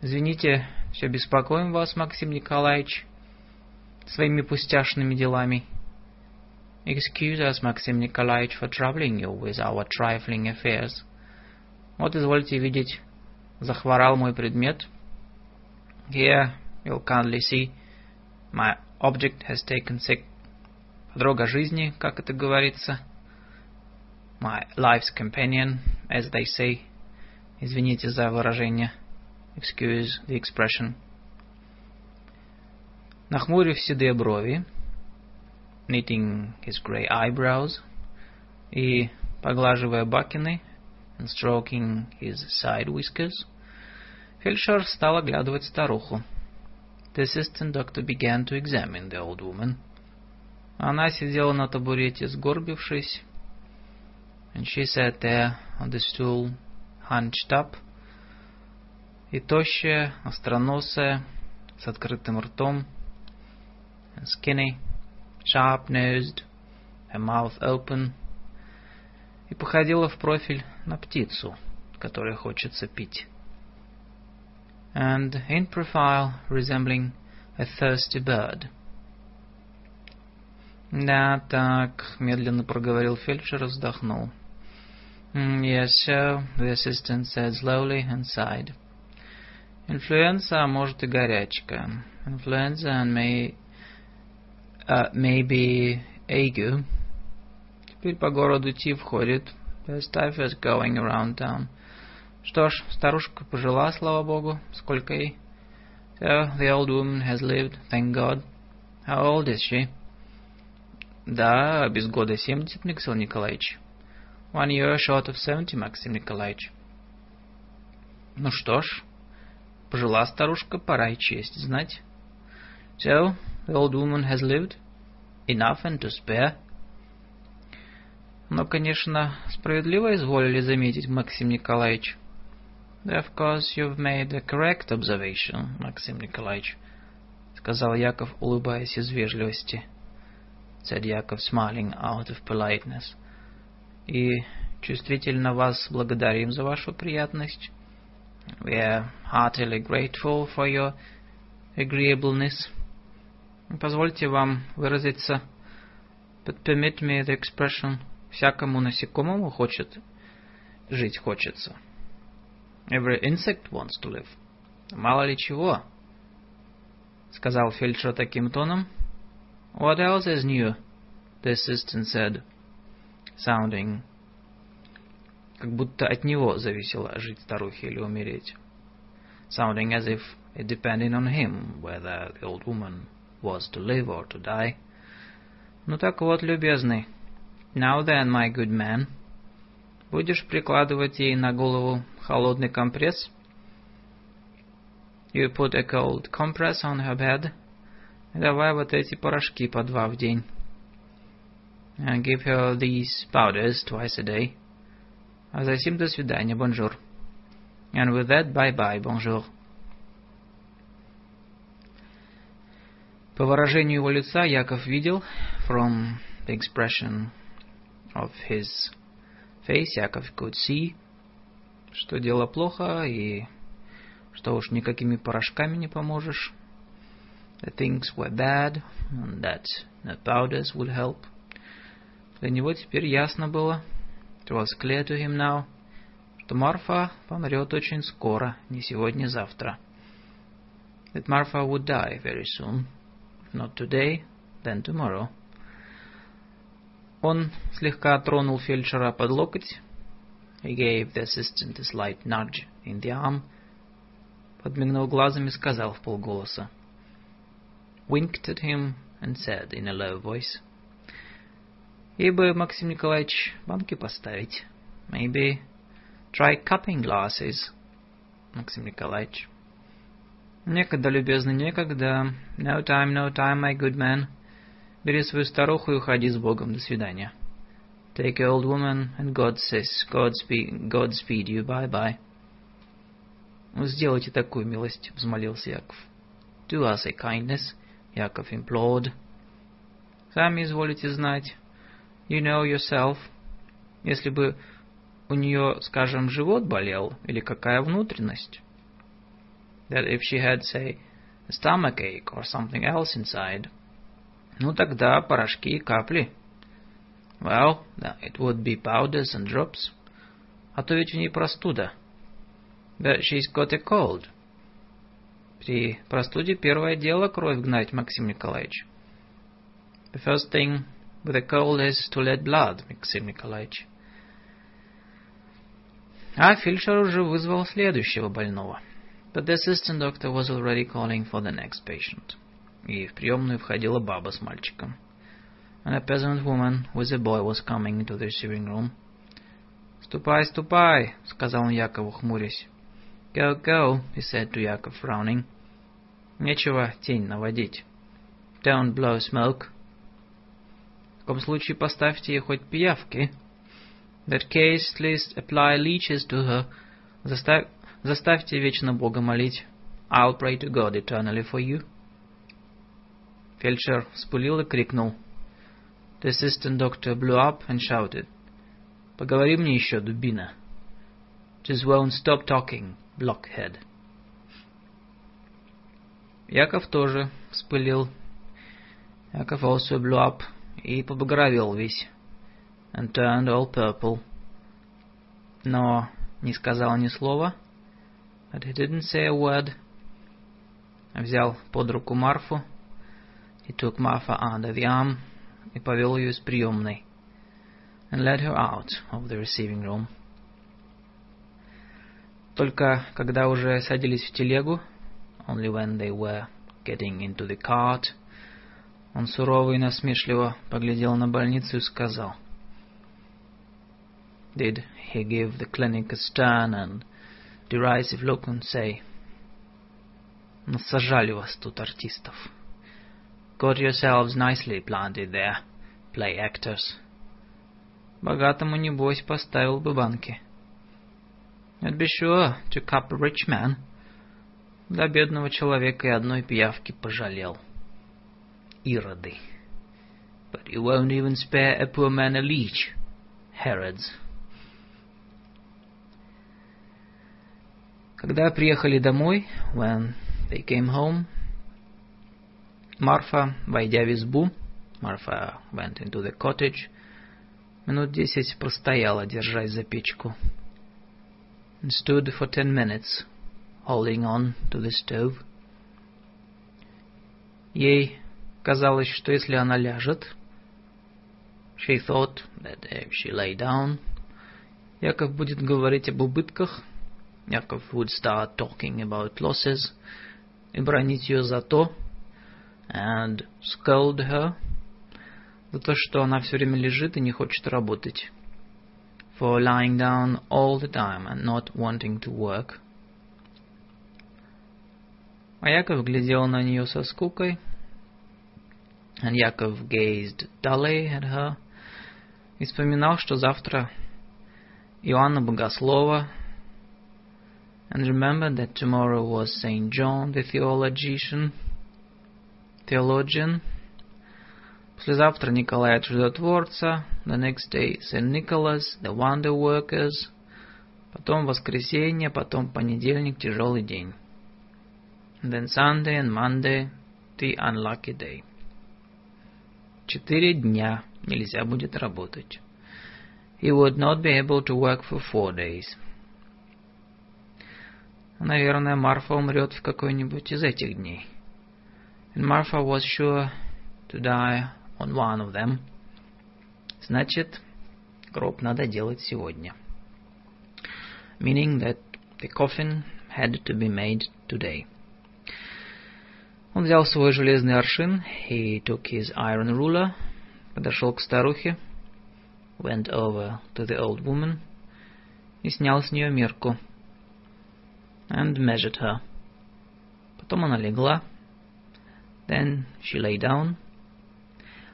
«Извините, все беспокоим вас, Максим Николаевич, своими пустяшными делами». Excuse us, Maxim Nikolaevich, for troubling you with our trifling affairs. Вот, извольте видеть, захворал мой предмет. Here, You'll kindly see my object has taken sick. Подруга жизни, как это говорится. My life's companion, as they say. Извините за выражение. Excuse the expression. Нахмурив седые брови, knitting his grey eyebrows, и поглаживая бакины, and stroking his side whiskers, фельдшер стал оглядывать старуху. The assistant doctor began to examine the old woman. Она сидела на табурете, сгорбившись, and she sat there on the stool, hunched up, и тощая, остроносая, с открытым ртом, and skinny, sharp-nosed, her mouth open, и походила в профиль на птицу, которой хочется пить and in profile resembling a thirsty bird. «Да, так», — медленно проговорил фельдшер и вздохнул. «Yes, sir», — the assistant said slowly and sighed. «Инфлюенса, может и горячка. Influenza may, uh, maybe ague. Теперь по городу Тиф ходит. There's typhus going around town. Что ж, старушка пожила, слава богу. Сколько ей?» So, the old woman has lived, thank God. How old is she? Да, без года семьдесят, Михаил Николаевич. One year short of seventy, Максим Николаевич. Ну что ж, пожила старушка, пора и честь знать. So, the old woman has lived, enough and to spare. Но, конечно, справедливо изволили заметить, Максим Николаевич. Of course, you've made a correct observation, Максим Николаевич, сказал Яков, улыбаясь из вежливости. — said Yakov, smiling out of politeness. И чувствительно вас благодарим за вашу приятность. We are heartily grateful for your agreeableness. Позвольте вам выразиться. But permit me the expression. Всякому насекомому хочет жить хочется. Every insect wants to live. Мало ли чего, сказал фельдшер таким тоном, What else is new? The assistant said, sounding как будто от него зависело жить старухе или умереть. Sounding as if it depended on him whether the old woman was to live or to die. Ну так вот, любезный. Now then, my good man. Будешь прикладывать ей на голову холодный компресс? You put a cold compress on her head Давай вот эти порошки по два в день. And give her these powders twice a day. А затем до свидания, бонжур. And with that, bye-bye, bonjour. По выражению его лица Яков видел, from the expression of his face, Yakov could see, что дело плохо и что уж никакими порошками не поможешь. The things were bad, and that no powders would help. Для него теперь ясно было, it was clear to him now, что Марфа помрет очень скоро, не сегодня-завтра. That Marfa would die very soon, if not today, then tomorrow. Он слегка тронул фельдшера под локоть. He gave the assistant a slight nudge in the arm. Подмигнул глазом и сказал в полголоса. winked at him and said in a low voice, "Ибо, Максим Николаевич, банки поставить. Maybe try cupping glasses, Максим Николаевич. Некогда, любезный, некогда. No time, no time, my good man. Бери свою старуху и уходи с Богом. До свидания. Take your old woman and God says, God speed, God speed you, bye-bye. Сделайте такую милость, взмолился Яков. Do us a kindness, Яков implored. Сами изволите знать. You know yourself. Если бы у нее, скажем, живот болел или какая внутренность. That if she had, say, a stomach ache or something else inside. Ну тогда порошки и капли. Well, it would be powders and drops. А то ведь у ней простуда. But she's got a cold. При простуде первое дело кровь гнать, Максим Николаевич. The first thing a cold is to let blood, Максим Николаевич. А фельдшер уже вызвал следующего больного. But the assistant doctor was already calling for the next patient. И в приемную входила баба с мальчиком. And a peasant woman with a boy was coming into the receiving room. «Ступай, ступай!» — сказал он Якову, хмурясь. Go, go, he said to Yakov, frowning. Нечего тень наводить. Don't blow smoke. Таком случае поставьте ей хоть пиявки. That case, at least apply leeches to her. Заставь, заставьте вечно Бога молить. I'll pray to God eternally for you. Фельдшер вспылил и крикнул. The assistant doctor blew up and shouted. Поговори мне еще, дубина. Just won't stop talking blockhead. Яков тоже вспылил. Yakov also blew up. И побагровел весь, and turned all purple. Но не сказал ни слова, but he didn't say a word. Взял под руку Марфу, he took Marfa under the arm и повел ее из приемной, and led her out of the receiving room. Только когда уже садились в телегу, only when they were getting into the cart, он сурово и насмешливо поглядел на больницу и сказал, Did he give the clinic a stern and derisive look and say, Насажали вас тут артистов. Got yourselves nicely planted there, play actors. Богатому, небось, поставил бы банки. I'd be sure to cup a rich man. Для бедного человека и одной пиявки пожалел. Ироды. But you won't even spare a poor man a leech. Herods. Когда приехали домой, when they came home, Марфа, войдя в избу, Марфа went into the cottage, минут десять простояла, держась за печку and stood for ten minutes, holding on to the stove. Ей казалось, что если она ляжет, she thought that if she lay down, Яков будет говорить об убытках, Яков would start talking about losses, и бронить ее за то, and scold her, за то, что она все время лежит и не хочет работать for lying down all the time and not wanting to work. А Яков глядел на нее со скукой, and Яков gazed dully at her, и вспоминал, что завтра Иоанна Богослова, and remembered that tomorrow was Saint John the theologian, theologian, Послезавтра Николая Чудотворца, the next day St. Nicholas, the Wonder Workers, потом воскресенье, потом понедельник, тяжелый день. And then Sunday and Monday, the unlucky day. Четыре дня нельзя будет работать. He would not be able to work for four days. Наверное, Марфа умрет в какой-нибудь из этих дней. And Martha was sure to die on one of them. Значит, гроб надо делать сегодня. Meaning that the coffin had to be made today. Он взял свой железный аршин, he took his iron ruler, подошел к старухе, went over to the old woman и снял с нее мерку, and measured her. Потом она легла, then she lay down,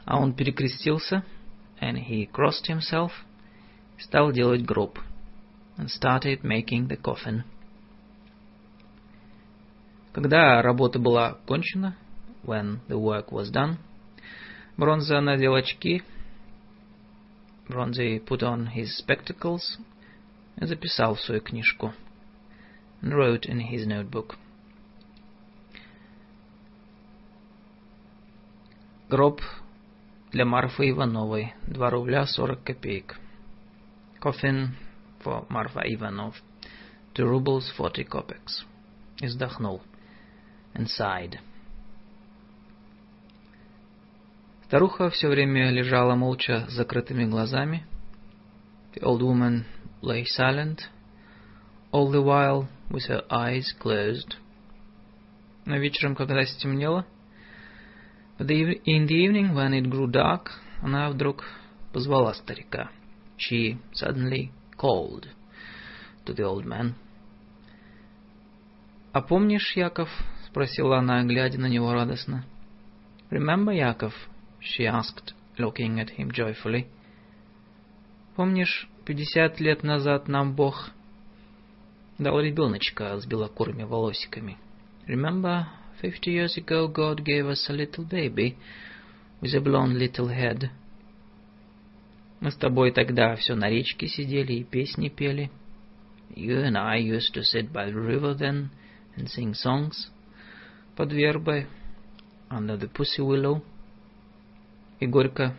а он перекрестился, and he crossed himself, стал делать гроб, and started making the coffin. Когда работа была кончена, when the work was done, Бронза надел очки, Бронзи put on his spectacles и записал в свою книжку, and wrote in his notebook. Гроб для Марфы Ивановой 2 рубля 40 копеек. Coffin for Marfa Ivanov 2 rubles 40 kopecks. И вздохнул. Sighed. Старуха все время лежала молча с закрытыми глазами. The old woman lay silent, all the while with her eyes closed. Но вечером, когда стемнело, In the evening, when it grew dark, она вдруг позвала старика. She suddenly called to the old man. «А помнишь, Яков?» — спросила она, глядя на него радостно. «Remember, Яков?» — she asked, looking at him joyfully. «Помнишь, пятьдесят лет назад нам Бог дал ребеночка с белокурыми волосиками? Remember, Fifty years ago God gave us a little baby with a blonde little head. Мы с тобой тогда все на речке сидели и песни пели. You and I used to sit by the river then and sing songs. Под вербой, under the pussy willow. И горько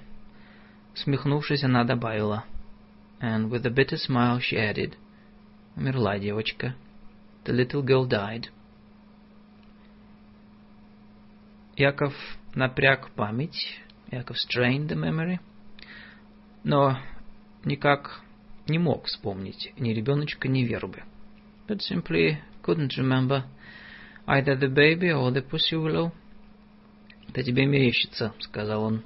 Смехнувшись, она добавила. And with a bitter smile she added. Умерла девочка. The little girl died. Яков напряг память. Яков strained the memory. Но никак не мог вспомнить ни ребеночка, ни вербы. But simply couldn't remember either the baby or the pussy willow. «Это тебе мерещится», — сказал он.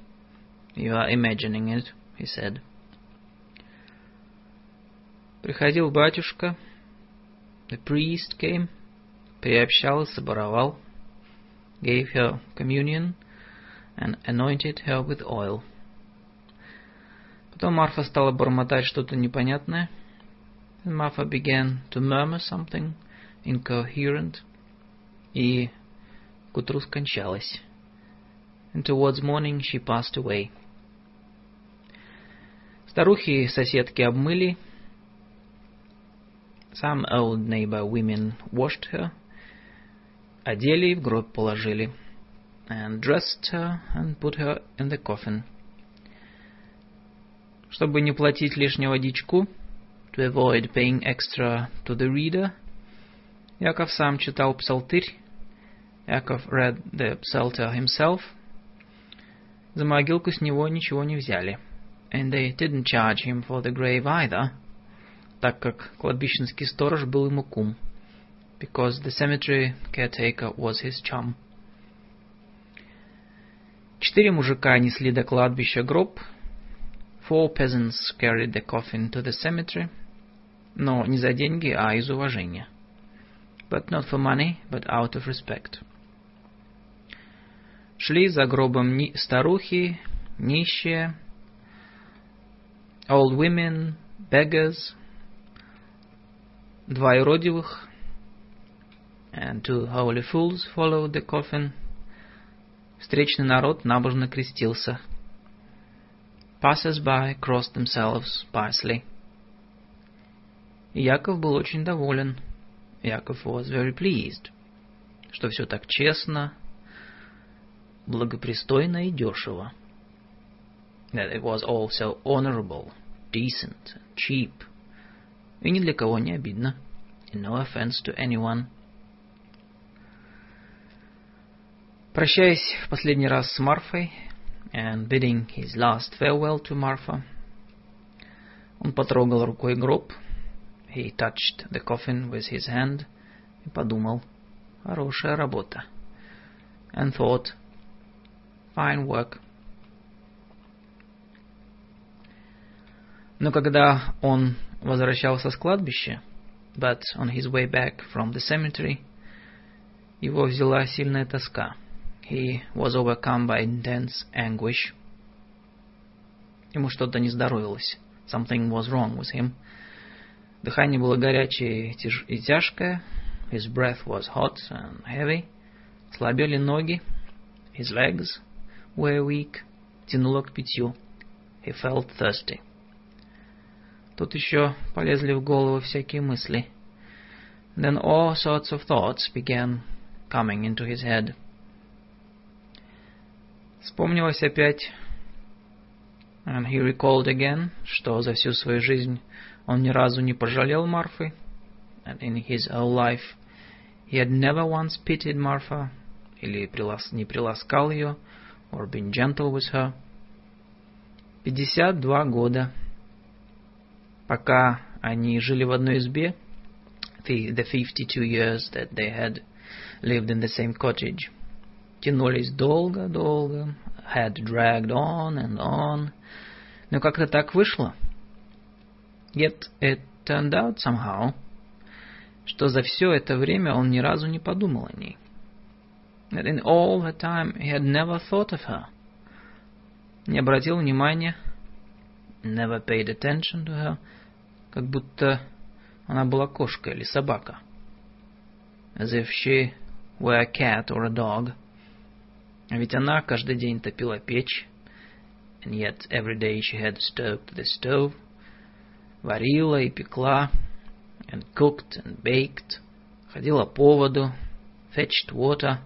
You are imagining it, he said. Приходил батюшка. The priest came. Приобщал и соборовал. Gave her communion and anointed her with oil. Потом Марфа стала бормотать что-то непонятное. And Martha began to murmur something incoherent. И к утру скончалась. And towards morning she passed away. Старухи соседки обмыли. Some old neighbor women washed her. Одели и в гроб положили. And dressed her and put her in the coffin. Чтобы не платить лишнего дичку, to avoid paying extra to the reader, Яков сам читал псалтырь. Яков read the psalter himself. За могилку с него ничего не взяли. And they didn't charge him for the grave either, так как кладбищенский сторож был ему кум. Because the cemetery caretaker was his chum. Четыре мужика несли до кладбища гроб, Four peasants carried the coffin to the cemetery, но не за деньги, а из уважения. But not for money, but out of respect. Шли за гробом ни старухи, нищие, old women, beggars, два юродивых, and two holy fools followed the coffin. Встречный народ набожно крестился. Passers-by crossed themselves piously. Яков был очень доволен. Яков was very pleased. Что все так честно, благопристойно и дешево. That it was all so honorable, decent, cheap. И ни для кого не обидно. And no offense to anyone. Прощаясь в последний раз с Марфой, and bidding his last farewell to Marfa. Он потрогал рукой гроб. He touched the coffin with his hand и подумал, хорошая работа. And thought, fine work. Но когда он возвращался с кладбища, but on his way back from the cemetery, его взяла сильная тоска. He was overcome by intense anguish. Ему что-то не здоровилось. Something was wrong with him. Дыхание было горячее и тяжкое. His breath was hot and heavy. Слабели ноги. His legs were weak. Тянуло к питью. He felt thirsty. Тут еще полезли в голову всякие мысли. Then all sorts of thoughts began coming into his head. Вспомнилось опять, and he recalled again, что за всю свою жизнь он ни разу не пожалел Марфы, and in his whole life he had never once pitied Martha, или прилас, не приласкал ее, or been gentle with her. Пятьдесят два года, пока они жили в одной избе, the, the 52 years that they had lived in the same cottage, тянулись долго-долго, had dragged on and on, но как-то так вышло. Yet it turned out somehow, что за все это время он ни разу не подумал о ней. That in all the time he had never thought of her. Не обратил внимания, never paid attention to her, как будто она была кошка или собака. As if she were a cat or a dog. А ведь она каждый день топила печь. And yet every day she had stoked the stove. Варила и пекла. And cooked and baked. Ходила по воду. Fetched water.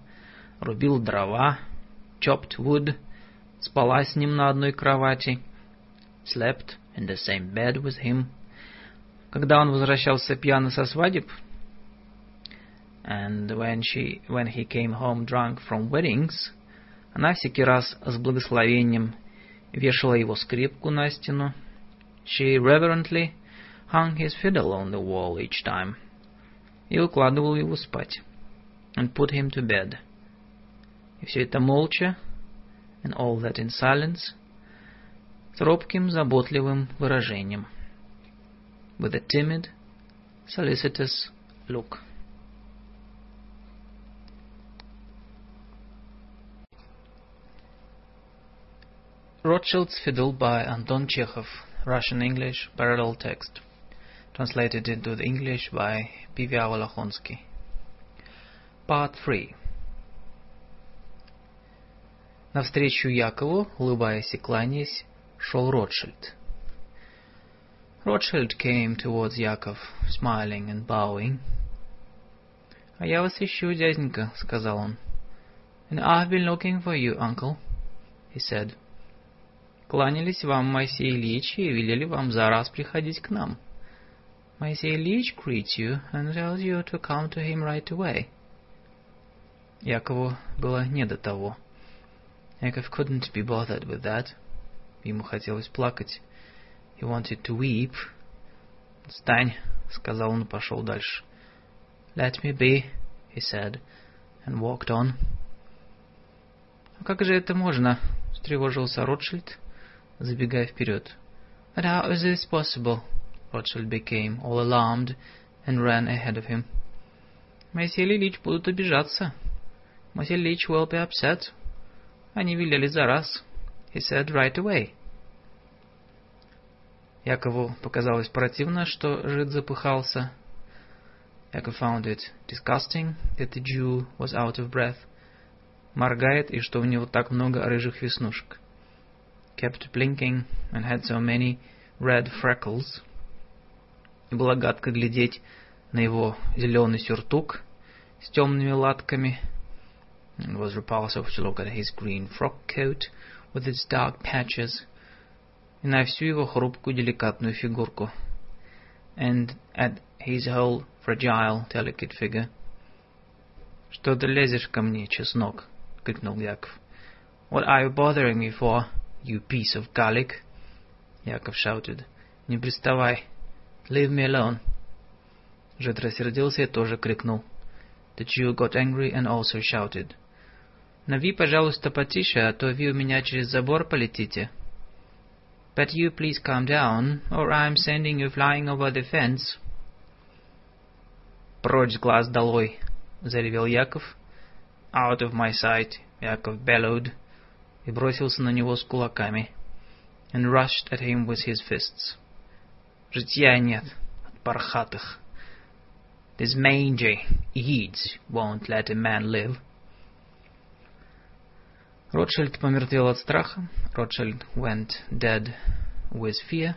Рубил дрова. Chopped wood. Спала с ним на одной кровати. slept in the same bed with him. Когда он возвращался пьяный со свадеб, and when she, when he came home drunk from weddings, она всякий раз с благословением вешала его скрипку на стену. She reverently hung his fiddle on the wall each time и укладывала его спать, and put him to bed. И все это молча, and all that in silence, с робким, заботливым выражением, with a timid, solicitous look. Rothschild's Fiddle by Anton Chekhov, Russian-English parallel text, translated into the English by P.V.A. Volохонский. Part 3 Навстречу Якову, улыбаясь и кланяясь, шел Ротшильд. Rothschild came towards Yakov, smiling and bowing. «А я вас ищу, дяденька», — сказал он. «And I've been looking for you, uncle», — he said. Кланялись вам Моисей Ильич и велели вам за раз приходить к нам. Моисей Ильич greets you and tells you to come to him right away. Якову было не до того. Яков couldn't be bothered with that. Ему хотелось плакать. He wanted to weep. «Встань», — сказал он и пошел дальше. «Let me be», he said, and walked on. «А как же это можно?» — встревожился Ротшильд забегая вперед. But how is this possible? Rothschild became all alarmed and ran ahead of him. Моисей Ильич будут обижаться. Моисей Ильич will be upset. Они велели за раз. He said right away. Якову показалось противно, что жид запыхался. Яков found it disgusting that the Jew was out of breath. Моргает, и что у него так много рыжих веснушек kept blinking and had so many red freckles. И было гадко глядеть на его зеленый сюртук с темными латками. It was repulsive to look at his green frock coat with its dark patches и на всю его хрупкую деликатную фигурку. And at his whole fragile, delicate figure. «Что ты лезешь ко мне, чеснок?» — крикнул Яков. «What are you bothering me for?» you piece of garlic!» Яков shouted. «Не приставай! Leave me alone!» Жид рассердился и тоже крикнул. The Jew got angry and also shouted. «Нави, пожалуйста, потише, а то вы у меня через забор полетите!» But you please calm down, or I'm sending you flying over the fence. «Прочь глаз долой!» — заревел Яков. «Out of my sight!» — Яков bellowed. И бросился на него с кулаками. And rushed at him with his fists. Житья нет от пархатых. This mangy Eads won't let a man live. Ротшильд помертвел от страха. Ротшильд went dead with fear.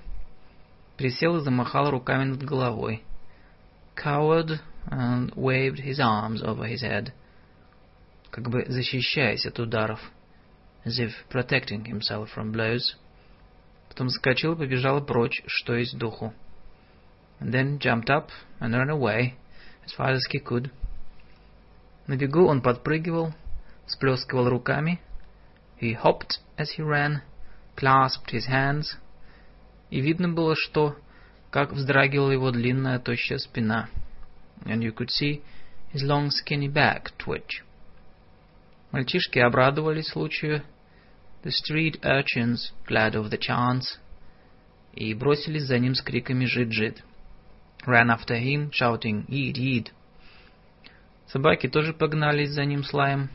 Присел и замахал руками над головой. Cowered and waved his arms over his head. Как бы защищаясь от ударов as if protecting himself from blows. Потом скочил и побежал прочь, что есть духу. And then jumped up and ran away as far as he could. На бегу он подпрыгивал, сплескивал руками. He hopped as he ran, clasped his hands. И видно было, что, как вздрагивала его длинная тощая спина. And you could see his long skinny back twitch. Мальчишки обрадовались случаю The street urchins, glad of the chance, и бросились за ним с криками «Жид-жид!» Ran after him, shouting «Eat, eat!» Собаки тоже погнались за ним с лаем.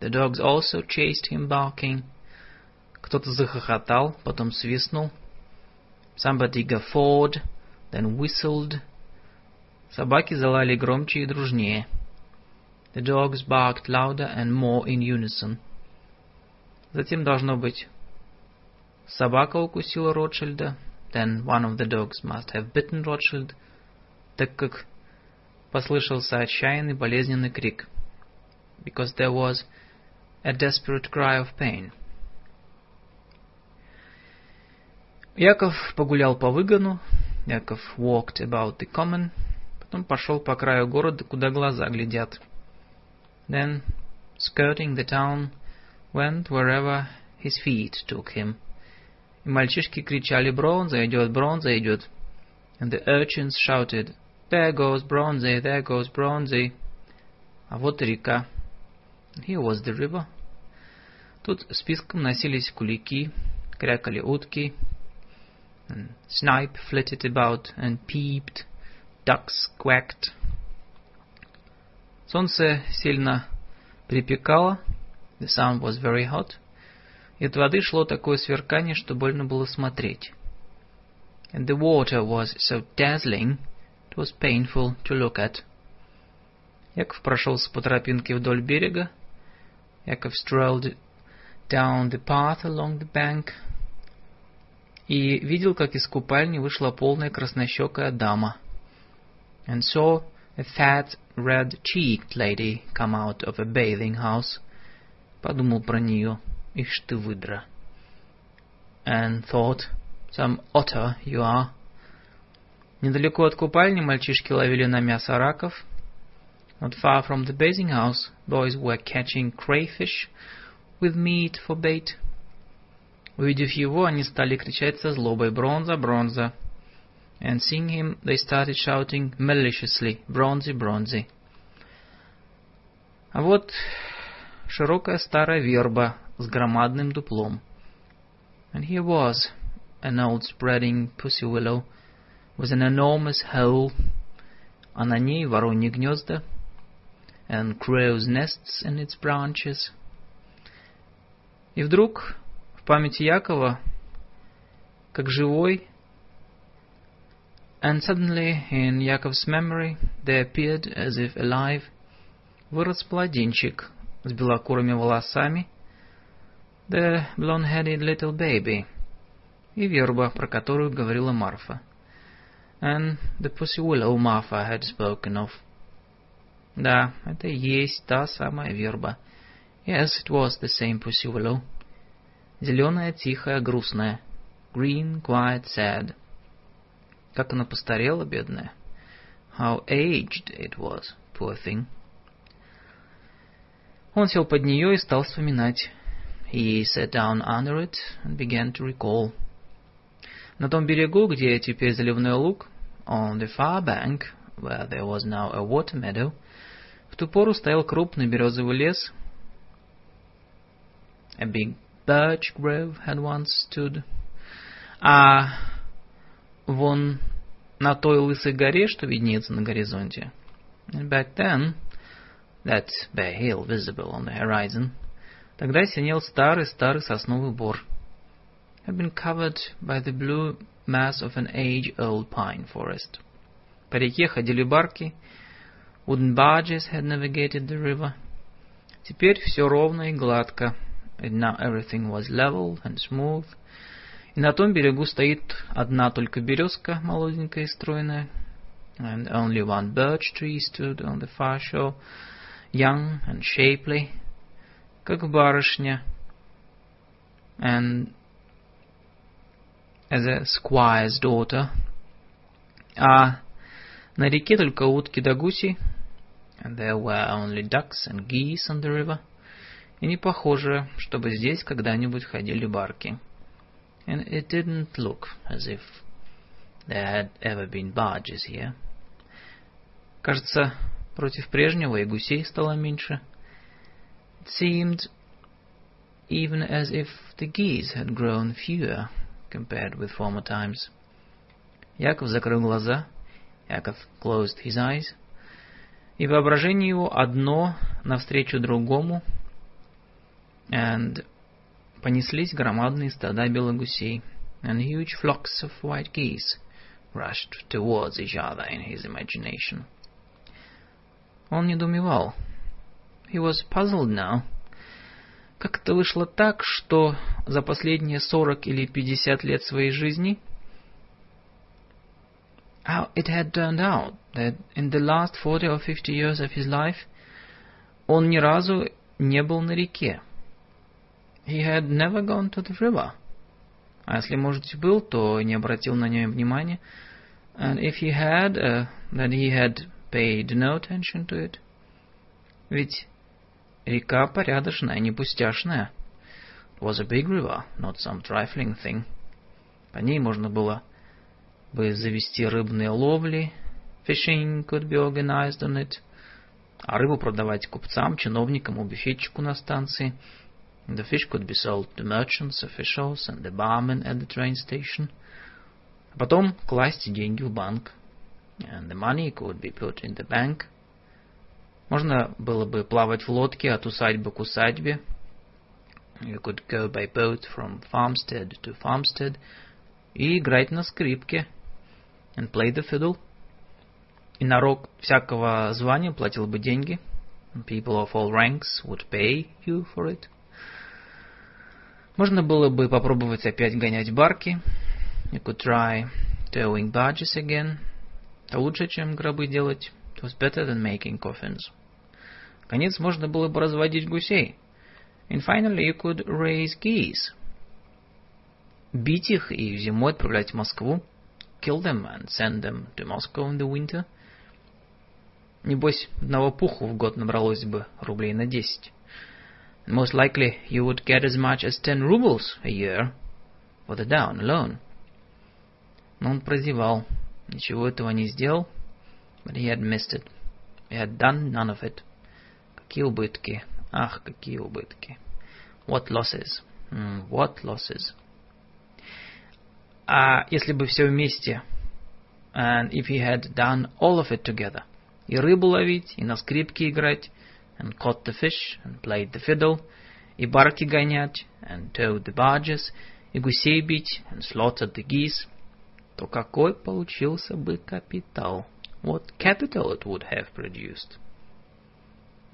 The dogs also chased him barking. Кто-то захохотал, потом свистнул. Somebody guffawed, then whistled. Собаки залали громче и дружнее. The dogs barked louder and more in unison. Затем, должно быть, собака укусила Ротшильда. Then one of the dogs must have bitten Rothschild, так как послышался отчаянный болезненный крик. Because there was a desperate cry of pain. Яков погулял по выгону, Яков walked about the common, потом пошел по краю города, куда глаза глядят. Then, skirting the town, went wherever his feet took him. И мальчишки кричали «Бронза идет, бронза идет!» And the urchins shouted «There goes Bronzy, there goes Bronzy!» А вот и река. Here was the river. Тут списком носились кулики, крякали утки. And snipe flitted about and peeped, ducks quacked. Солнце сильно припекало, the sun was very hot, и от воды шло такое сверкание, что больно было смотреть. And the water was so dazzling, it was painful to look at. Яков прошелся по тропинке вдоль берега. Яков strolled down the path along the bank. И видел, как из купальни вышла полная краснощекая дама. And saw a fat, red-cheeked lady come out of a bathing house. Подумал про нее. Ишь ты, выдра. And thought, some otter you are. Недалеко от купальни мальчишки ловили на мясо раков. Not far from the bathing house, boys were catching crayfish with meat for bait. Увидев его, они стали кричать со злобой «Бронза! Бронза!» And seeing him, they started shouting maliciously, Bronzy, Bronzy. А вот широкая старая верба с громадным дуплом. And here was an old spreading pussy willow with an enormous hole, а на ней вороньи гнезда, and crow's nests in its branches. И вдруг в памяти Якова, как живой, and suddenly in Yakov's memory there appeared, as if alive, вырос младенчик с белокурыми волосами, the blonde-headed little baby, и верба, про которую говорила Марфа. And the pussy willow Martha had spoken of. Да, это и есть та самая верба. Yes, it was the same pussy willow. Зеленая, тихая, грустная. Green, quiet, sad. Как она постарела, бедная. How aged it was, poor thing. Он сел под нее и стал вспоминать. He sat down under it and began to recall. На том берегу, где теперь заливной луг, on the far bank, where there was now a water meadow, в ту пору стоял крупный березовый лес. A big birch grove had once stood. А вон на той лысой горе, что виднеется на горизонте, and back then, that bare hill visible on the horizon, тогда синел старый-старый сосновый бор. had been covered by the blue mass of an age-old pine forest. По реке ходили барки. Wooden barges had navigated the river. Теперь все ровно и гладко. And now everything was level and smooth. И на том берегу стоит одна только березка, молоденькая и стройная. And only one birch tree stood on the far shore, young and shapely, как барышня. And as a squire's daughter. А на реке только утки да гуси. And there were only ducks and geese on the river. И не похоже, чтобы здесь когда-нибудь ходили барки. And it didn't look as if there had ever been barges here. Кажется, против прежнего и гусей стало меньше. It seemed even as if the geese had grown fewer compared with former times. Яков закрыл глаза. Яков closed his eyes. И воображение его одно навстречу другому. And понеслись громадные стада белогусей. And huge flocks of white geese rushed towards each other in his imagination. Он недоумевал. He was puzzled now. Как это вышло так, что за последние сорок или пятьдесят лет своей жизни how it had turned out that in the last forty or fifty years of his life он ни разу не был на реке. He had never gone to the river. А если, может, был, то не обратил на нее внимания. And if he had, uh, then he had paid no attention to it. Ведь река порядочная, не пустяшная. It was a big river, not some trifling thing. По ней можно было бы завести рыбные ловли. Fishing could be organized on it. А рыбу продавать купцам, чиновникам, убифетчику на станции. The fish could be sold to merchants, officials and the barman at the train station. А потом класть деньги в банк. And the money could be put in the bank. Можно было бы плавать в лодке от усадьбы к усадьбе. You could go by boat from farmstead to farmstead и играть на скрипке. And play the fiddle. И народ всякого звания платил бы деньги. And people of all ranks would pay you for it. Можно было бы попробовать опять гонять барки. You could try towing barges again. Лучше, чем гробы делать. It was better than making coffins. Конец можно было бы разводить гусей. And finally you could raise geese. Бить их и зимой отправлять в Москву. Kill them and send them to Moscow in the winter. Небось, одного пуху в год набралось бы рублей на десять. Most likely you would get as much as ten rubles a year for the down alone. Но он прозевал. Ничего этого не сделал. But he had missed it. He had done none of it. Какие убытки. Ах, какие убытки. What losses. Mm, what losses. А если бы все вместе, and if he had done all of it together, и рыбу ловить, и на скрипке играть, and caught the fish, and played the fiddle, и барки гонять, and towed the barges, и гусей бить, and slaughtered the geese, То какой получился бы капитал? What capital it would have produced?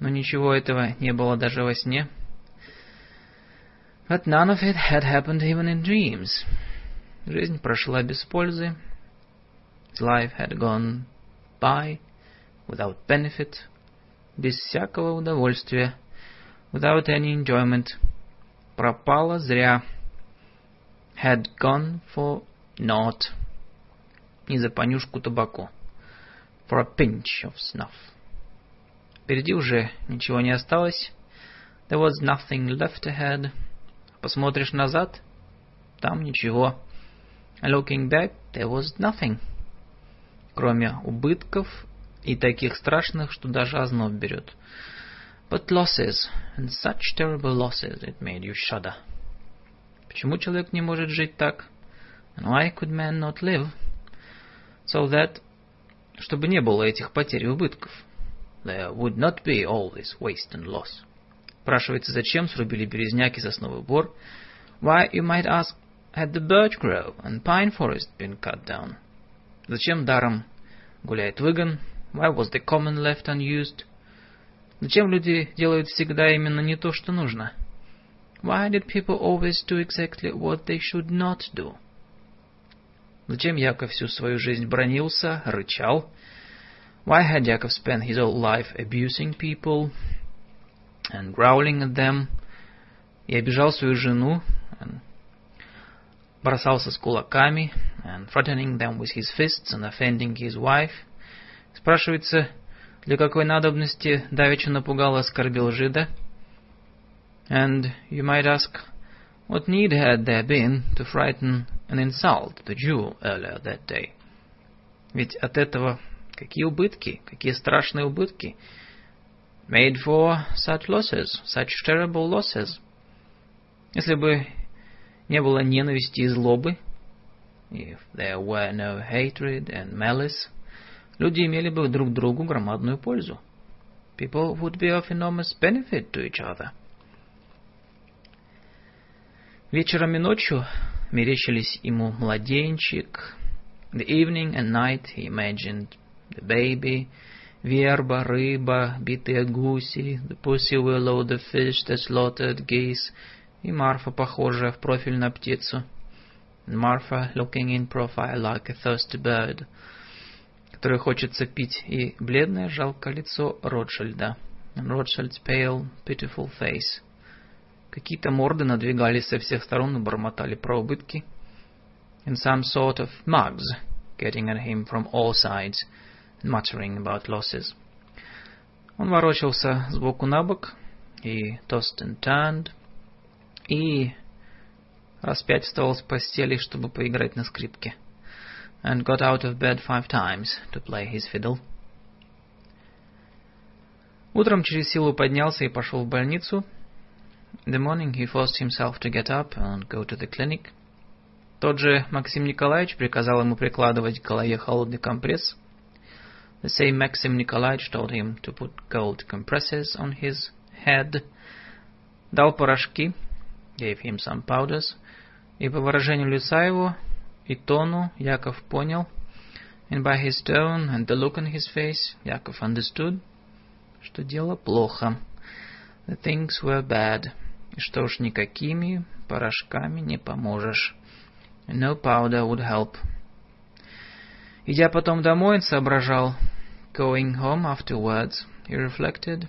Но ничего этого не было даже во сне. But none of it had happened even in dreams. Жизнь прошла без пользы. His life had gone by without benefit, без всякого удовольствия, without any enjoyment, пропала зря, had gone for naught, и за понюшку табаку, for a pinch of snuff. Впереди уже ничего не осталось, there was nothing left ahead. Посмотришь назад, там ничего. Looking back, there was nothing. Кроме убытков и таких страшных, что даже озноб берет. But losses, and such terrible losses, it made you shudder. Почему человек не может жить так? And why could man not live? So that, чтобы не было этих потерь и убытков. There would not be all this waste and loss. Спрашивается, зачем срубили березняк и сосновый бор? Why, you might ask, had the birch grove and pine forest been cut down? Зачем даром гуляет выгон? Why was the common left unused? Зачем люди делают всегда именно не то, что нужно? Why did people always do exactly what they should not do? Зачем Яков всю свою жизнь бронился, рычал? Why had Yakov spent his whole life abusing people and growling at them? И обижал свою жену, and бросался с кулаками, and threatening them with his fists and offending his wife. Спрашивается, для какой надобности давеча напугал и оскорбил жида? And you might ask, what need had there been to frighten and insult the Jew earlier that day? Ведь от этого какие убытки, какие страшные убытки. Made for such losses, such terrible losses. Если бы не было ненависти и злобы, if there were no hatred and malice, люди имели бы друг другу громадную пользу. People would be of enormous benefit to each other. Вечером и ночью мерещились ему младенчик. The evening and night he imagined the baby, верба, рыба, битые гуси, the pussy willow, the fish, the slaughtered geese, и Марфа, похожая в профиль на птицу. And Martha, looking in profile like a thirsty bird, которой хочется пить, и бледное жалкое лицо Ротшильда. And Rothschild's pale, pitiful face. Какие-то морды надвигались со всех сторон и бормотали про убытки. in some sort of mugs, getting at him from all sides and muttering about losses. Он ворочался сбоку на бок и tossed and turned, и раз пять вставал с постели, чтобы поиграть на скрипке, and got out of bed five times to play his fiddle. Утром через силу поднялся и пошел в больницу. In the morning he forced himself to get up and go to the clinic. Тот же Максим Николаевич приказал ему прикладывать к голове холодный компресс. The same Maxim Nikolaevich told him to put cold compresses on his head. Дал порошки, gave him some powders, и по выражению лица его и тону Яков понял, and by his tone and the look on his face, Яков understood, что дело плохо. The things were bad. И что уж никакими порошками не поможешь. No powder would help. Идя потом домой, он соображал. Going home afterwards, he reflected,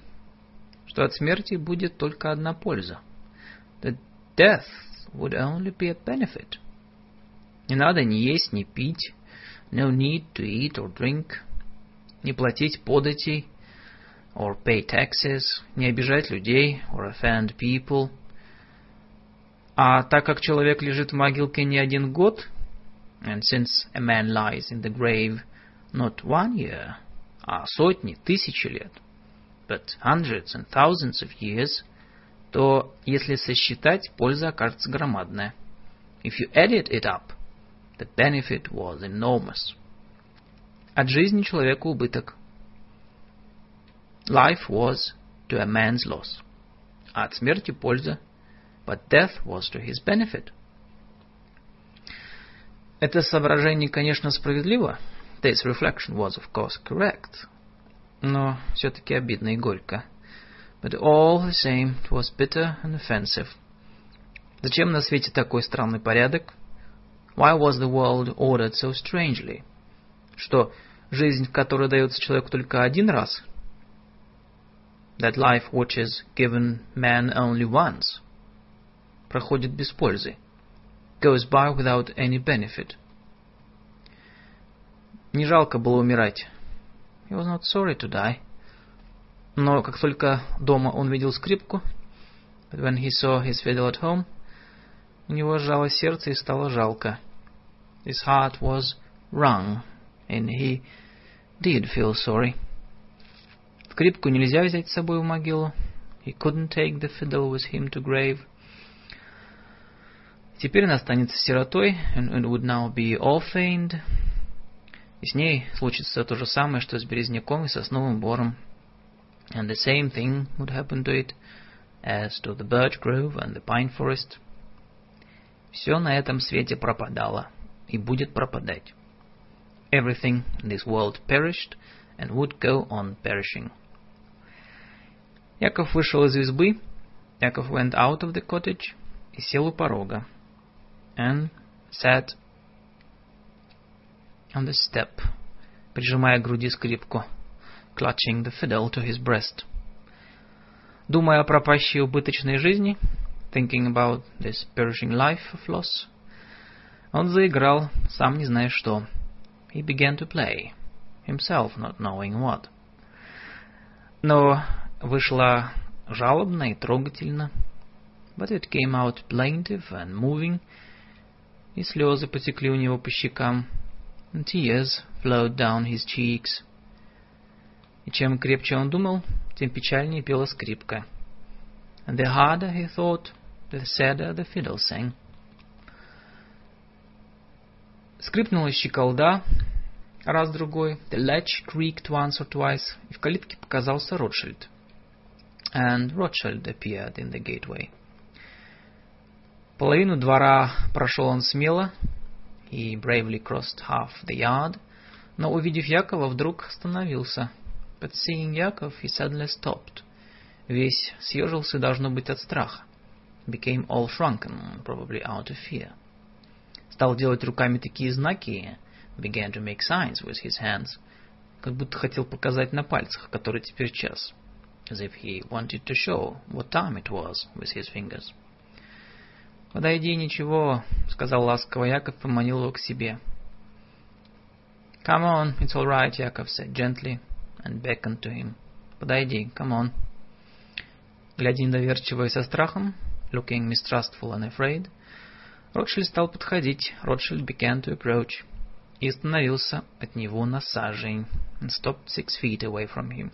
что от смерти будет только одна польза. That death would only be a benefit. Не надо ни есть, ни пить. No need to eat or drink. Не платить податей, or pay taxes, не обижать людей, or offend people. А так как человек лежит в могилке не один год, and since a man lies in the grave not one year, а сотни, тысячи лет, but hundreds and thousands of years, то если сосчитать, польза окажется громадная. If you added it up, the benefit was enormous. От жизни человеку убыток. Life was to a man's loss. А от смерти польза. But death was to his benefit. Это соображение, конечно, справедливо. This reflection was, of course, correct. Но все-таки обидно и горько. But all the same, it was bitter and offensive. Зачем на свете такой странный порядок? Why was the world ordered so strangely? Что жизнь, которая дается человеку только один раз, that life which is given man only once, проходит без пользы, goes by without any benefit. Не жалко было умирать. He was not sorry to die. Но как только дома он видел скрипку, but when he saw his fiddle at home, у него сжало сердце и стало жалко. His heart was wrung, and he did feel sorry. Скрипку нельзя взять с собой в могилу. He couldn't take the fiddle with him to grave. Теперь она останется сиротой, and, and would now be orphaned. И с ней случится то же самое, что с березняком и сосновым бором. And the same thing would happen to it as to the birch grove and the pine forest. Все на этом свете пропадало и будет пропадать. Everything in this world perished and would go on perishing. Яков вышел из избы, Яков went out of the cottage и сел у порога, and sat on the step, прижимая к груди скрипку, clutching the fiddle to his breast. Думая о пропащей убыточной жизни, thinking about this perishing life of loss, он заиграл, сам не зная что. He began to play, himself not knowing what. Но вышло жалобно и трогательно. But it came out plaintive and moving, и слезы потекли у него по щекам, and tears flowed down his cheeks. И чем крепче он думал, тем печальнее пела скрипка. And the harder he thought, the sadder the fiddle sang. Скрипнула щеколда, раз-другой, the latch creaked once or twice, и в калитке показался Ротшильд and Rothschild appeared in the gateway. Половину двора прошел он смело, he bravely crossed half the yard, но, увидев Якова, вдруг остановился. But seeing Yakov, he suddenly stopped. Весь съежился, должно быть, от страха. Became all shrunken, probably out of fear. Стал делать руками такие знаки, began to make signs with his hands, как будто хотел показать на пальцах, который теперь час as if he wanted to show what time it was with his fingers. «Подойди, ничего», — сказал ласково Яков, поманил его к себе. Come on, it's all right, Яков said gently and beckoned to him. Подойди, come on. Глядя недоверчиво и со страхом, looking mistrustful and afraid, Ротшильд стал подходить. Ротшильд began to approach. И остановился от него на сажень. And stopped six feet away from him.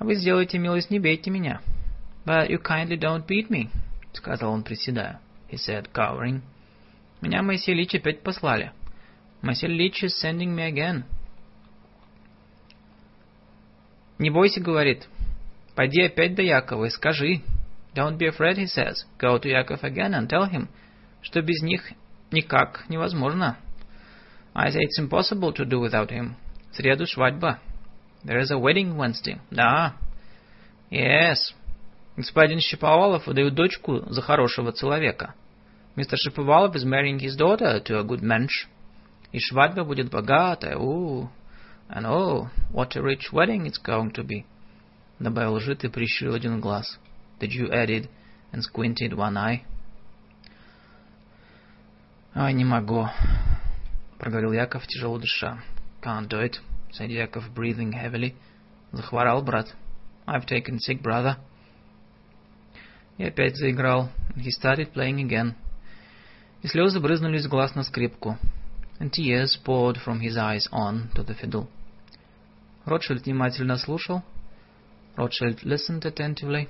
Вы сделайте милость, не бейте меня. But you kindly don't beat me, сказал он, приседая. He said, cowering. Меня Моисей Лич опять послали. Моисей Лич is sending me again. Не бойся, говорит. Пойди опять до Якова и скажи. Don't be afraid, he says. Go to Yakov again and tell him что без них никак невозможно. I say it's impossible to do without him. В среду свадьба. There is a wedding Wednesday. Да. Yes. Господин Шиповалов выдает дочку за хорошего человека. Мистер Шиповалов is marrying his daughter to a good mensch. И свадьба будет богатая. Ooh. And oh, what a rich wedding it's going to be. Добавил жид и прищурил один глаз. The Jew added and squinted one eye. «Ой, не могу», — проговорил Яков, тяжело дыша. «Can't do it», — said Яков, breathing heavily. «Захворал, брат». «I've taken sick, brother». И опять заиграл. He started playing again. И слезы брызнули из глаз на скрипку. And tears poured from his eyes on to the fiddle. Ротшильд внимательно слушал. Ротшильд listened attentively,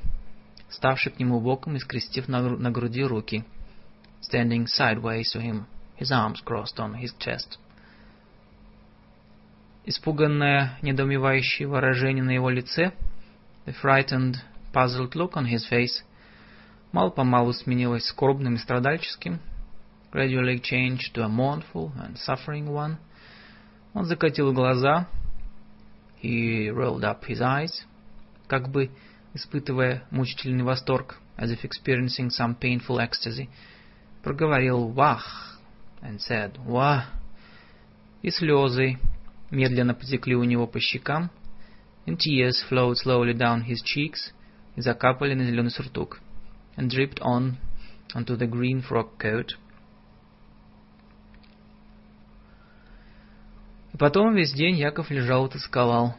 ставший к нему боком и скрестив на, на груди руки — standing sideways to him, his arms crossed on his chest. Испуганное, недоумевающее выражение на его лице, the frightened, puzzled look on his face, мало-помалу сменилось скорбным и страдальческим, gradually changed to a mournful and suffering one. Он закатил глаза, he rolled up his eyes, как бы испытывая мучительный восторг, as if experiencing some painful ecstasy, проговорил «вах» and said «ва», и слезы медленно потекли у него по щекам, and tears flowed slowly down his cheeks, и закапали на зеленый сюртук, and dripped on onto the green frock coat. И потом весь день Яков лежал и тосковал.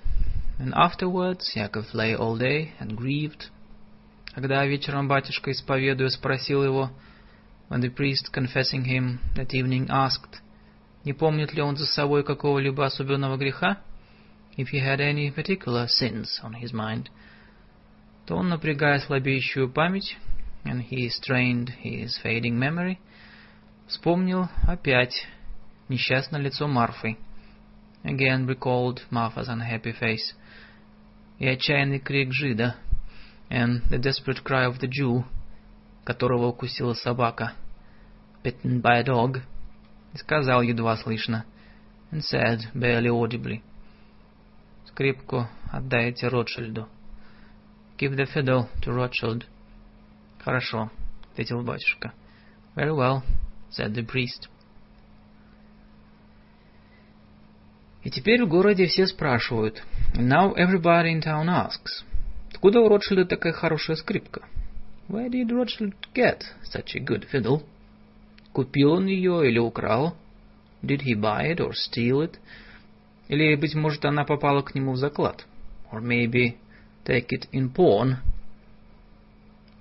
And afterwards Яков lay all day and grieved. Когда вечером батюшка, исповедуя, спросил его — when the priest, confessing him that evening, asked, не помнит ли он за собой какого-либо особенного греха, if he had any particular sins on his mind, то он, напрягая слабеющую память, and he strained his fading memory, вспомнил опять несчастное лицо Марфы, again recalled Martha's unhappy face, и отчаянный крик жида, and the desperate cry of the Jew, которого укусила собака, bitten by a dog, и сказал едва слышно, and said barely audibly, скрипку отдайте Ротшильду. Give the fiddle to Rothschild. Хорошо, ответил батюшка. Very well, said the priest. И теперь в городе все спрашивают. And now everybody in town asks. Откуда у Ротшильда такая хорошая скрипка? Where did Rothschild get such a good fiddle? Купил он ее или украл? Did he buy it or steal it? Или, быть может, она попала к нему в заклад? Or maybe take it in pawn?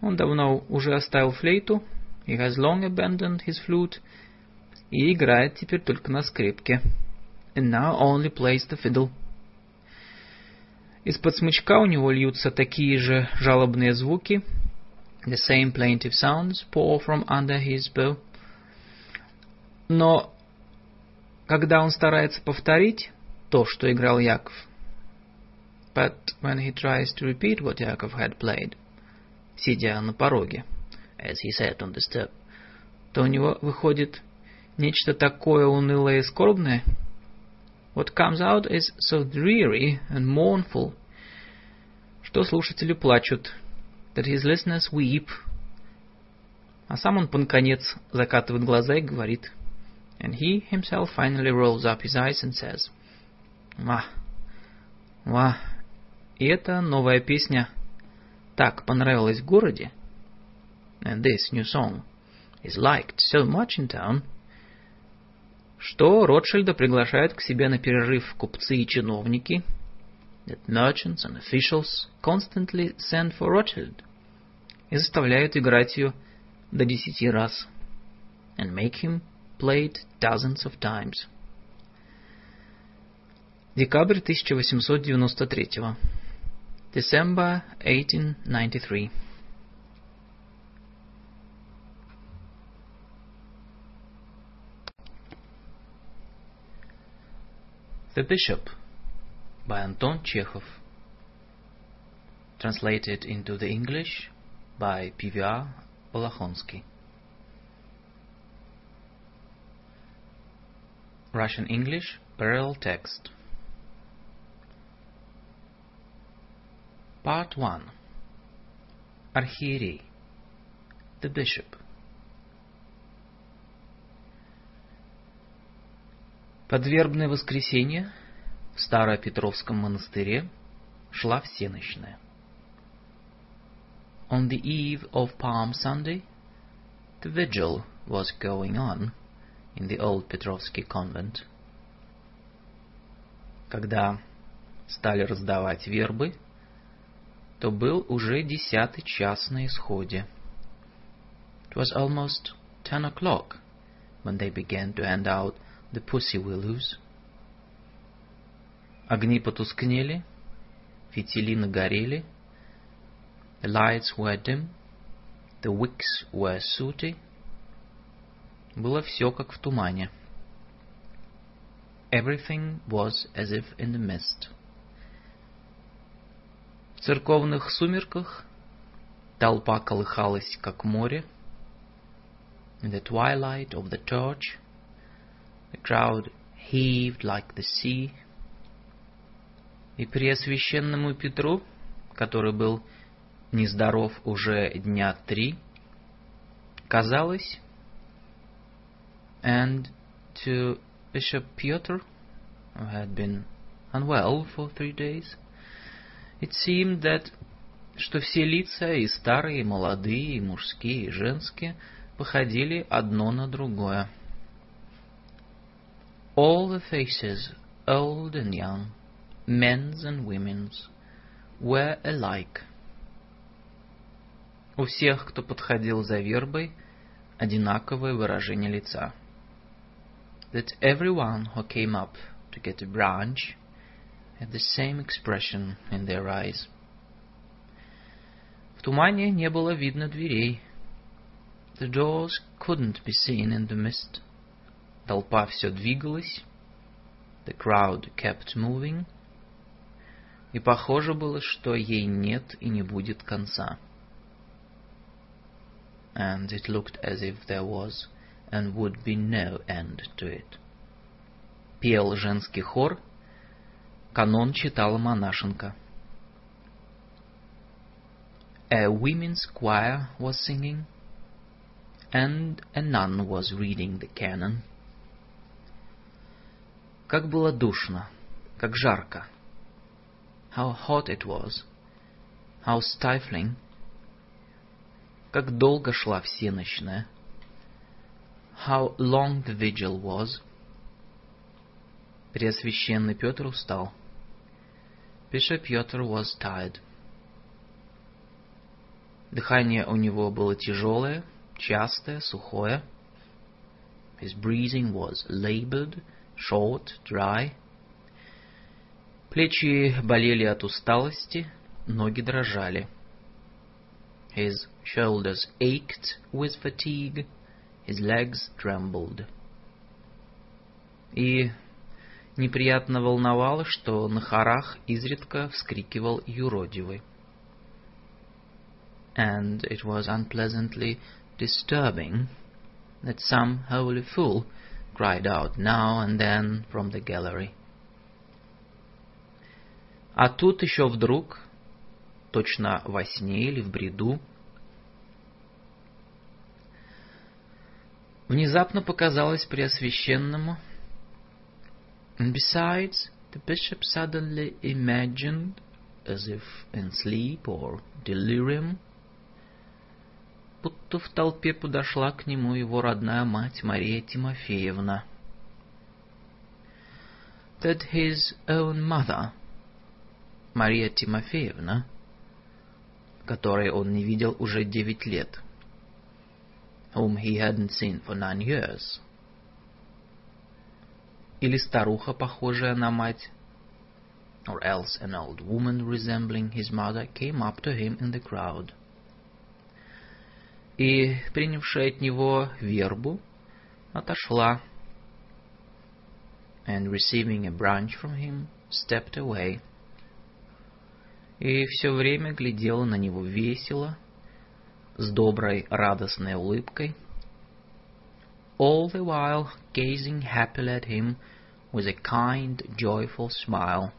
Он давно уже оставил флейту. He has long abandoned his flute. И играет теперь только на скрипке. And now only plays the fiddle. Из-под смычка у него льются такие же жалобные звуки. The same plaintive sounds pour from under his bow. Но когда он старается повторить то, что играл Яков, but when he tries to repeat what Yakov had played, сидя на пороге, as he sat on the step, то у него выходит нечто такое унылое и скорбное. What comes out is so dreary and mournful, что слушатели плачут, that his listeners weep, а сам он, наконец, закатывает глаза и говорит — and he himself finally rolls up his eyes and says, «Ва, ва, и эта новая песня так понравилась в городе, and this new song is liked so much in town, что Ротшильда приглашают к себе на перерыв купцы и чиновники, that merchants and officials constantly send for Rothschild и заставляют играть ее до десяти раз, and make him play it dozens of times. Декабрь 1893. December 1893. The Bishop by Anton Chekhov. Translated into the English by PVR Bolakhonsky. Russian English parallel text. Part 1 Archierei The Bishop Подвербное воскресенье в Старопетровском монастыре шла всенощная. On the eve of Palm Sunday, the vigil was going on in the old Petrovsky convent. Когда стали раздавать вербы, то был уже десятый час на исходе. It was almost ten o'clock when they began to hand out the pussy willows. Огни потускнели, фитили нагорели, the lights were dim, the wicks were sooty. Было все как в тумане. Everything was as if in the mist. В церковных сумерках толпа колыхалась, как море. In the twilight of the church, the crowd heaved like the sea. И Преосвященному Петру, который был нездоров уже дня три, казалось, and to Bishop Piotr, who had been unwell for three days, It seemed that что все лица, и старые, и молодые, и мужские, и женские, походили одно на другое. All the faces, old and young, men's and women's, were alike. У всех, кто подходил за вербой, одинаковое выражение лица. That everyone who came up to get a branch had the same expression in their eyes. В тумане не было видно дверей. The doors couldn't be seen in the mist. Толпа все двигалась. The crowd kept moving. И похоже было, что ей нет и не будет конца. And it looked as if there was and would be no end to it. Пел женский хор — Канон читала монашенка. A women's choir was singing, and a nun was reading the canon. Как было душно, как жарко. How hot it was, how stifling. Как долго шла всеночная. How long the vigil was. Преосвященный Петр устал. Bishop Piotr was tired. Дыхание у него было тяжелое, частое, сухое. His breathing was labored, short, dry. Плечи болели от усталости, ноги дрожали. His shoulders ached with fatigue, His legs trembled. И неприятно волновало, что на хорах изредка вскрикивал юродивый. And it was unpleasantly disturbing that some holy fool cried out now and then from the gallery. А тут еще вдруг, точно во сне или в бреду, внезапно показалось Преосвященному, And besides, the bishop suddenly imagined, as if in sleep or delirium, будто в толпе подошла к нему его родная мать Мария Тимофеевна. That his own mother, Мария Тимофеевна, которой он не видел уже девять лет, whom he hadn't seen for nine years, или старуха, похожая на мать, or else an old woman resembling his mother came up to him in the crowd. И, принявшая от него вербу, отошла. And receiving a branch from him, stepped away. И все время глядела на него весело, с доброй радостной улыбкой. All the while gazing happily at him with a kind, joyful smile.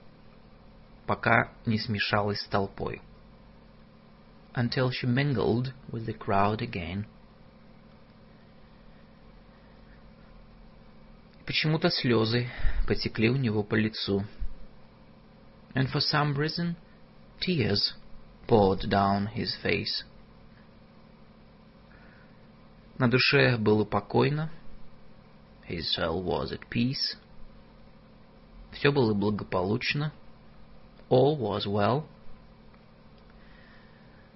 пока не смешалась с толпой. Until she mingled with the crowd again. Почему-то слезы потекли у него по лицу. And for some reason, tears poured down his face. На душе было покойно. His soul was at peace. Все было благополучно. All was well.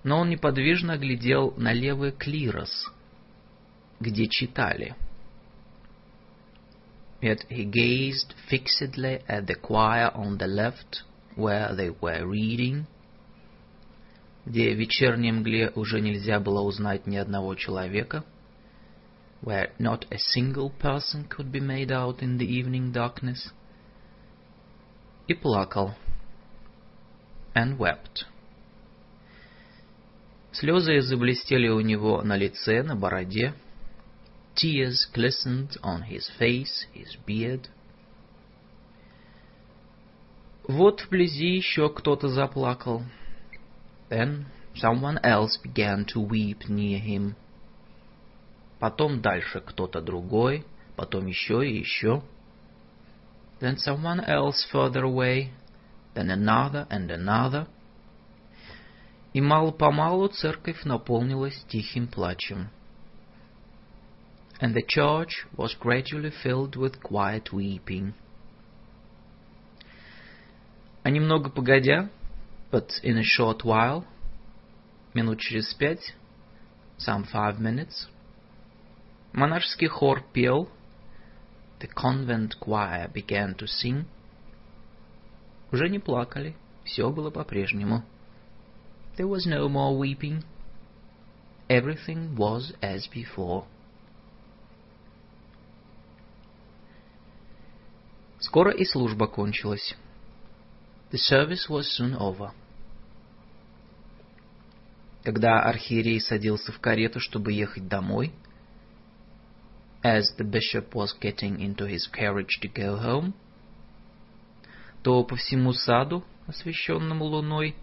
Но он неподвижно глядел на левый клирос, где читали. Yet he gazed fixedly at the choir on the left, where they were reading, где в вечерней мгле уже нельзя было узнать ни одного человека, where not a single person could be made out in the evening darkness, и плакал. And wept. Слезы заблестели у него на лице, на бороде. Tears glistened on his face, his beard. Вот вблизи еще кто-то заплакал. Then someone else began to weep near him. Потом дальше кто-то другой, потом еще и еще. Then someone else further away, then another and another. И мало-помалу церковь наполнилась тихим плачем. And the church was gradually filled with quiet weeping. А немного погодя, but in a short while, минут через пять, some five minutes, монашеский хор пел, the convent choir began to sing. Уже не плакали, все было по-прежнему. There was no more weeping. Everything was as before. Скоро и служба кончилась. The service was soon over. Когда архиерей садился в карету, чтобы ехать домой, as the bishop was getting into his carriage to go home, то по всему саду, освещенному луной,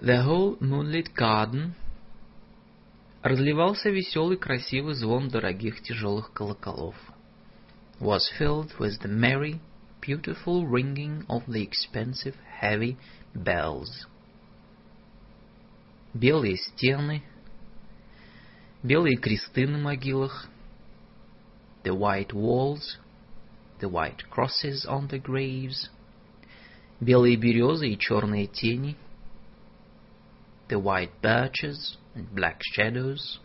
the whole moonlit garden разливался веселый красивый звон дорогих тяжелых колоколов. was filled with the merry, beautiful ringing of the expensive, heavy bells. Белые стены, белые кресты на могилах, the white walls, the white crosses on the graves, белые березы и черные тени, the white birches and black shadows,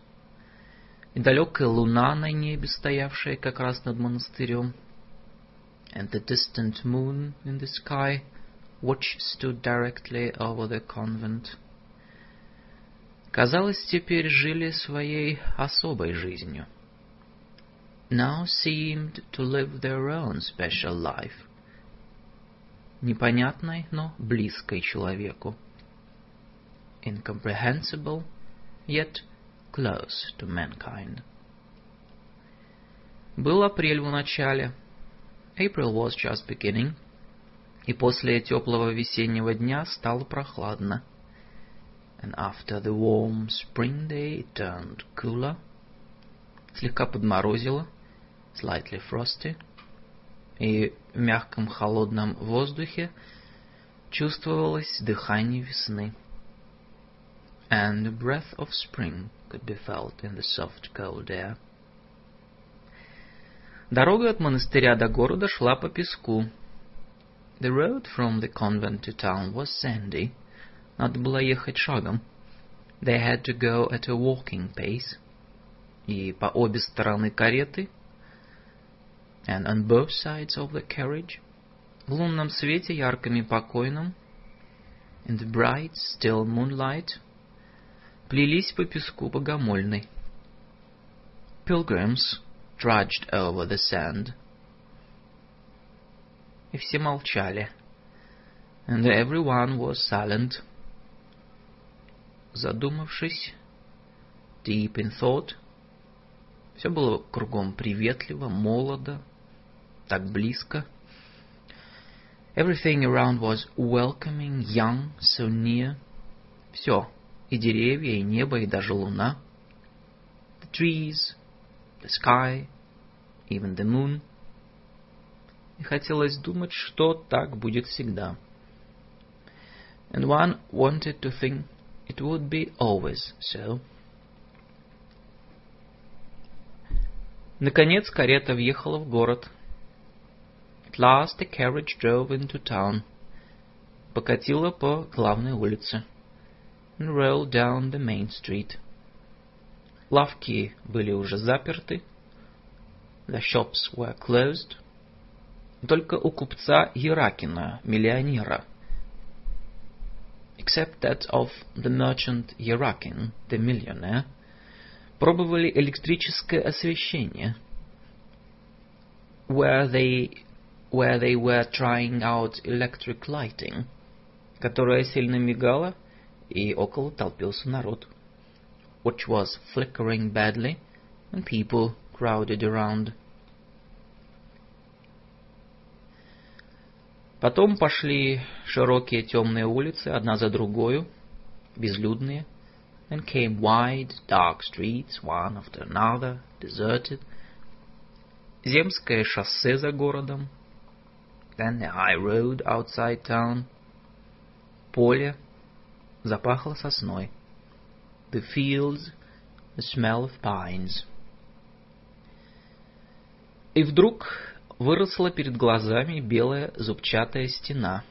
и далекая луна на небе, стоявшая как раз над монастырем, and the distant moon in the sky, which stood directly over the convent. Казалось, теперь жили своей особой жизнью. Now seemed to live their own special life. Непонятной, но близкой человеку. Incomprehensible, yet close to mankind. Был апрель в начале. April was just beginning. И после теплого весеннего дня стало прохладно. And after the warm spring day it turned cooler. Слегка подморозило. Slightly frosty. И в мягком холодном воздухе чувствовалось дыхание весны. and the breath of spring could be felt in the soft cold air. Дорога от монастыря до города шла по песку. The road from the convent to town was sandy. Надо было ехать шагом. They had to go at a walking pace. И по обе стороны кареты, and on both sides of the carriage, в лунном свете ярком и покойном, in the bright, still moonlight, плелись по песку богомольной. Pilgrims trudged over the sand. И все молчали. And everyone was silent. Задумавшись, deep in thought, все было кругом приветливо, молодо, так близко. Everything around was welcoming, young, so near. Все, и деревья, и небо, и даже луна. The trees, the sky, even the moon. И хотелось думать, что так будет всегда. And one wanted to think it would be always so. Наконец карета въехала в город. At last the carriage drove into town. Покатила по главной улице. And rolled down the main street. Лавки были уже заперты. The shops were closed. Только у купца Еракина, миллионера. Except that of the merchant Yerakin, the millionaire, пробовали электрическое освещение. Where they where they were trying out electric lighting, которая сильно мигала, и около толпился народ, which was flickering badly, and people crowded around. Потом пошли широкие темные улицы, одна за другою, безлюдные. Then came wide, dark streets, one after another, deserted. Земское шоссе за городом, then the high road outside town. Поле запахло сосной. The fields, the smell of pines. И вдруг выросла перед глазами белая зубчатая стена.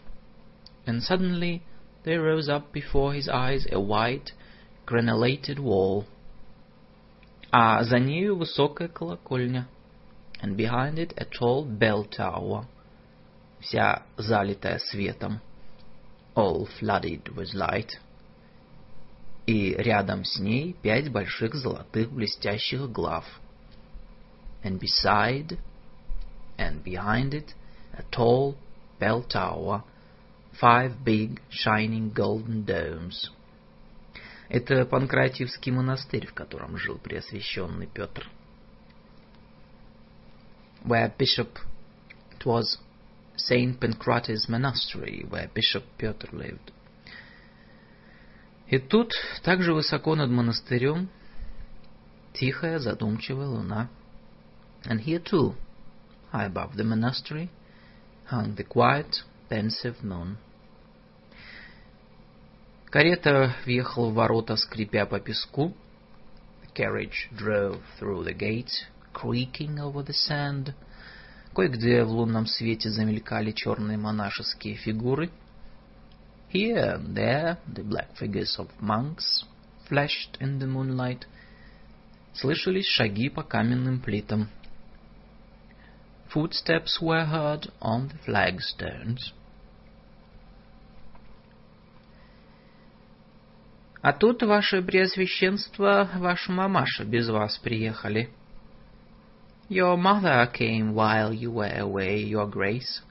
And suddenly there rose up before his eyes a white, granulated wall. А за нею высокая колокольня. And behind it a tall bell tower — вся залитая светом, all flooded with light, и рядом с ней пять больших золотых блестящих глав, and beside and behind it a tall bell tower, five big shining golden domes. Это Панкратиевский монастырь, в котором жил Преосвященный Петр. Where Bishop, it was Saint Pancratis Monastery, where Bishop Peter lived. И тут, также высоко над монастырем, тихая, задумчивая луна. And here too, high above the monastery, hung the quiet, pensive moon. Карета въехала в ворота, скрипя по песку. The carriage drove through the gates, creaking over the sand — Кое-где в лунном свете замелькали черные монашеские фигуры. Here and there the black figures of monks flashed in the moonlight. Слышались шаги по каменным плитам. Footsteps were heard on the flagstones. А тут, ваше преосвященство, ваша мамаша без вас приехали, «Your mother came while you were away, your grace»,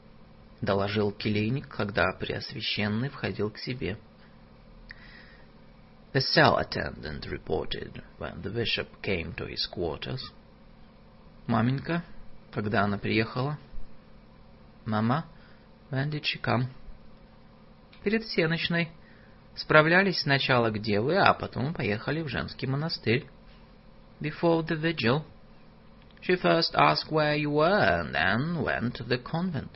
— доложил келейник, когда Преосвященный входил к себе. The cell attendant reported when the bishop came to his quarters. Маменька, когда она приехала? Мама, when did she come? Перед всеночной. Справлялись сначала, где вы, а потом поехали в женский монастырь. Before the vigil. She first asked where you were, and then went to the convent.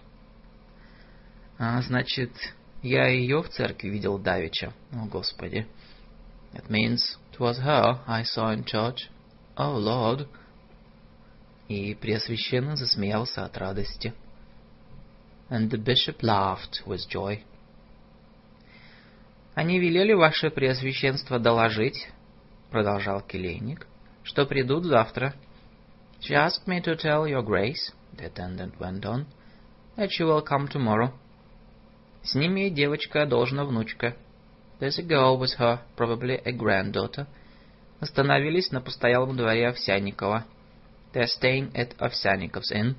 А, значит, я ее в церкви видел давеча. О, Господи. It means it was her I saw in church. Oh, Lord!» И Преосвященный засмеялся от радости. And the bishop laughed with joy. «Они велели ваше Преосвященство доложить, — продолжал келейник, — что придут завтра. She asked me to tell your grace, — the attendant went on, — that she will come tomorrow. С ними девочка, должна внучка. There's a girl with her, probably a granddaughter. Остановились на постоялом дворе Овсянникова. They're staying at Овсянников's Inn.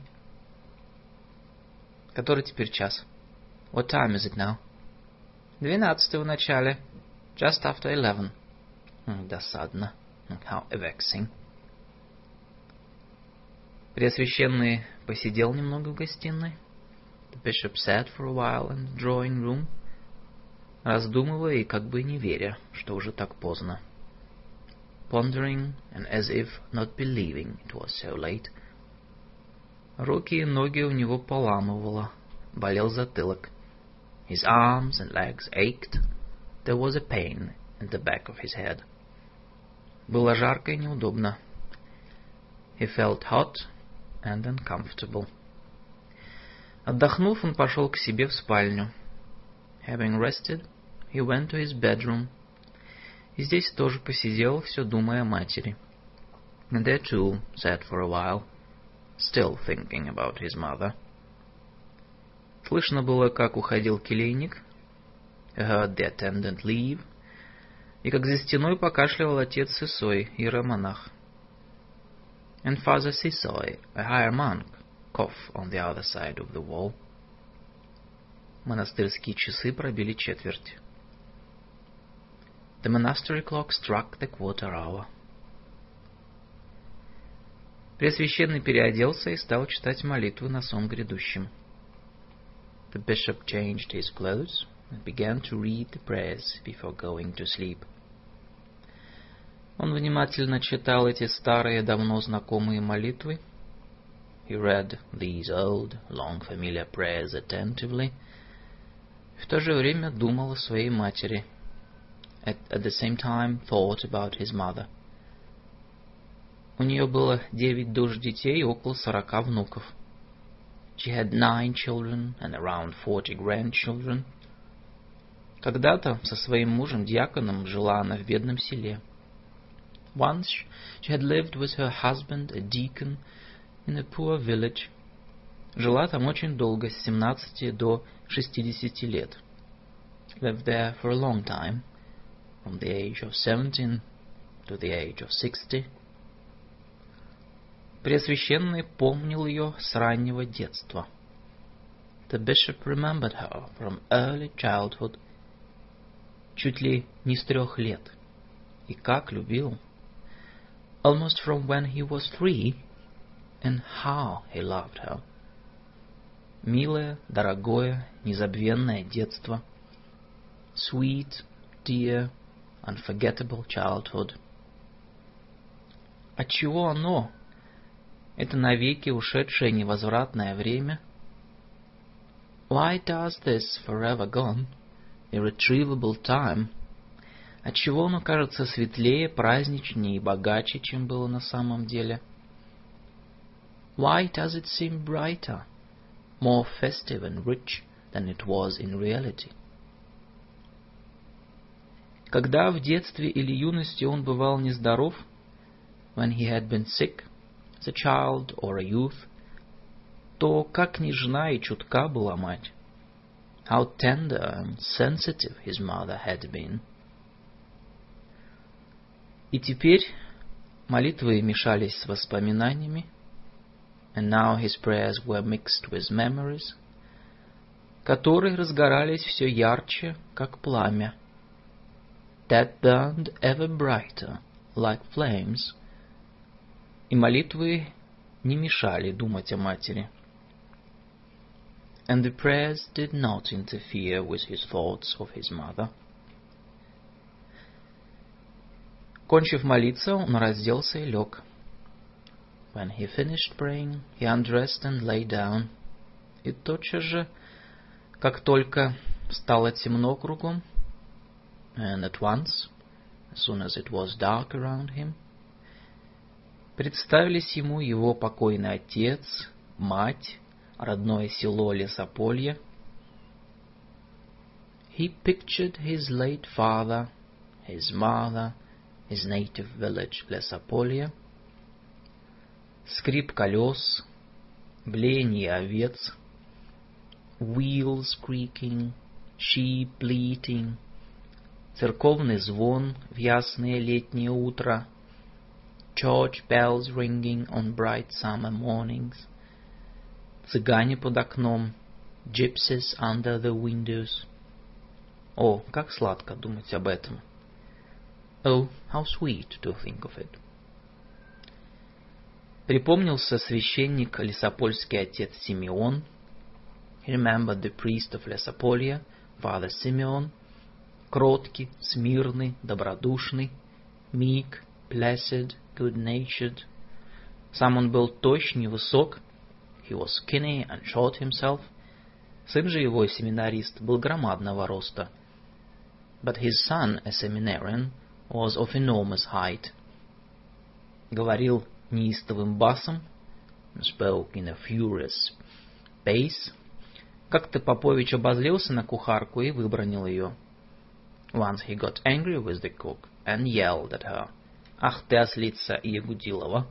Который теперь час? What time is it now? Двенадцатый в начале. Just after eleven. Досадно. How vexing. Преосвященный посидел немного в гостиной. The bishop sat for a while in the drawing room, раздумывая и как бы не веря, что уже так поздно. Pondering and as if not believing it was so late. Руки и ноги у него поламывало, болел затылок. His arms and legs ached. There was a pain in the back of his head. Было жарко и неудобно. He felt hot and uncomfortable. Отдохнув, он пошел к себе в спальню. Having rested, he went to his bedroom. И здесь тоже посидел, все думая о матери. And there too sat for a while, still thinking about his mother. Слышно было, как уходил келейник. He heard the attendant leave. И как за стеной покашливал отец Сысой, иеромонах. And Father Sisoy, a higher monk, coughed on the other side of the wall. Монастырские часы пробили четверть. The monastery clock struck the quarter hour. Пресвященный переоделся и стал читать молитвы на сон грядущем. The bishop changed his clothes and began to read the prayers before going to sleep. Он внимательно читал эти старые, давно знакомые молитвы. He read these old, long familiar prayers attentively. В то же время думал о своей матери. At, at the same time thought about his mother. У нее было девять душ детей и около сорока внуков. She had nine children and around forty grandchildren. Когда-то со своим мужем-диаконом жила она в бедном селе. Once she had lived with her husband, a deacon, in a poor village. Жила там очень долго, с 17 до 60 лет. Lived there for a long time, from the age of 17 to the age of 60. Преосвященный помнил ее с раннего детства. The bishop remembered her from early childhood, чуть ли не с трех лет. И как любил. Almost from when he was three, and how he loved her. Милое, дорогое, незабвенное детство. Sweet, dear, unforgettable childhood. Отчего оно, это навеки ушедшее невозвратное время? Why does this forever gone, irretrievable time, отчего оно кажется светлее, праздничнее и богаче, чем было на самом деле? Why does it seem brighter, more festive and rich than it was in reality? Когда в детстве или юности он бывал нездоров, when he had been sick, as a child or a youth, то как нежна и чутка была мать. How tender and sensitive his mother had been. И теперь молитвы мешались с воспоминаниями, and now his prayers were mixed with memories, которые разгорались все ярче, как пламя, that burned ever brighter, like flames, и молитвы не мешали думать о матери. And the prayers did not interfere with his thoughts of his mother. Кончив молиться, он разделся и лег. When he finished praying, he undressed and lay down. И тотчас же, как только стало темно кругом, and at once, as soon as it was dark around him. Представились ему его покойный отец, мать, родное село Лесополье. He pictured his late father, his mother, his native village Лесополье. Скрип колес, блеяние овец, wheels creaking, sheep bleating, церковный звон в ясное летнее утро — church bells ringing on bright summer mornings, цыгане под окном, gypsies under the windows. О, как сладко думать об этом. Oh, how sweet to think of it. Припомнился священник Лесопольский отец Симеон. He remembered the priest of Lesopolia, Father Simeon, кроткий, смирный, добродушный, meek, placid, good-natured. Сам он был тощ, невысок. He was skinny and short himself. Сын же его, семинарист, был громадного роста. But his son, a seminarian, was of enormous height. Говорил неистовым басом, spoke in a furious bass. Как-то Попович обозлился на кухарку и выбронил ее. Once he got angry with the cook and yelled at her. Ах ты, ослица Ягудилова.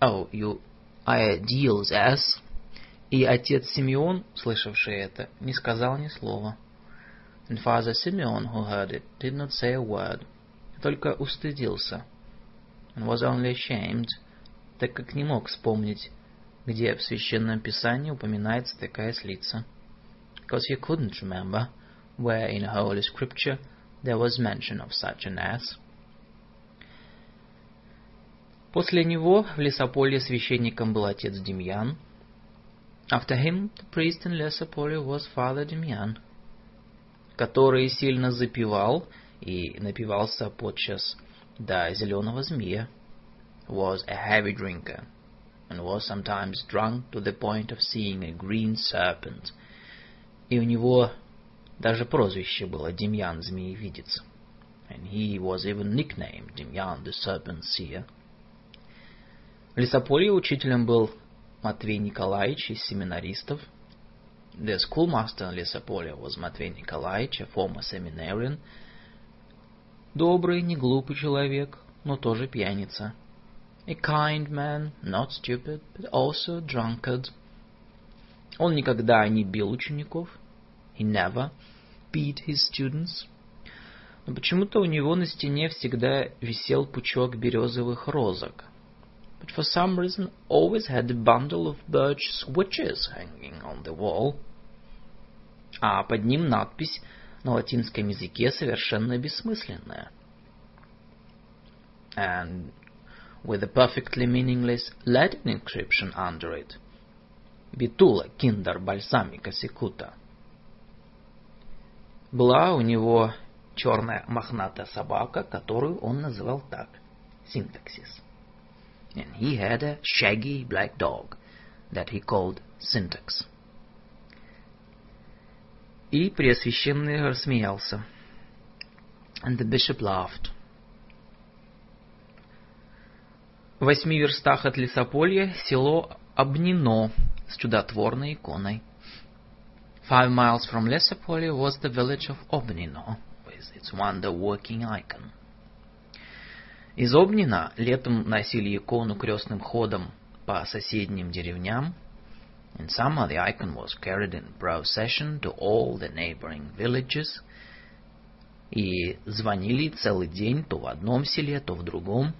Oh, you ideals ass. И отец Симеон, слышавший это, не сказал ни слова. And father Simeon, who heard it, did not say a word, только устыдился. And was only ashamed, так как не мог вспомнить, где в Священном Писании упоминается такая слица. Because he couldn't remember where in Holy Scripture there was mention of such an ass. После него в Лесополье священником был отец Демьян. After him, the priest in Лесополье was Father Демьян, который сильно запивал и напивался подчас до зеленого змея. Was a heavy drinker and was sometimes drunk to the point of seeing a green serpent. И у него даже прозвище было Демьян Змеевидец. And he was even nicknamed Демьян the Serpent Seer. В Лесополье учителем был Матвей Николаевич из семинаристов. The schoolmaster in Лесополье was Матвей Николаевич, a former seminarian. Добрый, не глупый человек, но тоже пьяница. A kind man, not stupid, but also drunkard. Он никогда не бил учеников. He never beat his students. Но почему-то у него на стене всегда висел пучок березовых розок — but for some reason always had a bundle of birch switches hanging on the wall. А под ним надпись на латинском языке совершенно бессмысленная. And with a perfectly meaningless Latin inscription under it. Битула киндер бальсамика секута. Была у него черная мохнатая собака, которую он называл так – синтаксис and he had a shaggy black dog that he called Syntax. И Преосвященный рассмеялся. And the bishop laughed. В восьми верстах от Лесополья село Обнино с чудотворной иконой. Five miles from Lesopolye was the village of Obnino with its wonder-working icon. Из Обнина летом носили икону крестным ходом по соседним деревням. In summer the icon was carried in procession to all the neighboring villages. И звонили целый день то в одном селе, то в другом.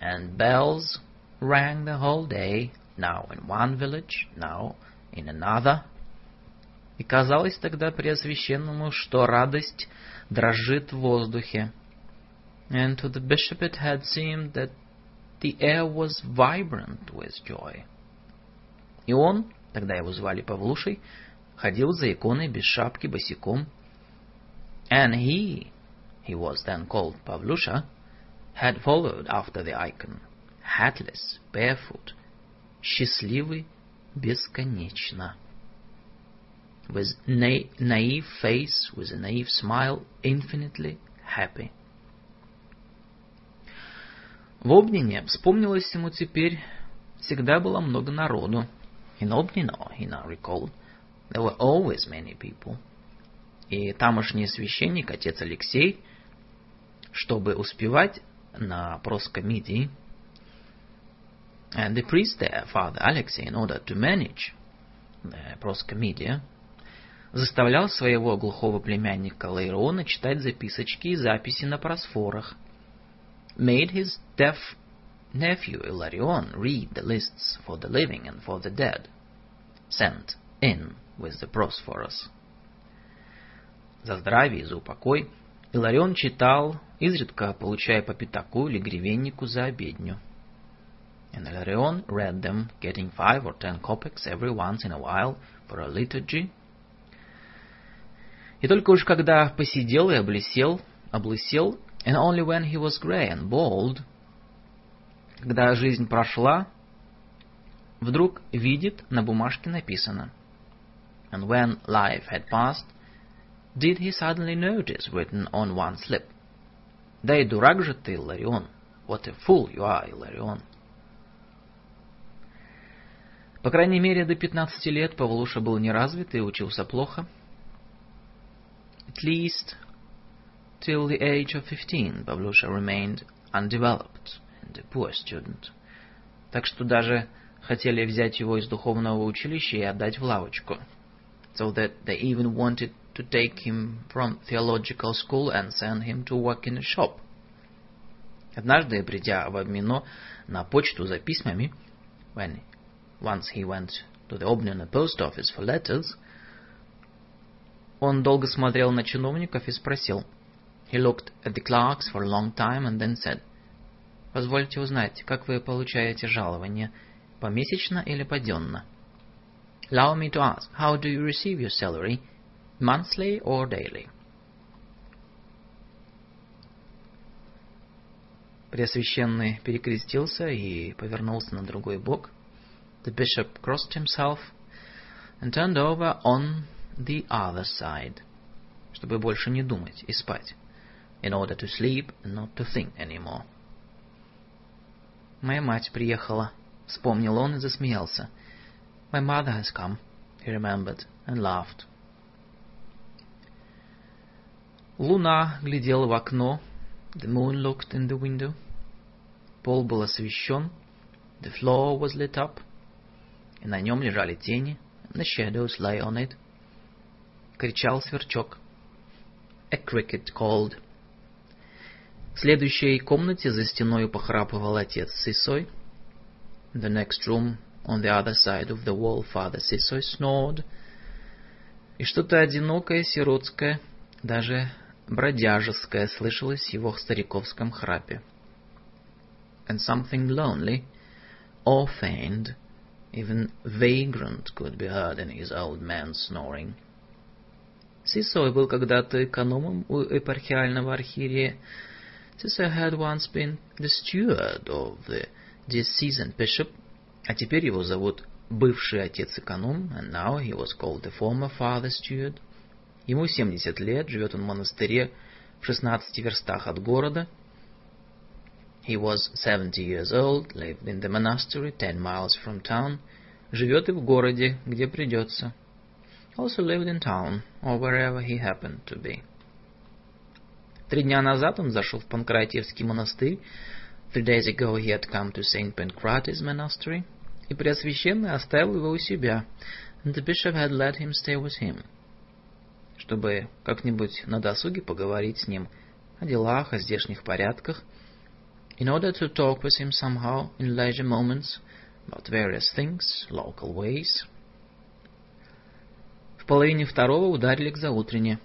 And bells rang the whole day, now in one village, now in another. И казалось тогда Преосвященному, что радость дрожит в воздухе, and to the bishop it had seemed that the air was vibrant with joy. И он, тогда его звали Павлушей, ходил за иконой без шапки босиком. And he, he was then called Pavlusha, had followed after the icon, hatless, barefoot, счастливый бесконечно. With na naive face, with a naive smile, infinitely happy. В Обнине, вспомнилось ему теперь, всегда было много народу. In Obnino, he now recalled, there were always many people. И тамошний священник, отец Алексей, чтобы успевать на проскомидии, and the priest there, Father Alexei, in order to manage the proskomedia, заставлял своего глухого племянника Лейрона читать записочки и записи на просфорах. Made his deaf nephew Ilarion read the lists for the living and for the dead, sent in with the prosphorus. За здравие и за упокой Иларион читал, изредка получая по пятаку или гривеннику за обедню. And Ilarion read them, getting five or ten kopecks every once in a while for a liturgy. И только уж когда посидел и облесел, облысел, and only when he was grey and bald, когда жизнь прошла, вдруг видит на бумажке написано. And when life had passed, did he suddenly notice written on one slip. Да и дурак же ты, Иларион. What a fool you are, Иларион. По крайней мере, до 15 лет Павлуша был неразвит и учился плохо. At least till the age of 15 Pavlusha remained undeveloped and a poor student. Так что даже хотели взять его из духовного училища и отдать в лавочку. So that they even wanted to take him from theological school and send him to work in a shop. Однажды, придя в Обмино на почту за письмами, when once he went to the Obnina post office for letters, он долго смотрел на чиновников и спросил. He looked at the clerks for a long time and then said, «Позвольте узнать, как вы получаете жалование, помесячно или поденно?» Allow me to ask, how do you receive your salary, monthly or daily? Преосвященный перекрестился и повернулся на другой бок. The bishop crossed himself and turned over on the other side, чтобы больше не думать и спать, in order to sleep and not to think anymore. Моя мать приехала, вспомнил он и засмеялся. My mother has come, he remembered and laughed. Луна глядела в окно. The moon looked in the window. Пол был освещен. The floor was lit up. И на нем лежали тени. And the shadows lay on it. Кричал сверчок. A cricket called. В следующей комнате за стеной похрапывал отец с Исой. In the next room, on the other side of the wall, Father Sisoy snored. И что-то одинокое, сиротское, даже бродяжеское слышалось в его стариковском храпе. And something lonely, or feigned, even vagrant could be heard in his old man snoring. Сисой был когда-то экономом у епархиального архиерея. Сисой had once been the steward of the diocesan bishop, а теперь его зовут бывший отец-эконом, and now he was called the former father steward. Ему 70 лет, живет он в монастыре в 16 верстах от города. He was 70 years old, lived in the monastery 10 miles from town. Живет и в городе, где придется. Also lived in town, or wherever he happened to be. Три дня назад он зашел в Панкратиевский монастырь. Three days ago he had come to St. Pancratius monastery. И Преосвященный оставил его у себя. And the bishop had let him stay with him. Чтобы как-нибудь на досуге поговорить с ним о делах, о здешних порядках. In order to talk with him somehow in leisure moments about various things, local ways. Половине второго ударили к заутрене.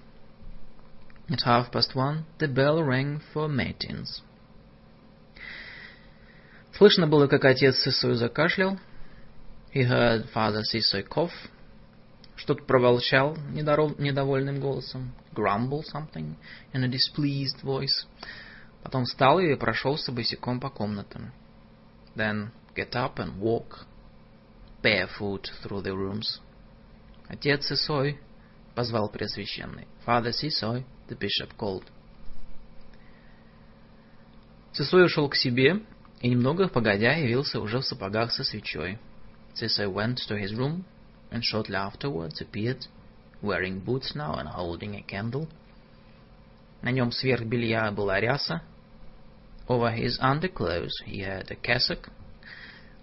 At half past one, the bell rang for matins. Слышно было, как отец Сысой закашлял. He heard father Сысой cough. Что-то проволчал недовольным голосом. Grumble something in a displeased voice. Потом встал и прошелся босиком по комнатам. Then get up and walk barefoot through the rooms. Отец Исой, позвал Преосвященный. Father Сисой, the bishop called. Цесой ушел к себе, и немного погодя явился уже в сапогах со свечой. Cicely went to his room, and shortly afterwards appeared, wearing boots now and holding a candle. На нем сверх белья была ряса. Over his underclothes he had a cassock.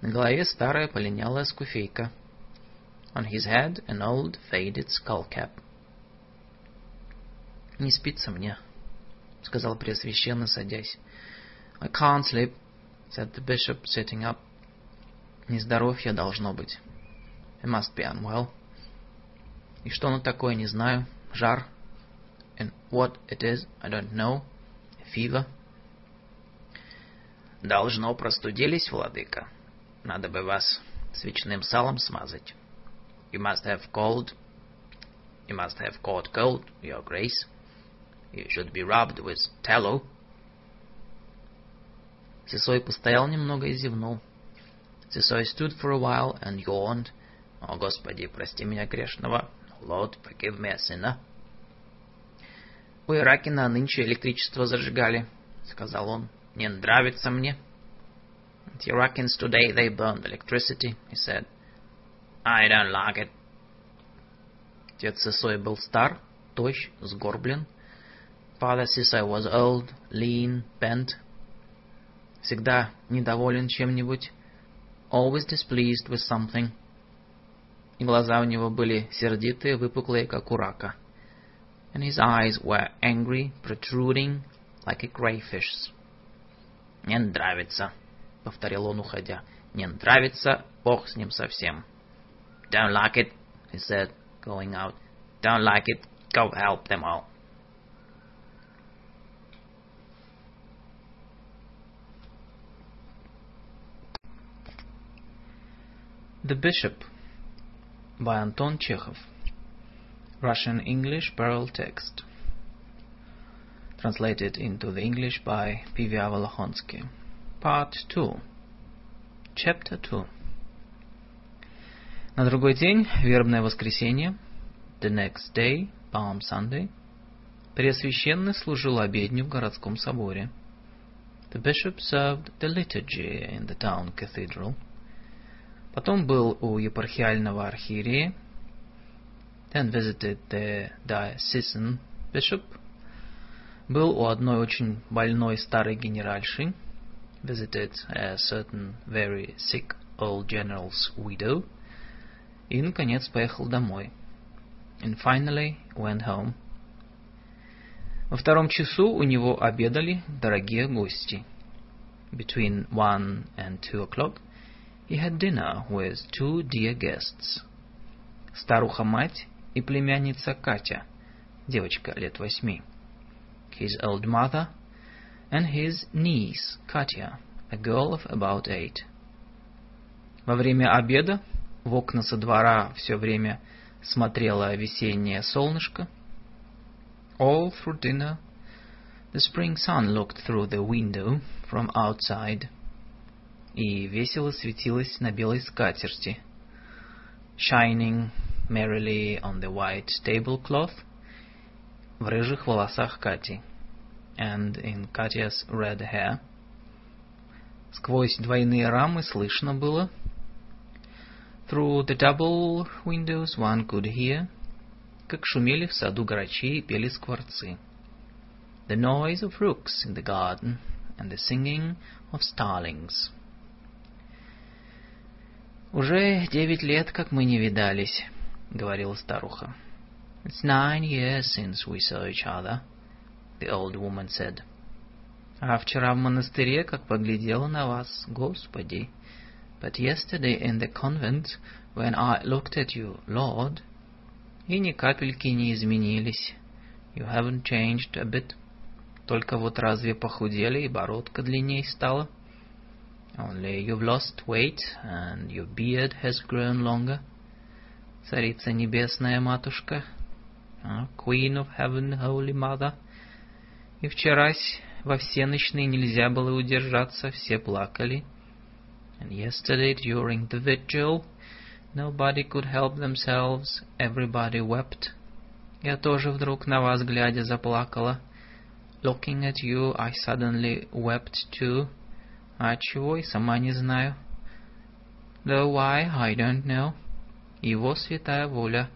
На голове старая полинялая скуфейка. On his head an old faded skull cap. «Не спится мне», — сказал Преосвященный, садясь. I can't sleep, said the bishop, sitting up. Нездоровье должно быть. It must be unwell. И что оно такое, не знаю. Жар. And what it is, I don't know. Fever. Должно простудились, владыка. Надо бы вас свечным салом смазать. You must have cold. You must have caught cold, your grace. You should be rubbed with tallow. Сесой постоял немного и зевнул. Сесой stood for a while and yawned. О, Господи, прости меня грешного. Lord, forgive me a sinner. У Иракина нынче электричество зажигали, сказал он. Не нравится мне. At Iraqins today they burned electricity, he said. I don't like it. Отец Сесой был стар, тощ, сгорблен. Father Sisai was old, lean, bent. Всегда недоволен чем-нибудь. Always displeased with something. И глаза у него были сердитые, выпуклые, как у рака. And his eyes were angry, protruding, like a crayfish's. «Не нравится», — повторил он, уходя. «Не нравится, бог с ним совсем». «Don't like it», he said, going out. «Don't like it, go help them all». The Bishop by Anton Chekhov Russian-English Parallel Text Translated into the English by P.V.A. Volokhovsky Part 2 Chapter 2 На другой день, вербное воскресенье, the next day, Palm Sunday, Преосвященный служил обедню в городском соборе. The bishop served the liturgy in the town cathedral. Потом был у епархиального архиерея. Then visited the diocesan bishop. Был у одной очень больной старой генеральши. Visited a certain very sick old general's widow. И, наконец, поехал домой. And finally went home. Во втором часу у него обедали дорогие гости. Between one and two o'clock he had dinner with two dear guests. Старуха-мать и племянница Катя, девочка лет восьми. His old mother and his niece Katya, a girl of about eight. Во время обеда в окна со двора все время смотрело весеннее солнышко. All through dinner the spring sun looked through the window from outside и весело светилась на белой скатерти. Shining merrily on the white tablecloth, в рыжих волосах Кати. And in Katya's red hair. Сквозь двойные рамы слышно было. Through the double windows one could hear. Как шумели в саду грачи и пели скворцы. The noise of rooks in the garden and the singing of starlings. «Уже девять лет, как мы не видались», — говорила старуха. «It's nine years since we saw each other», — the old woman said. «А вчера в монастыре, как поглядела на вас, Господи!» «But yesterday in the convent, when I looked at you, Lord...» «И ни капельки не изменились». «You haven't changed a bit». «Только вот разве похудели и бородка длинней стала?» Only you've lost weight, and your beard has grown longer. Царица Небесная Матушка, oh, Queen of Heaven, Holy Mother. И вчерась во всеночные нельзя было удержаться, все плакали. And yesterday during the vigil, nobody could help themselves, everybody wept. Я тоже вдруг на вас глядя заплакала. Looking at you, I suddenly wept too. А чего, и сама не знаю. Though why, I don't know. Его святая воля.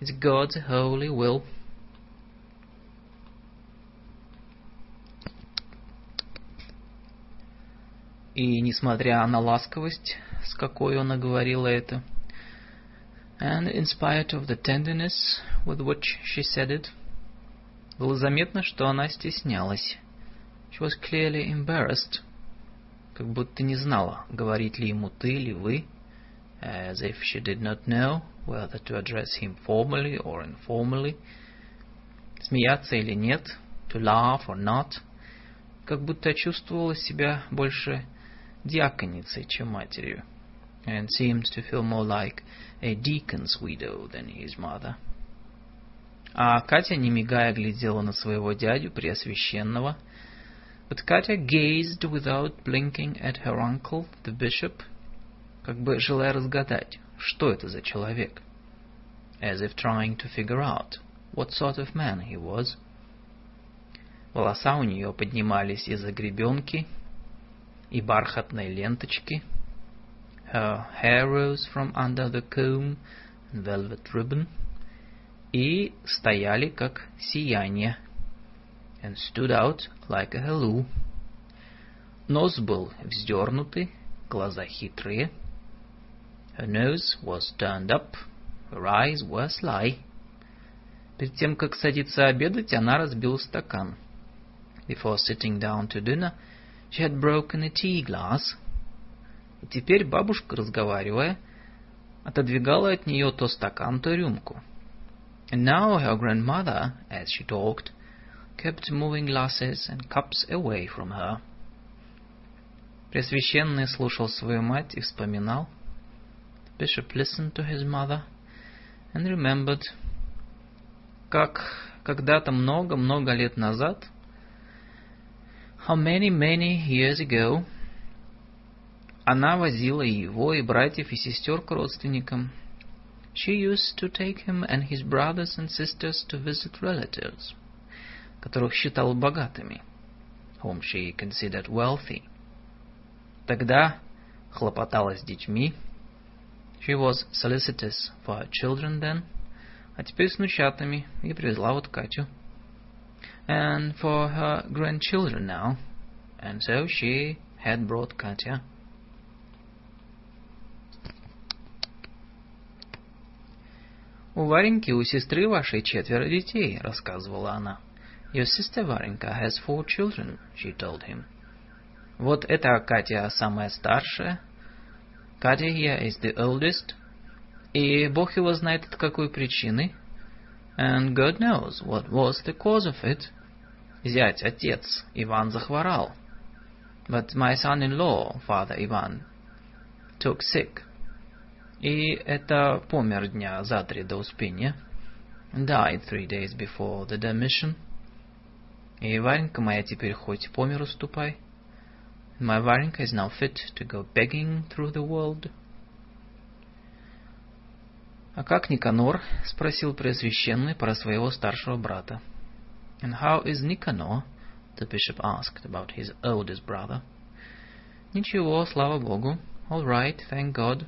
It's God's holy will. И несмотря на ласковость, с какой она говорила это, and in spite of the tenderness with which she said it, было заметно, что она стеснялась. She was clearly embarrassed, как будто не знала, говорить ли ему ты или вы, as if she did not know whether to address him formally or informally, смеяться или нет, to laugh or not, как будто чувствовала себя больше диаконицей, чем матерью, and seemed to feel more like a deacon's widow than his mother. А Катя, не мигая, глядела на своего дядю Преосвященного. But Katya gazed without blinking at her uncle, the bishop, как бы желая разгадать, что это за человек, as if trying to figure out what sort of man he was. Волоса у нее поднимались из-за гребенки и бархатной ленточки. Her hair rose from under the comb and velvet ribbon и стояли как сияние and stood out like a halo. Нос был вздернутый, глаза хитрые. Her nose was turned up, her eyes were sly. Перед тем, как садиться обедать, она разбила стакан. Before sitting down to dinner, she had broken a tea glass. И теперь бабушка, разговаривая, отодвигала от нее то стакан, то рюмку. And now her grandmother, as she talked, kept moving glasses and cups away from her. Пресвященный слушал свою мать и вспоминал. The bishop listened to his mother and remembered, как когда-то много-много лет назад, how many, many years ago, она возила его и братьев и сестер к родственникам, She used to take him and his brothers and sisters to visit relatives, которых считала богатыми, whom she considered wealthy. Тогда хлопотала с детьми. She was solicitous for her children then, а теперь с внучатами и привезла вот Катю. And for her grandchildren now, and so she had brought Katya. «У Вареньки, у сестры вашей четверо детей», — рассказывала она. «Your sister Varenka has four children», — she told him. «Вот эта Катя самая старшая. Катя here is the oldest. И Бог его знает от какой причины. And God knows what was the cause of it. Зять, отец, Иван захворал. But my son-in-law, Father Ivan, took sick. И это помер дня за три до Успения. Died three days before the demission. И Варенька моя теперь хоть по миру ступай. My Varenka is now fit to go begging through the world. А как Никанор? спросил Преосвященный про своего старшего брата. And how is Nicanor? The bishop asked about his oldest brother. Ничего, слава Богу. All right, thank God.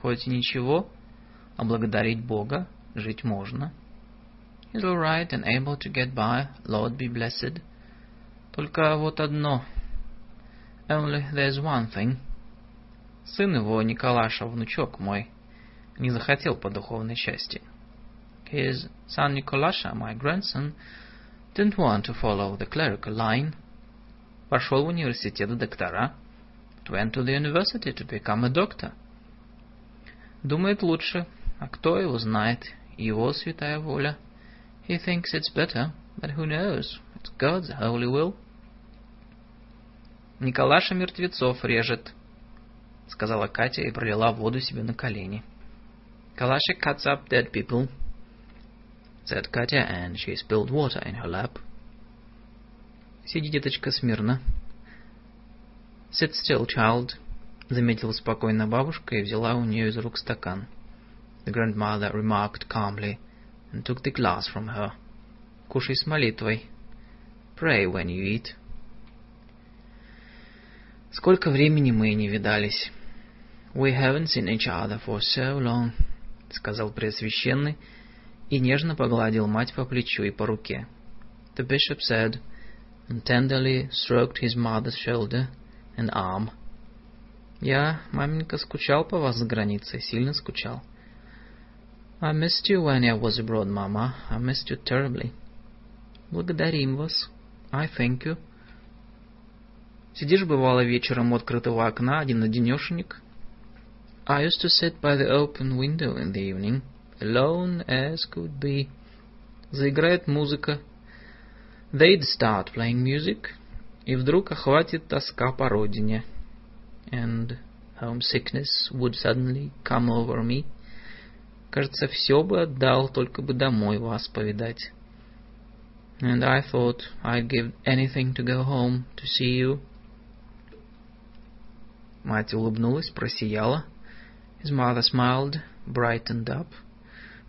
Хоть и ничего, а благодарить Бога жить можно. He's all right and able to get by, Lord be blessed. Только вот одно. Only there's one thing. Сын его, Николаша, внучок мой, не захотел по духовной части. His son Nikolasha, my grandson, didn't want to follow the clerical line. Пошел в университет доктора. Went to the university to become a doctor. Думает лучше, а кто его знает, его святая воля. He thinks it's better, but who knows? It's God's holy will. Николаша мертвецов режет, сказала Катя и пролила воду себе на колени. Калаша cuts up dead people, said Katya, and she spilled water in her lap. Сиди, деточка, смирно. Sit still, child, заметила спокойно бабушка и взяла у нее из рук стакан. The grandmother remarked calmly and took the glass from her. Кушай с молитвой. Pray when you eat. Сколько времени мы не видались. We haven't seen each other for so long, сказал Преосвященный и нежно погладил мать по плечу и по руке. The bishop said, and tenderly stroked his mother's shoulder and arm. Я, маменька, скучал по вас за границей, сильно скучал. I missed you when I was abroad, Mama. I missed you terribly. Благодарим вас. I thank you. Сидишь, бывало, вечером у открытого окна, один-одинешенек? I used to sit by the open window in the evening, alone as could be. Заиграет музыка. They'd start playing music, и вдруг охватит тоска по родине. And homesickness would suddenly come over me. Кажется, все бы отдал, только бы домой вас повидать. And I thought I'd give anything to go home to see you. Мать улыбнулась, просияла. His mother smiled, brightened up,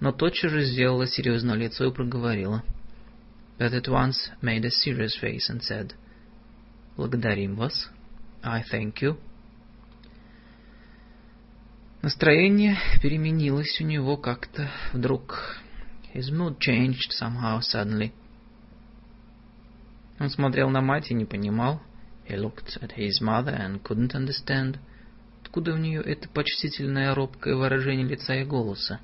Но тотчас же сделала серьезное лицо и проговорила. But at once made a serious face and said, Благодарим вас. I thank you. Настроение переменилось у него как-то вдруг. His mood changed somehow suddenly. Он смотрел на мать и не понимал. He looked at his mother and couldn't understand. Откуда у нее это почтительное робкое выражение лица и голоса?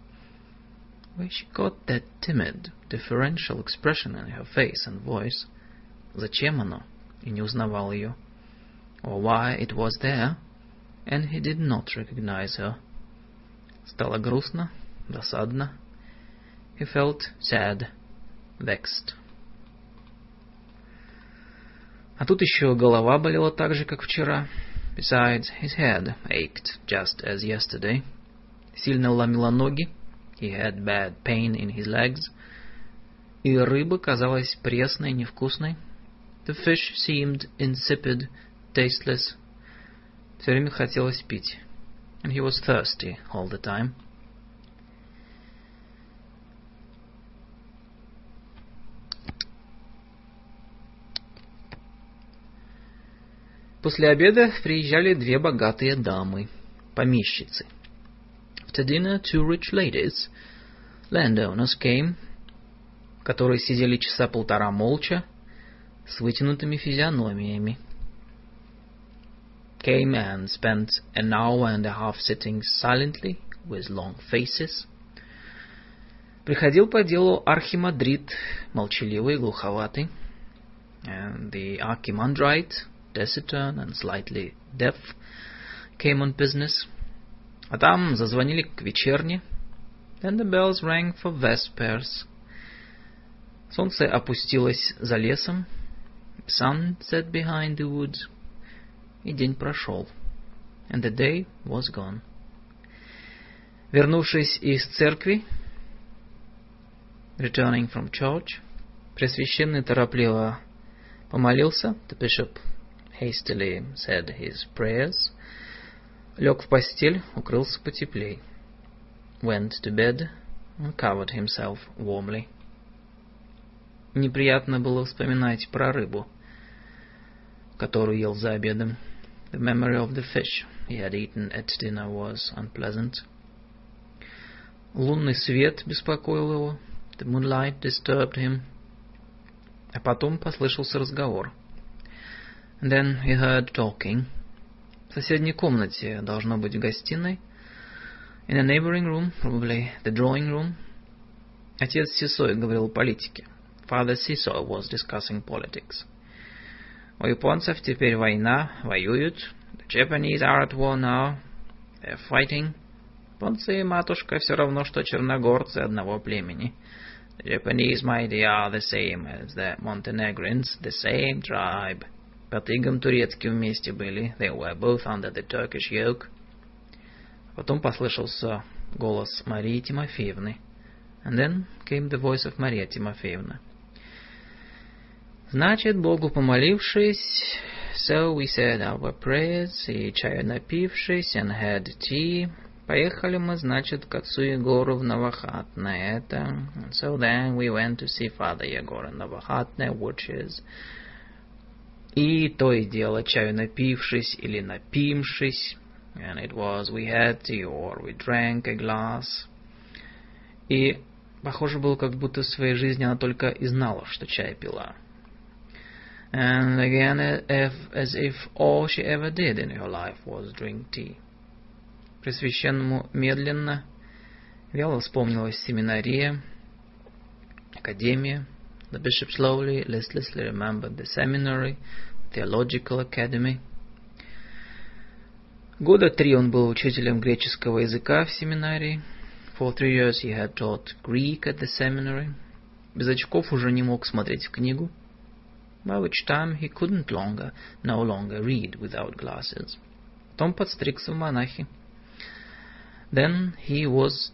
Where she got that timid, deferential expression in her face and voice? Зачем оно? И не узнавал ее. Or why it was there? And he did not recognize her. Стало грустно, досадно. He felt sad, vexed. А тут еще голова болела так же, как вчера. Besides, his head ached just as yesterday. Сильно ломило ноги. He had bad pain in his legs. И рыба казалась пресной, невкусной. The fish seemed insipid, tasteless. Все время хотелось пить. And he was thirsty all the time. После обеда приезжали две богатые дамы, помещицы. After dinner, two rich ladies, landowners, came, которые сидели часа полтора молча, с вытянутыми физиономиями. Came and spent an hour and a half sitting silently, with long faces. Приходил по делу архимандрит, молчаливый, глуховатый. And the archimandrite, taciturn and slightly deaf, came on business. А там зазвонили к вечерне. Then the bells rang for vespers. Солнце опустилось за лесом. Sun set behind the woods. И день прошел. And the day was gone. Вернувшись из церкви, returning from church, Пресвященный торопливо помолился, the bishop hastily said his prayers, лег в постель, укрылся потеплей, went to bed and covered himself warmly. Неприятно было вспоминать про рыбу, которую ел за обедом. The memory of the fish he had eaten at dinner was unpleasant. Лунный свет беспокоил его. The moonlight disturbed him. А потом послышался разговор — And then he heard talking. В соседней комнате, должно быть, в гостиной. In a neighboring room, probably the drawing room. Отец Сисой говорил о политике. Father Siso was discussing politics. У японцев теперь война, воюют. The Japanese are at war now. They're fighting. Японцы и матушка все равно, что черногорцы одного племени. The Japanese, my dear, are the same as the Montenegrins, the same tribe. Игом турецким вместе были. They were both under the Turkish yoke. Потом послышался голос Марии Тимофеевны. And then came the voice of Maria Тимофеевна. Значит, Богу помолившись, so we said our prayers, и чаю напившись, and had tea, Поехали мы, значит, к отцу Егору в Новохатное. Это... So then we went to see Father Егор in Новохатное, which is... И то и дело, чаю напившись или напимшись. And it was, we had tea or we drank a glass. И похоже было, как будто в своей жизни она только и знала, что чай пила. And again, as if all she ever did in her life was drink tea. Пресвященному медленно, вяло вспомнилась семинария, академия. The bishop slowly, listlessly remembered the seminary, theological academy. Года три он был учителем греческого языка в семинарии. For three years he had taught Greek at the seminary. Без очков уже не мог смотреть в книгу. By which time he couldn't longer, no longer read without glasses. Потом подстригся в монахи. Then he was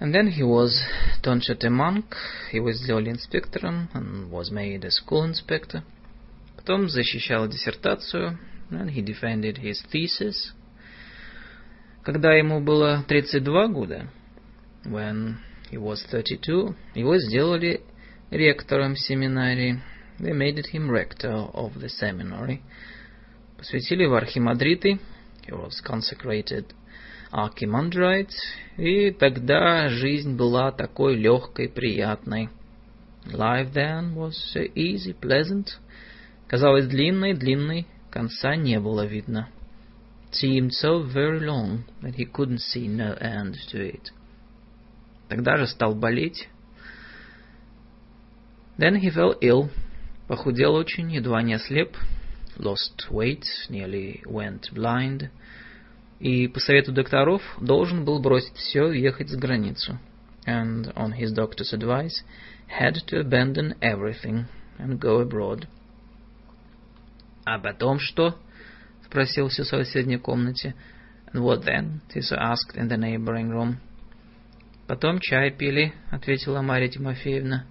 And then he was tonsured a monk, he was сделали инспектором and was made a school inspector. Потом защищал диссертацию, and he defended his thesis. Когда ему было 32 года, when he was 32, его сделали ректором семинарии. They made him rector of the seminary. посвятили в архимандриты, he was consecrated archimandrite, и тогда жизнь была такой легкой, приятной. Life then was so easy, pleasant. Казалось длинной, длинной, конца не было видно. It seemed so very long that he couldn't see no end to it. Тогда же стал болеть. Then he fell ill. Похудел очень, едва не ослеп lost weight, nearly went blind, и по совету докторов должен был бросить все и ехать за границу. And on his doctor's advice, had to abandon everything and go abroad. А потом что? спросил все в соседней комнате. And what then? Тисо asked in the neighboring room. Потом чай пили, ответила Марья Тимофеевна.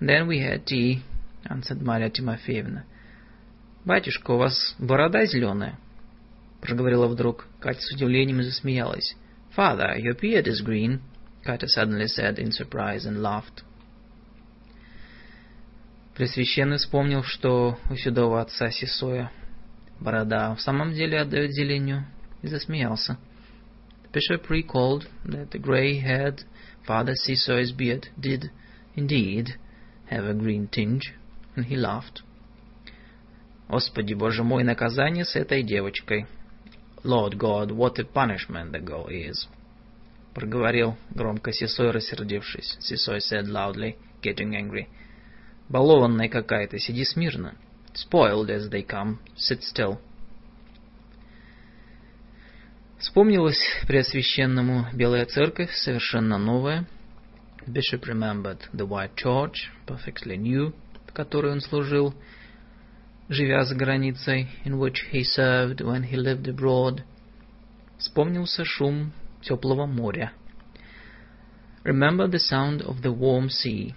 Then we had tea, answered Марья Тимофеевна. «Батюшка, у вас борода зеленая?» Проговорила вдруг. Катя с удивлением засмеялась. «Father, your beard is green», Катя suddenly said in surprise and laughed. Пресвященный вспомнил, что у седого отца Сисоя борода в самом деле отдает зеленью, и засмеялся. The bishop recalled that the grey-haired Father Sisoy's beard did, indeed, have a green tinge, and he laughed. Господи, Боже мой, наказание с этой девочкой. Lord God, what a punishment the girl is. Проговорил громко Сисой, рассердившись. Сисой said loudly, getting angry. Балованная какая-то, сиди смирно. Spoiled as they come, sit still. Вспомнилась Преосвященному Белая Церковь, совершенно новая. Bishop remembered the White Church, perfectly new, в которой он служил, живя за границей, in which he served when he lived abroad. Вспомнился шум теплого моря. Remember the sound of the warm sea.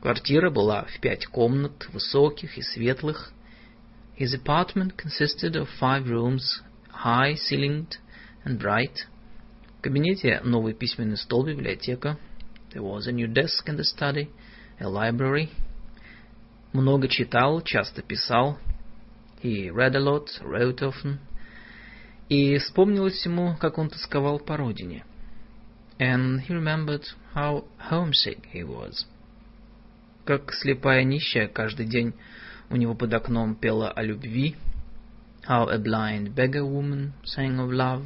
Квартира была в пять комнат, высоких и светлых. His apartment consisted of five rooms, high ceilinged and bright. В кабинете новый письменный стол, библиотека. There was a new desk in the study, a library, Много читал, часто писал. He read a lot, wrote often. И вспомнилось ему, как он тосковал по родине. And he remembered how homesick he was. Как слепая нищая каждый день у него под окном пела о любви. How a blind beggar woman sang of love.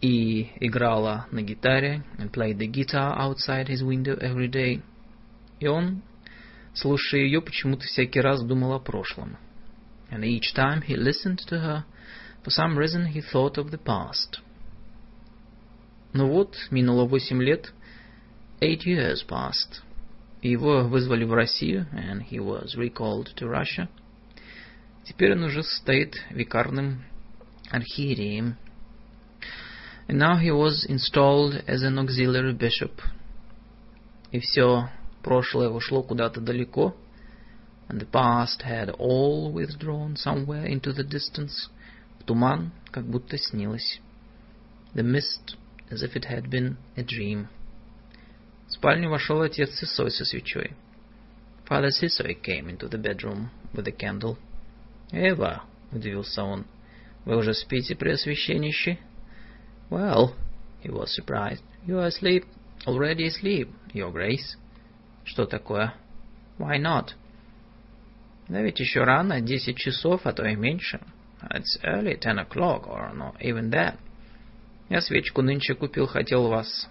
И играла на гитаре and played the guitar outside his window every day. И он Слушая ее, почему-то всякий раз думал о прошлом. And each time he listened to her, for some reason he thought of the past. Ну вот, минуло восемь лет. Eight years passed. Его вызвали в Россию, and he was recalled to Russia. Теперь он уже стоит викарным архиереем. And now he was installed as an auxiliary bishop. И все прошлое ушло куда-то далеко, and the past had all withdrawn somewhere into the distance, в туман, как будто снилось. The mist, as if it had been a dream. В спальню вошел отец Сысой со свечой. Father Сысой came into the bedroom with a candle. «Эва!» — удивился он. «Вы уже спите, Преосвященнище?» «Well», — he was surprised, «you are asleep, already asleep, your grace». «Что такое?» «Why not?» «Да ведь еще рано, десять часов, а то и меньше». «It's early, ten o'clock, or not even that». «Я свечку нынче купил, хотел вас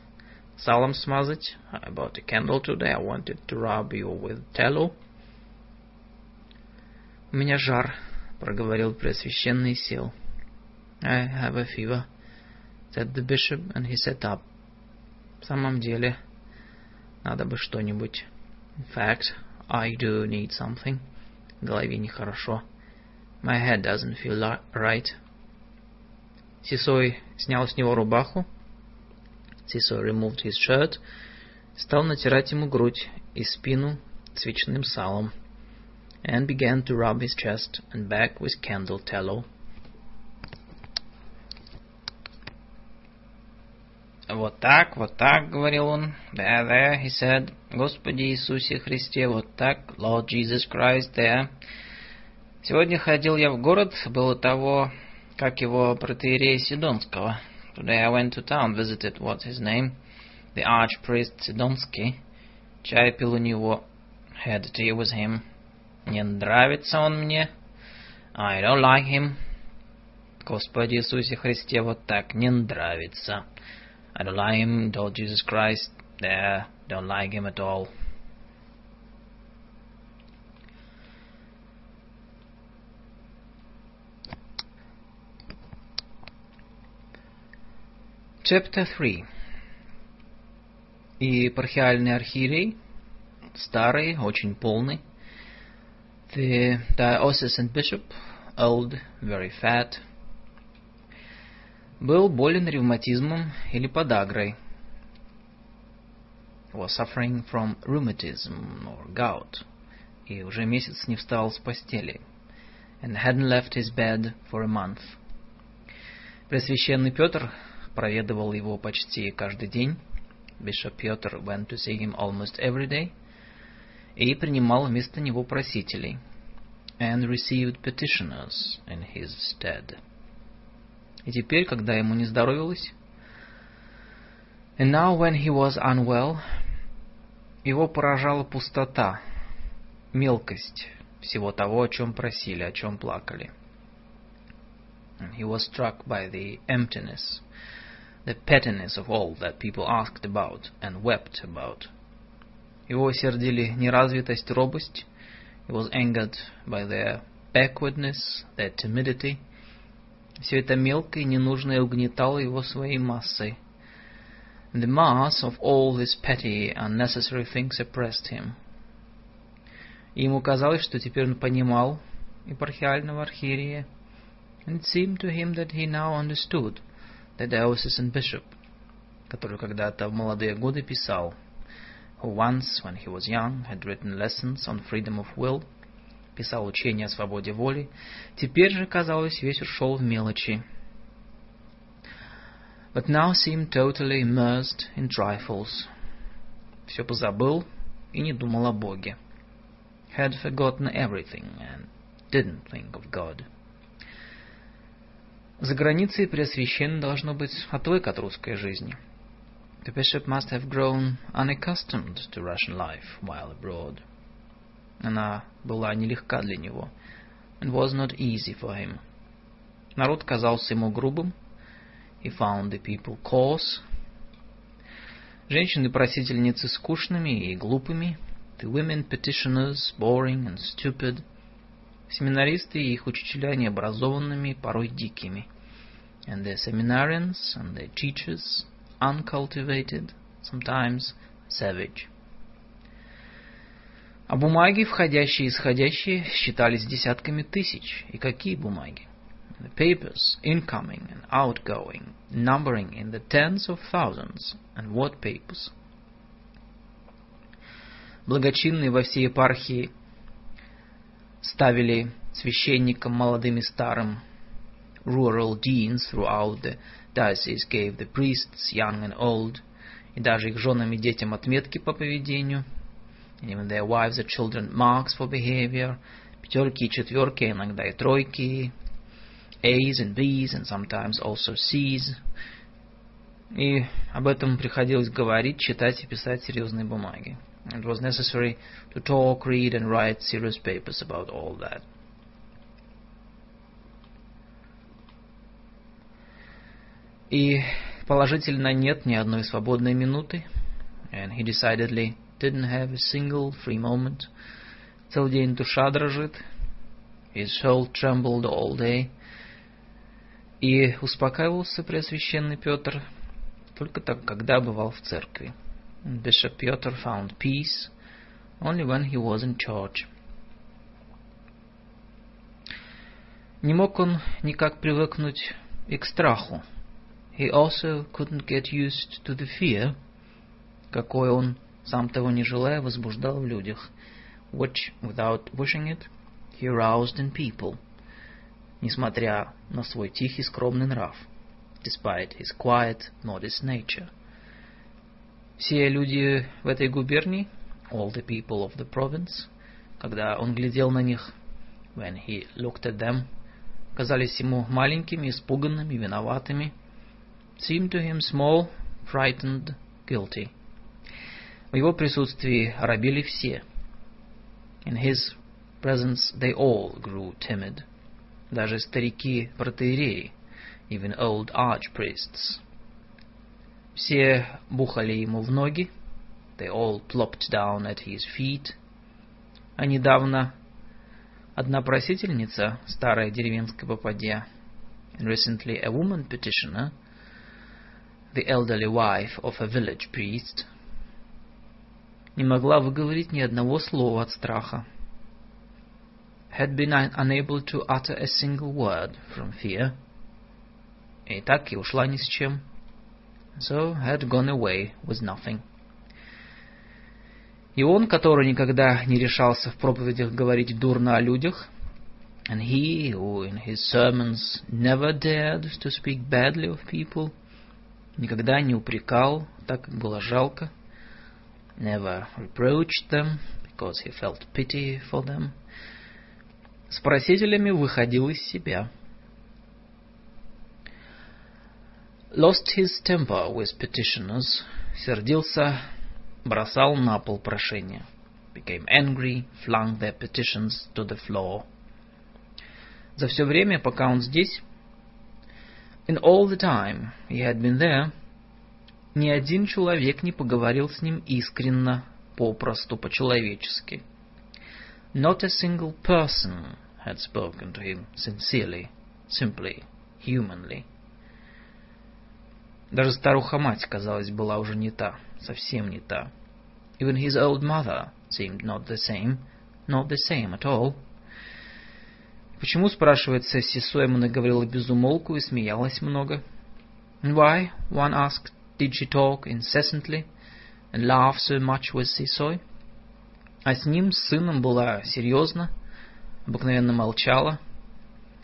салом смазать. I bought a candle today, I wanted to rub you with tallow». «У меня жар», — проговорил Преосвященный и сел. «I have a fever», — said the bishop, and he sat up. «В самом деле, надо бы что-нибудь». In fact, I do need something. В голове нехорошо. My head doesn't feel right. Сисой снял с него рубаху. Сисой removed his shirt. Стал натирать ему грудь и спину свечным салом. And began to rub his chest and back with candle tallow. «Вот так, вот так», — говорил он. «There, there», — he said. «Господи Иисусе Христе, вот так, Lord Jesus Christ, there». Сегодня ходил я в город, было того, как его протеерея Сидонского. Today I went to town, visited, what's his name, the archpriest Sidonsky. Чай пил у него, had tea with him. Не нравится он мне. I don't like him. Господи Иисусе Христе, вот так, не нравится. I don't like him, Lord Jesus Christ. There, don't like him at all. Chapter 3 И епархиальный архиерей, старый, очень полный, the diocesan bishop, old, very fat, был болен ревматизмом или подагрой. Was suffering from rheumatism or gout. И уже месяц не встал с постели. And hadn't left his bed for a month. Пресвященный Петр проведывал его почти каждый день. Bishop Петр went to see him almost every day. И принимал вместо него просителей. And received petitioners in his stead. И теперь, когда ему не здоровилось, and now when he was unwell, его поражала пустота, мелкость всего того, о чем просили, о чем плакали. And he was struck by the emptiness, the pettiness of all that people asked about and wept about. Его сердили неразвитость, робость. He was angered by their backwardness, their timidity – Все это мелкое и ненужное угнетало его своей массой. The mass of all these petty, unnecessary things oppressed him. И ему казалось, что теперь он понимал епархиального архиерея. And it seemed to him that he now understood the diocesan bishop, который когда-то в молодые годы писал, who once, when he was young, had written lessons on freedom of will – писал учение о свободе воли, теперь же, казалось, весь ушел в мелочи. But now seemed totally immersed in trifles. Все позабыл и не думал о Боге. Had forgotten everything and didn't think of God. За границей Преосвященный должно быть отвык от русской жизни. The bishop must have grown unaccustomed to Russian life while abroad. Она была нелегка для него. It was not easy for him. Народ казался ему грубым. He found the people coarse. Женщины-просительницы скучными и глупыми. The women petitioners boring and stupid. Семинаристы и их учителя необразованными, порой дикими. And the seminarians and their teachers uncultivated, sometimes savage. А бумаги, входящие и исходящие, считались десятками тысяч. И какие бумаги? The papers, incoming and outgoing, numbering in the tens of thousands. And what papers? Благочинный во всей епархии ставили священникам молодым и старым. Rural deans throughout the diocese gave the priests, young and old, и даже их женам и детям отметки по поведению. And even their wives and children marks for behavior, пятерки и четверки, иногда и тройки, A's and B's and sometimes also C's. И об этом приходилось говорить, читать и писать серьезные бумаги. It was necessary to talk, read and write serious papers about all that. И положительно нет ни одной свободной минуты. And he decidedly didn't have a single free moment. Целый день душа дрожит. His soul trembled all day. И успокаивался Преосвященный Петр только так, когда бывал в церкви. Bishop Peter found peace only when he was in church. Не мог он никак привыкнуть и к страху. He also couldn't get used to the fear, какой он, сам того не желая, возбуждал в людях, which, without wishing it, he aroused in people, несмотря на свой тихий скромный нрав, despite his quiet, modest nature. Все люди в этой губернии, all the people of the province, когда он глядел на них, when he looked at them, казались ему маленькими, испуганными, виноватыми, seemed to him small, frightened, guilty. В его присутствии робили все. In his presence they all grew timid. Даже старики-протеереи, even old archpriests. Все бухали ему в ноги. They all plopped down at his feet. А недавно одна просительница, старая деревенская попадья, and recently a woman petitioner, the elderly wife of a village priest, не могла выговорить ни одного слова от страха. Had been unable to utter a single word from fear. И так и ушла ни с чем. So had gone away with nothing. И он, который никогда не решался в проповедях говорить дурно о людях, and he who in his sermons never dared to speak badly of people, никогда не упрекал, так как было жалко, never reproached them, because he felt pity for them, с просителями выходил из себя. Lost his temper with petitioners, сердился, бросал на пол прошения. Became angry, flung their petitions to the floor. За все время, пока он здесь, In all the time he had been there, ни один человек не поговорил с ним искренно, попросту, по-человечески. Not a single person had spoken to him sincerely, simply, humanly. Даже старуха-мать, казалось, была уже не та, совсем не та. Even his old mother seemed not the same, not the same at all. Почему, спрашивается, Сисо ему наговорила безумолку и смеялась много? Why, one asked, did she talk incessantly and laugh so much with Сисой? А с ним, с сыном, была серьезна, обыкновенно молчала.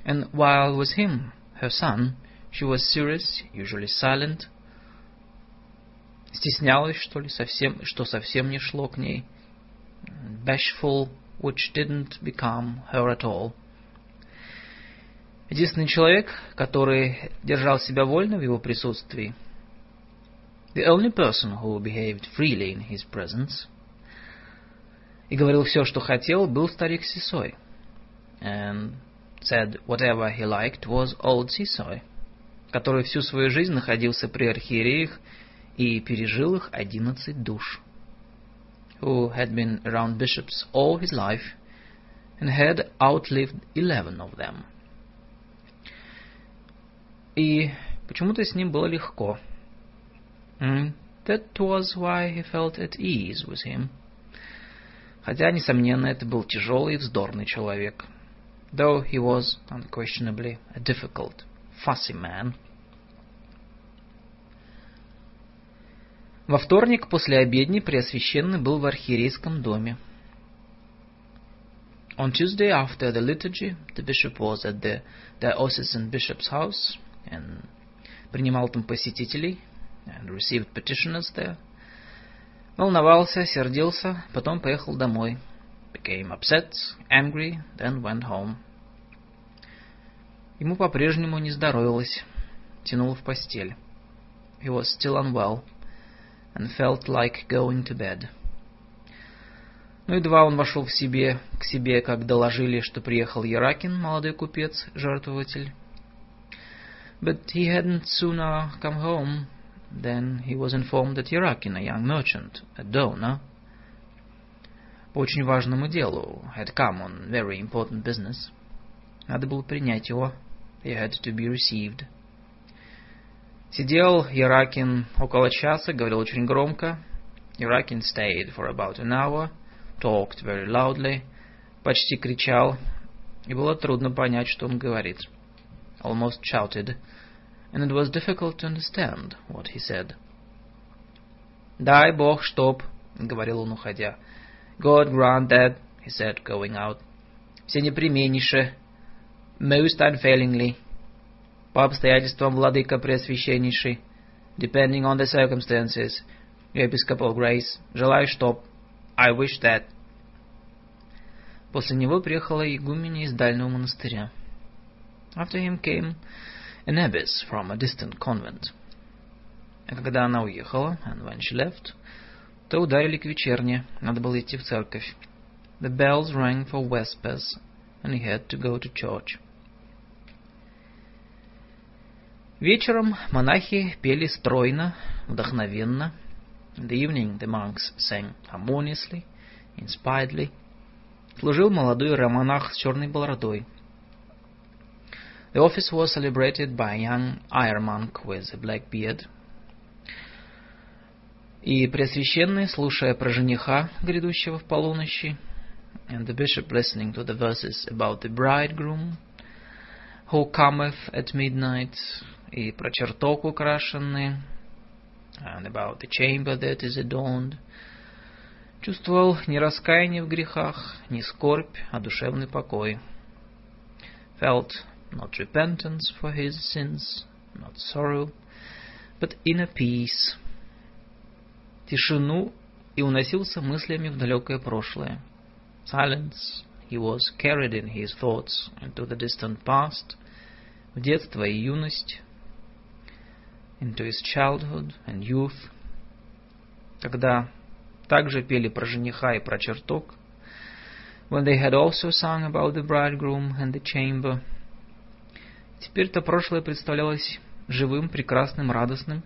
And while with him, her son, she was serious, usually silent. Стеснялась, что ли, совсем, что совсем не шло к ней. Bashful, which didn't become her at all. Единственный человек, который держал себя вольно в его присутствии, the only person who behaved freely in his presence, и говорил все, что хотел, был старик Сисой, and said whatever he liked was old Сисой, который всю свою жизнь находился при архиереях и пережил их одиннадцать душ, who had been around bishops all his life and had outlived eleven of them. И почему-то с ним было легко. And that was why he felt at ease with him. Хотя, несомненно, это был тяжелый и вздорный человек. Though he was, unquestionably, a difficult, fussy man. Во вторник после обедни Преосвященный был в архиерейском доме. On Tuesday after the liturgy, the bishop was at the diocesan bishop's house and принимал там посетителей and received petitioners there. Волновался, сердился, потом поехал домой. Became upset, angry, then went home. Ему по-прежнему не здоровилось, тянуло в постель. He was still unwell and felt like going to bed. Ну, едва он вошел в себе, к себе, как доложили, что приехал Яракин, молодой купец, жертвователь. But he hadn't sooner come home than he was informed that Yerakin, a young merchant, a donor, по очень важному делу, had come on very important business. Надо было принять его. He had to be received. Сидел Яракин около часа, говорил очень громко. Яракин stayed for about an hour — talked very loudly, почти кричал, и было трудно понять, что он говорит. Almost shouted, and it was difficult to understand what he said. «Дай Бог, чтоб», — говорил он, уходя. «God grant that», he said, going out. «Все непременнейше», «most unfailingly», «по обстоятельствам владыка преосвященнейший», «depending on the circumstances», «episcopal grace», «желаю, чтоб», I wish that. После него приехала игуменя из дальнего монастыря. After him came an abbess from a distant convent. А когда она уехала, and when she left, то ударили к вечерне, надо было идти в церковь. The bells rang for vespers, and he had to go to church. Вечером монахи пели стройно, вдохновенно, In the evening the monks sang harmoniously, inspiredly. Служил молодой романах с черной бородой. The office was celebrated by a young iron monk with a black beard. И Преосвященный, слушая про жениха, грядущего в полуночи, and the bishop listening to the verses about the bridegroom, who cometh at midnight, и про чертог украшенный, and about the chamber that is adorned, чувствовал не раскаяние в грехах, не скорбь, а душевный покой. Felt not repentance for his sins, not sorrow, but inner peace. Тишину и уносился мыслями в далекое прошлое. Silence, he was carried in his thoughts into the distant past, в детство и юность, into his childhood and youth, когда также пели про жениха и про чертог, when they had also sung about the bridegroom and the chamber. Теперь-то прошлое представлялось живым, прекрасным, радостным.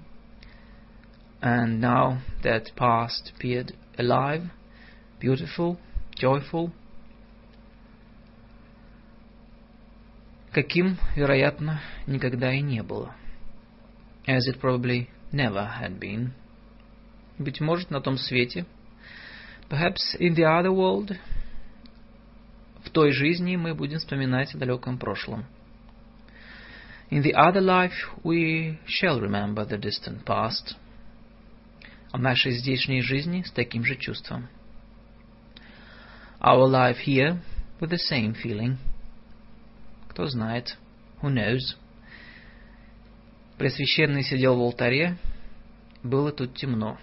And now that past appeared alive, beautiful, joyful. Каким, вероятно, никогда и не было as it probably never had been. Быть может, на том свете, perhaps in the other world, в той жизни мы будем вспоминать о далеком прошлом. In the other life we shall remember the distant past. О нашей здешней жизни с таким же чувством. Our life here with the same feeling. Кто знает? Who knows? Пресвященный сидел в алтаре, было тут темно.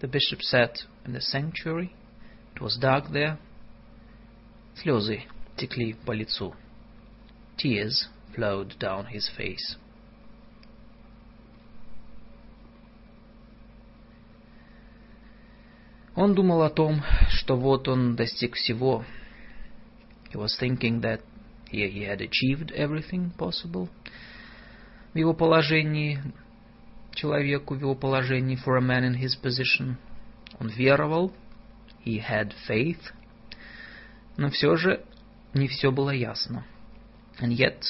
The bishop sat in the sanctuary. It was dark there. Слезы текли по лицу. Tears flowed down his face. Он думал о том, что вот он достиг всего. He was thinking that here he had achieved everything possible – в его положении, человеку в его положении, for a man in his position. Он веровал, he had faith, но все же не все было ясно. And yet,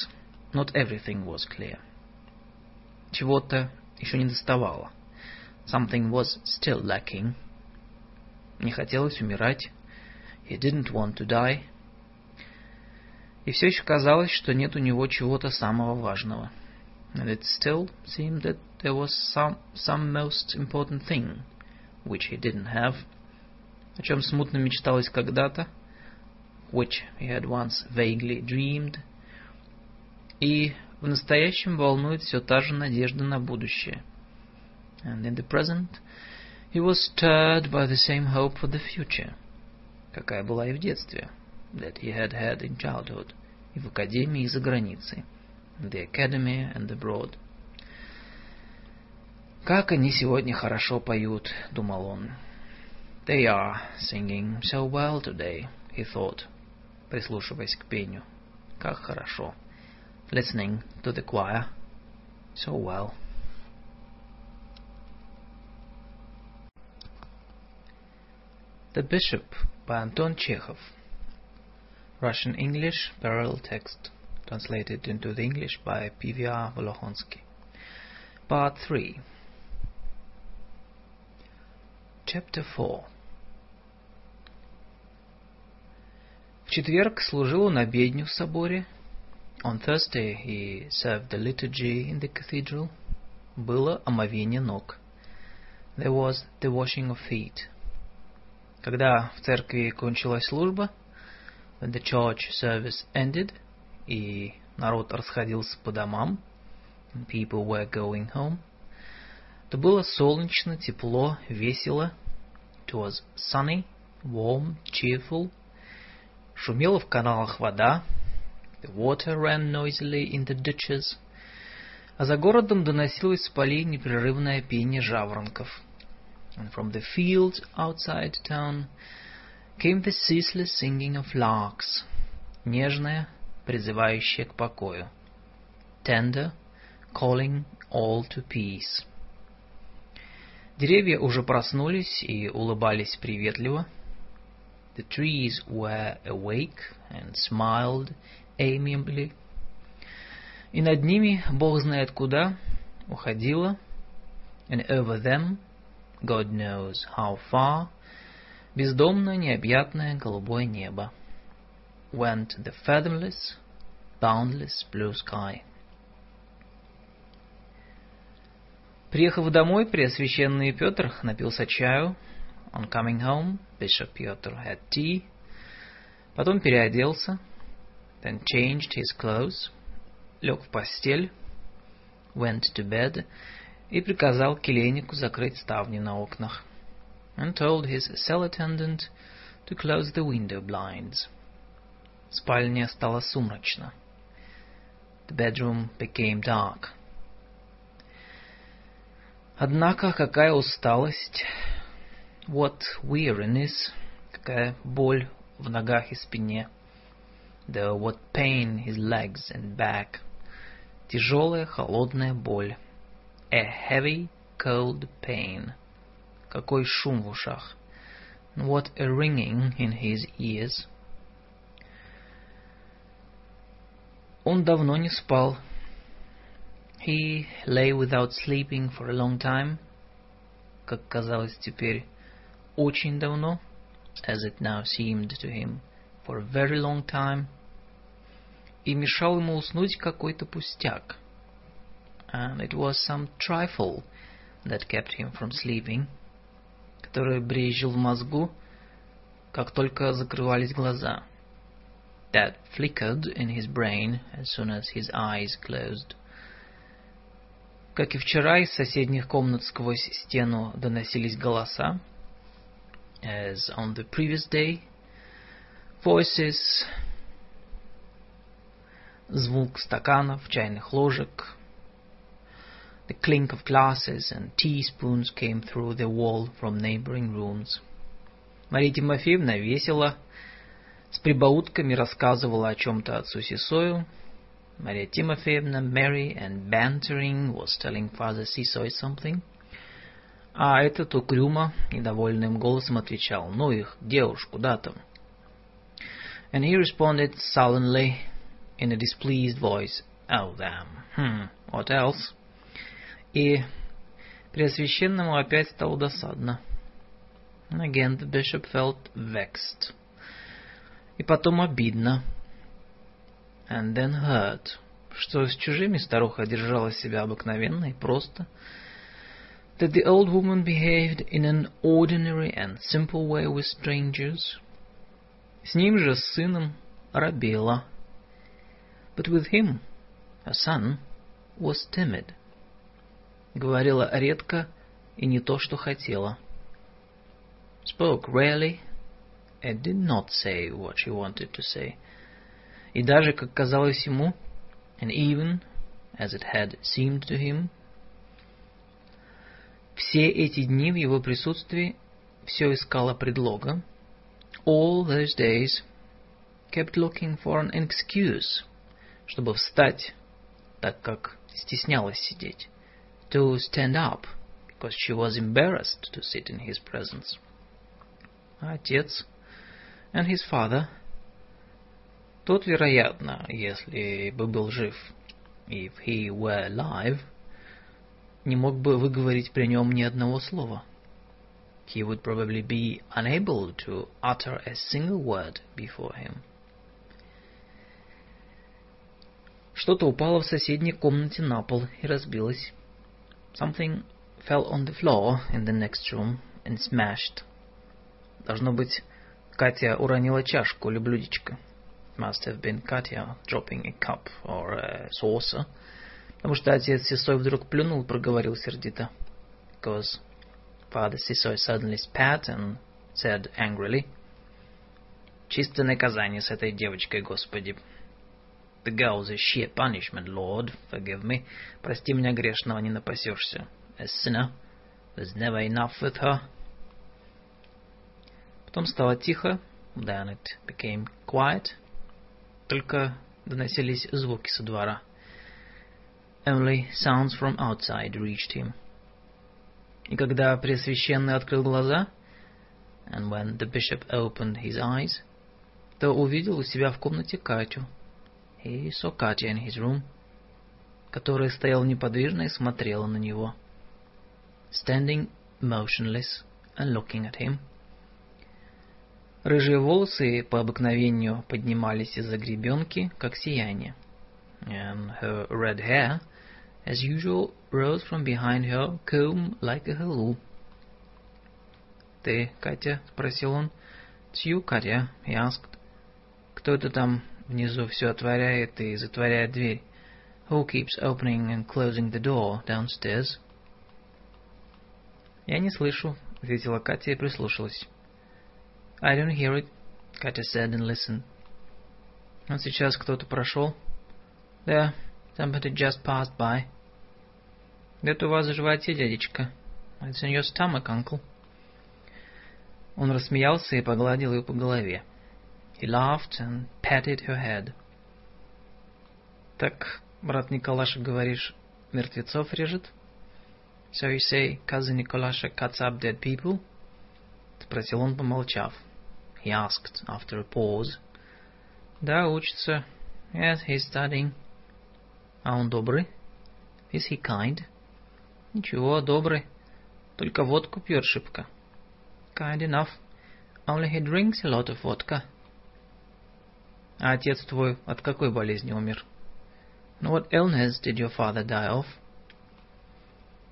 not everything was clear. Чего-то еще не доставало. Something was still lacking. Не хотелось умирать. He didn't want to die. И все еще казалось, что нет у него чего-то самого важного and it still seemed that there was some, some most important thing which he didn't have, о чем смутно мечталось когда-то, which he had once vaguely dreamed. И в настоящем волнует все та же надежда на будущее. And in the present he was stirred by the same hope for the future, какая была и в детстве, that he had had in childhood, и в академии, и за границей, the academy and abroad. «Как они сегодня хорошо поют», — думал он. «They are singing so well today», — he thought, прислушиваясь к пению. «Как хорошо». Listening to the choir. So well. The Bishop by Anton Chekhov. Russian English parallel text translated into the English by PVR Volohonsky. Part 3 Chapter 4 В четверг служил он обедню в соборе. On Thursday he served the liturgy in the cathedral. Было омовение ног. There was the washing of feet. Когда в церкви кончилась служба, when the church service ended, и народ расходился по домам, and people were going home, то было солнечно, тепло, весело. It was sunny, warm, cheerful. Шумела в каналах вода. The water ran noisily in the ditches. А за городом доносилось с полей непрерывное пение жаворонков and from the fields outside town came the ceaseless singing of larks, нежное, призывающее к покою, tender, calling all to peace. Деревья уже проснулись и улыбались приветливо. The trees were awake and smiled amiably. И над ними, Бог знает куда, уходила, and over them God knows how far, бездомное необъятное голубое небо. Went the fathomless, boundless blue sky. Приехав домой, Преосвященный Петр напился чаю. On coming home, Bishop Peter had tea. Потом переоделся. Then changed his clothes. Лег в постель. Went to bed и приказал келейнику закрыть ставни на окнах, and told his cell attendant to close the window blinds. В спальне стало сумрачно. The bedroom became dark. Однако какая усталость, what weariness, какая боль в ногах и спине, the what pain his legs and back, тяжелая холодная боль. A heavy, cold pain. Какой шум в ушах. What a ringing in his ears. Он давно не спал. He lay without sleeping for a long time. Как казалось теперь, очень давно, as it now seemed to him, for a very long time. И мешал ему уснуть какой-то пустяк — and it was some trifle that kept him from sleeping, который брезжил в мозгу, как только закрывались глаза. That flickered in his brain as soon as his eyes closed. Как и вчера, из соседних комнат сквозь стену доносились голоса. As on the previous day, voices, звук стаканов, чайных ложек, The clink of glasses and teaspoons came through the wall from neighboring rooms. Мария Тимофеевна весело, с прибаутками рассказывала о чем-то отцу Сисою. Мария Тимофеевна, merry and bantering, was telling Father Sisoy something. А этот угрюмо, недовольным голосом отвечал, ну их, девуш, куда там? And he responded sullenly, in a displeased voice, oh them, hmm, what else? И Преосвященному опять стало досадно. Again the bishop felt vexed. И потом обидно. And then hurt. Что с чужими старуха держала себя обыкновенно и просто. That the old woman behaved in an ordinary and simple way with strangers. С ним же, с сыном, робела. But with him, her son, was timid. Говорила редко и не то, что хотела. Spoke rarely and did not say what she wanted to say. И даже, как казалось ему, and even, as it had seemed to him, все эти дни в его присутствии все искала предлога, all those days kept looking for an excuse, чтобы встать, так как стеснялась сидеть, to stand up, because she was embarrassed to sit in his presence. Отец and his father, тот, вероятно, если бы был жив, if he were alive, не мог бы выговорить при нем ни одного слова. He would probably be unable to utter a single word before him. Что-то упало в соседней комнате на пол и разбилось. Something fell on the floor in the next room and smashed. Должно быть, Катя уронила чашку или блюдечко. Must have been Katya dropping a cup or a saucer. Потому что отец Сисой вдруг плюнул проговорил сердито. Because Father Сисой suddenly spat and said angrily. Чистое наказание с этой девочкой, Господи. The girl's a sheer punishment, Lord, forgive me. Прости меня грешного, не напасешься. A sinner, there's never enough with her. Потом стало тихо. Then it became quiet. Только доносились звуки со двора. Only sounds from outside reached him. И когда Пресвященный открыл глаза, and when the bishop opened his eyes, то увидел у себя в комнате Катю. He saw Katya in his room, которая стояла неподвижно и смотрела на него. Standing motionless and looking at him. Рыжие волосы по обыкновению поднимались из-за гребенки, как сияние. And her red hair, as usual, rose from behind her comb like a halo. «Ты, Катя?» — спросил он. «It's you, Katya?» — he asked. «Кто это там внизу все отворяет и затворяет дверь?» «Who keeps opening and closing the door downstairs?» «Я не слышу», — ответила Катя и прислушалась. I don't hear it, Katya said and listened. Вот сейчас кто-то прошел. There, somebody just passed by. Где-то у вас в животе, дядечка. It's in your stomach, uncle. Он рассмеялся и погладил ее по голове. He laughed and patted her head. Так, брат Николаша, говоришь, мертвецов режет? So you say, cousin Nikolasha cuts up dead people? Спросил он, помолчав. he asked after a pause. Да, учится. Yes, he's studying. А он добрый? Is he kind? Ничего, добрый. Только водку пьет шибко. Kind enough. Only he drinks a lot of vodka. А отец твой от какой болезни умер? And what illness did your father die of?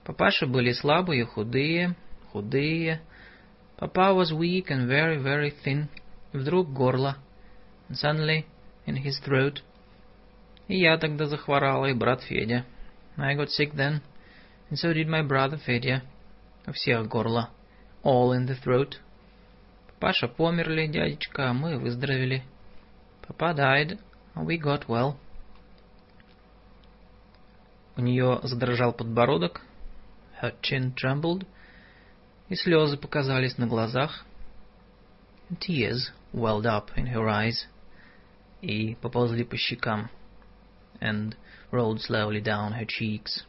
Папаши были слабые, худые, худые, Papa was weak and very, very thin. Вдруг горло. And suddenly, in his throat. И я тогда захворала, и брат Федя. I got sick then, and so did my brother Fedya. У всех горло. All in the throat. Паша померли, дядечка, а мы выздоровели. Papa died, and we got well. У нее задрожал подбородок. Her chin trembled, и слезы показались на глазах. Tears welled up in her eyes и поползли по щекам. And rolled slowly down her cheeks.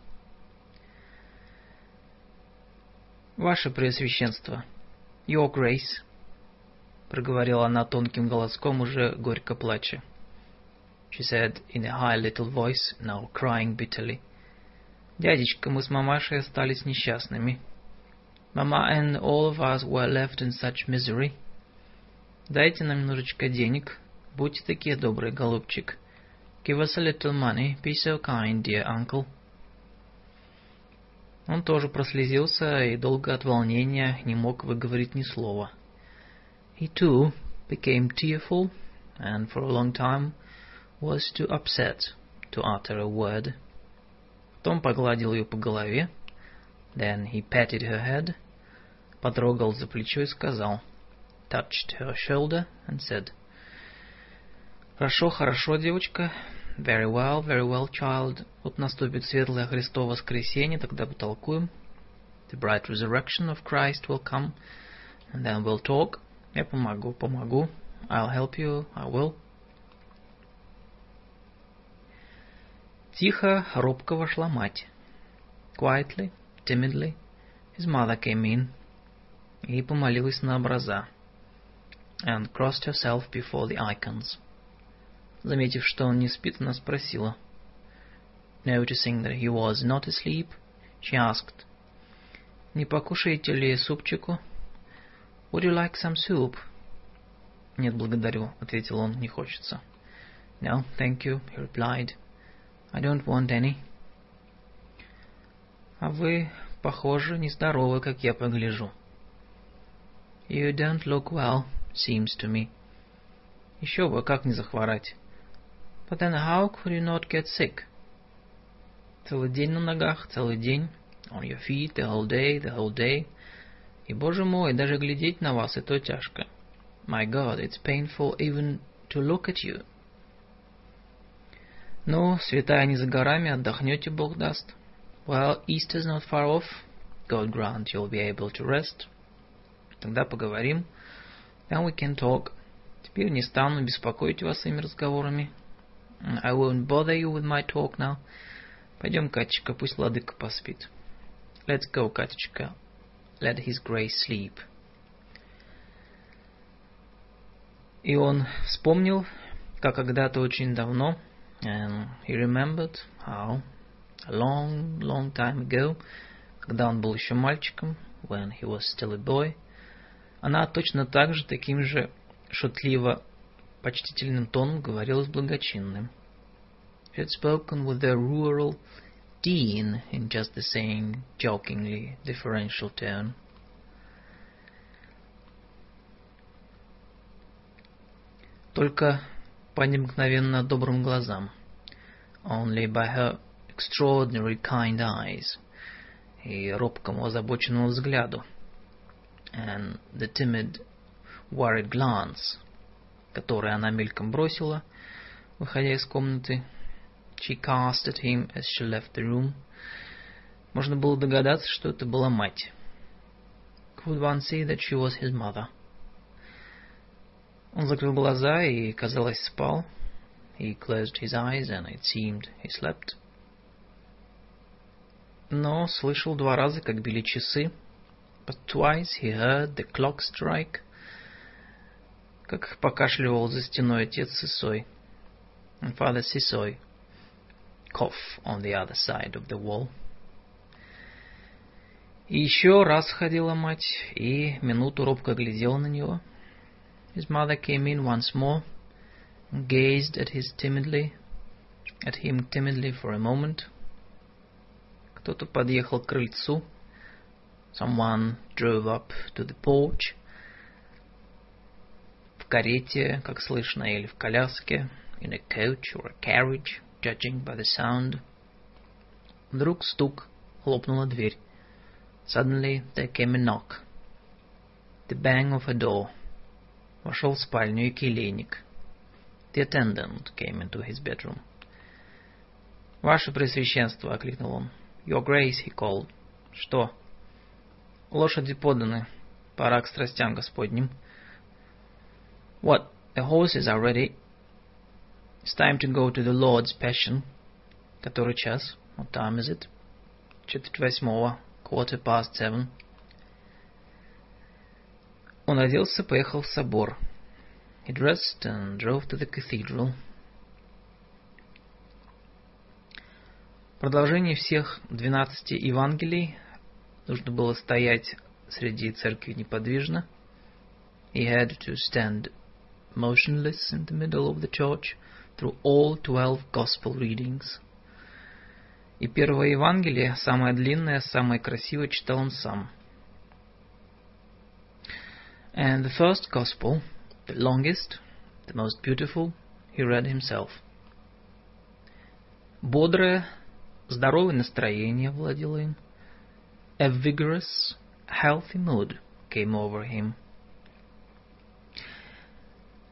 Ваше Преосвященство, Your Grace, проговорила она тонким голоском, уже горько плача. She said in a high little voice, now crying bitterly. Дядечка, мы с мамашей остались несчастными. Mama and all of us were left in such misery. Дайте нам немножечко денег. Будьте такие добрые, голубчик. Give us a little money. Be so kind, dear uncle. Он тоже прослезился и долго от волнения не мог выговорить ни слова. He too became tearful, and for a long time was too upset to utter a word. Том погладил ее по голове, then he patted her head, потрогал за плечо и сказал, touched her shoulder and said, «Хорошо, хорошо, девочка, very well, very well, child. Вот наступит светлое Христово воскресенье, тогда потолкуем. The bright resurrection of Christ will come, and then we'll talk. Я помогу, помогу. I'll help you, I will. Тихо, робко вошла мать. Quietly, timidly, his mother came in и помолилась на образа and crossed herself before the icons. Заметив, что он не спит, она спросила. Noticing that he was not asleep, she asked, «Не покушаете ли супчику?» «Would you like some soup?» «Нет, благодарю», — ответил он, — «не хочется». «No, thank you», — he replied. I don't want any. А вы, похоже, нездоровы, как я погляжу. You don't look well, seems to me. Еще бы, как не захворать. But then how could you not get sick? Целый день на ногах, целый день. On your feet, the whole day, the whole day. И, боже мой, даже глядеть на вас, и то тяжко. My God, it's painful even to look at you. Ну, святая не за горами, отдохнете, Бог даст. Well, Easter's not far off. God grant you'll be able to rest. Тогда поговорим. Then we can talk. Теперь не стану беспокоить вас своими разговорами. I won't bother you with my talk now. Пойдем, Катечка, пусть Владыка поспит. Let's go, Катечка. Let his grace sleep. И он вспомнил, как когда-то очень давно And he remembered how a long, long time ago, когда он был еще мальчиком, when he was still a boy, она точно так же, таким же шутливо почтительным тоном говорила с благочинным. She had spoken with the rural dean in just the same jokingly differential tone. Только по необыкновенно добрым глазам. Only by her extraordinary kind eyes. И робкому озабоченному взгляду. And the timid, worried glance, который она мельком бросила, выходя из комнаты. She cast at him as she left the room. Можно было догадаться, что это была мать. Could one see that she was his mother? Он закрыл глаза и, казалось, спал. He closed his eyes, and it seemed he slept. Но слышал два раза, как били часы. But twice he heard the clock strike. Как покашливал за стеной отец Сысой. And Father Сысой cough on the other side of the wall. И еще раз ходила мать, и минуту робко глядела на него — His mother came in once more, and gazed at his timidly, at him timidly for a moment. Кто-то подъехал к крыльцу. Someone drove up to the porch. В карете, как слышно, или в коляске, in a coach or a carriage, judging by the sound. Вдруг стук, хлопнула дверь. Suddenly there came a knock. The bang of a door. Вошел в спальню и келейник. The attendant came into his bedroom. «Ваше Пресвященство!» — окликнул он. «Your Grace!» — he called. «Что?» «Лошади поданы. Пора к страстям Господним». «What? The horses are ready. It's time to go to the Lord's Passion». «Который час? What time is it?» «Четверть восьмого. Quarter past seven». Он оделся, поехал в собор. He dressed and drove to the cathedral. Продолжение всех двенадцати Евангелий нужно было стоять среди церкви неподвижно. He had to stand motionless in the middle of the church through all twelve gospel readings. И первое Евангелие, самое длинное, самое красивое, читал он сам – And the first gospel, The longest, the most beautiful, he read himself. Бодрое, здоровое настроение владело им. A vigorous, healthy mood came over him.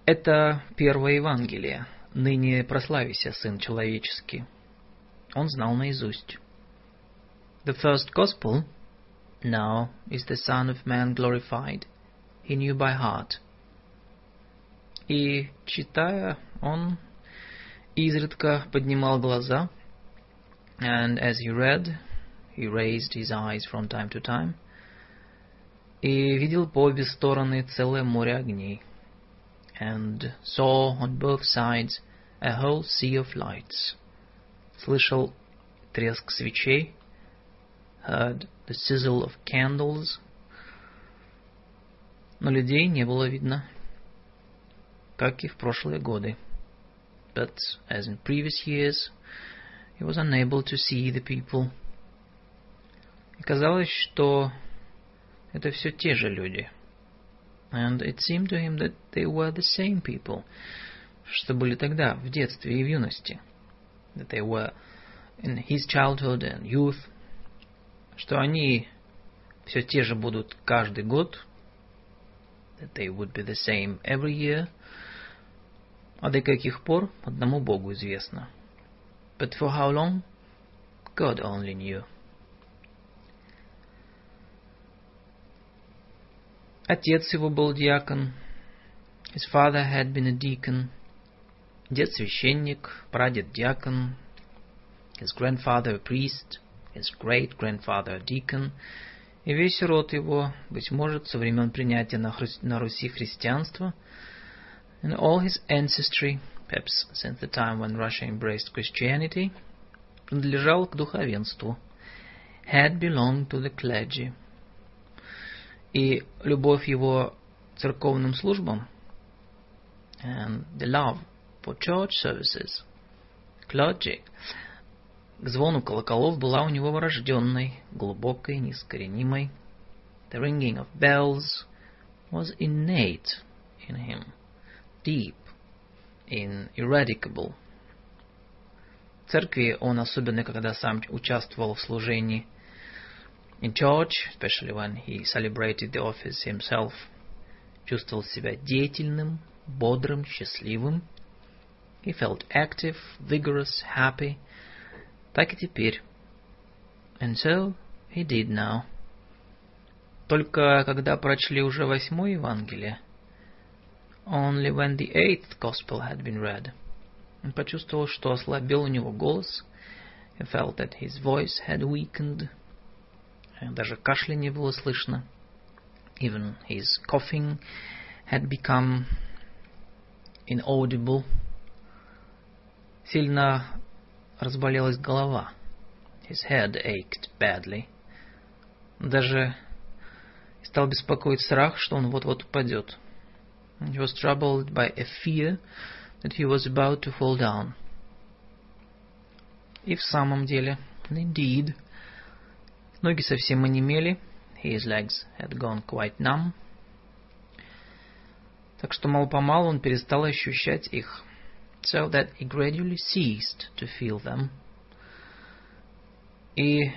Это первое Евангелие, ныне прославися, Сын Человеческий. Он знал наизусть. The first Gospel, now is the Son of Man glorified, he knew by heart. И, читая, он изредка поднимал глаза, and as he read, he raised his eyes from time to time, и видел по обе стороны целое море огней. and saw on both sides a whole sea of lights. Слышал треск свечей, heard the sizzle of candles, но людей не было видно, как и в прошлые годы. But as in previous years, he was unable to see the people. И казалось, что это все те же люди — and it seemed to him that they were the same people, что были тогда, в детстве и в юности, that they were in his childhood and youth, что они все те же будут каждый год, that they would be the same every year, а до каких пор одному Богу известно. But for how long, God only knew. Отец его был диакон. His father had been a deacon. Дед священник, прадед диакон. His grandfather a priest. His great-grandfather a deacon. И весь род его, быть может, со времен принятия на, Хри... на Руси христианства, and all his ancestry, perhaps since the time when Russia embraced Christianity, принадлежал к духовенству, had belonged to the clergy и любовь его церковным службам, and the love for church services, clergy, к звону колоколов была у него врожденной, глубокой, неискоренимой. The ringing of bells was innate in him, deep, ineradicable. В церкви он, особенно когда сам участвовал в служении, In church, especially when he celebrated the office himself, чувствовал себя деятельным, бодрым, счастливым. He felt active, vigorous, happy. Так и теперь. And so he did now. Только когда прочли уже восьмое Евангелие, only when the eighth gospel had been read, он почувствовал, что ослабел у него голос. He felt that his voice had weakened. Даже кашля не было слышно. Even his coughing had become inaudible. Сильно разболелась голова. His head ached badly. Даже стал беспокоить страх, что он вот-вот упадет. He was troubled by a fear that he was about to fall down. И в самом деле, indeed, Ноги совсем онемели. His legs had gone quite numb. Так что мало-помалу он перестал ощущать их. So that he gradually ceased to feel them. И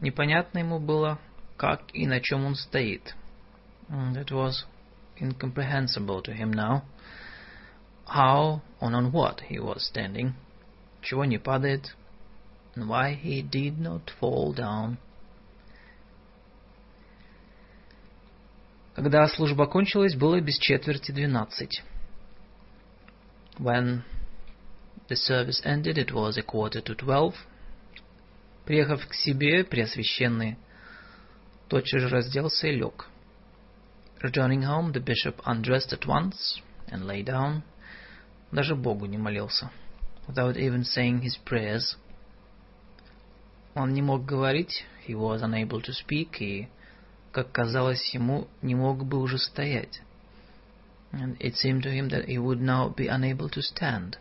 непонятно ему было, как и на чем он стоит. And it was incomprehensible to him now how and on what he was standing, чего не падает, and why he did not fall down. Когда служба кончилась, было без четверти двенадцать. When the service ended, it was a quarter to twelve. Приехав к себе, Преосвященный тотчас же разделся и лег. Returning home, the bishop undressed at once and lay down. Даже Богу не молился. Without even saying his prayers. Он не мог говорить, he was unable to speak, и как казалось ему, не мог бы уже стоять. And it seemed to him that he would now be unable to stand.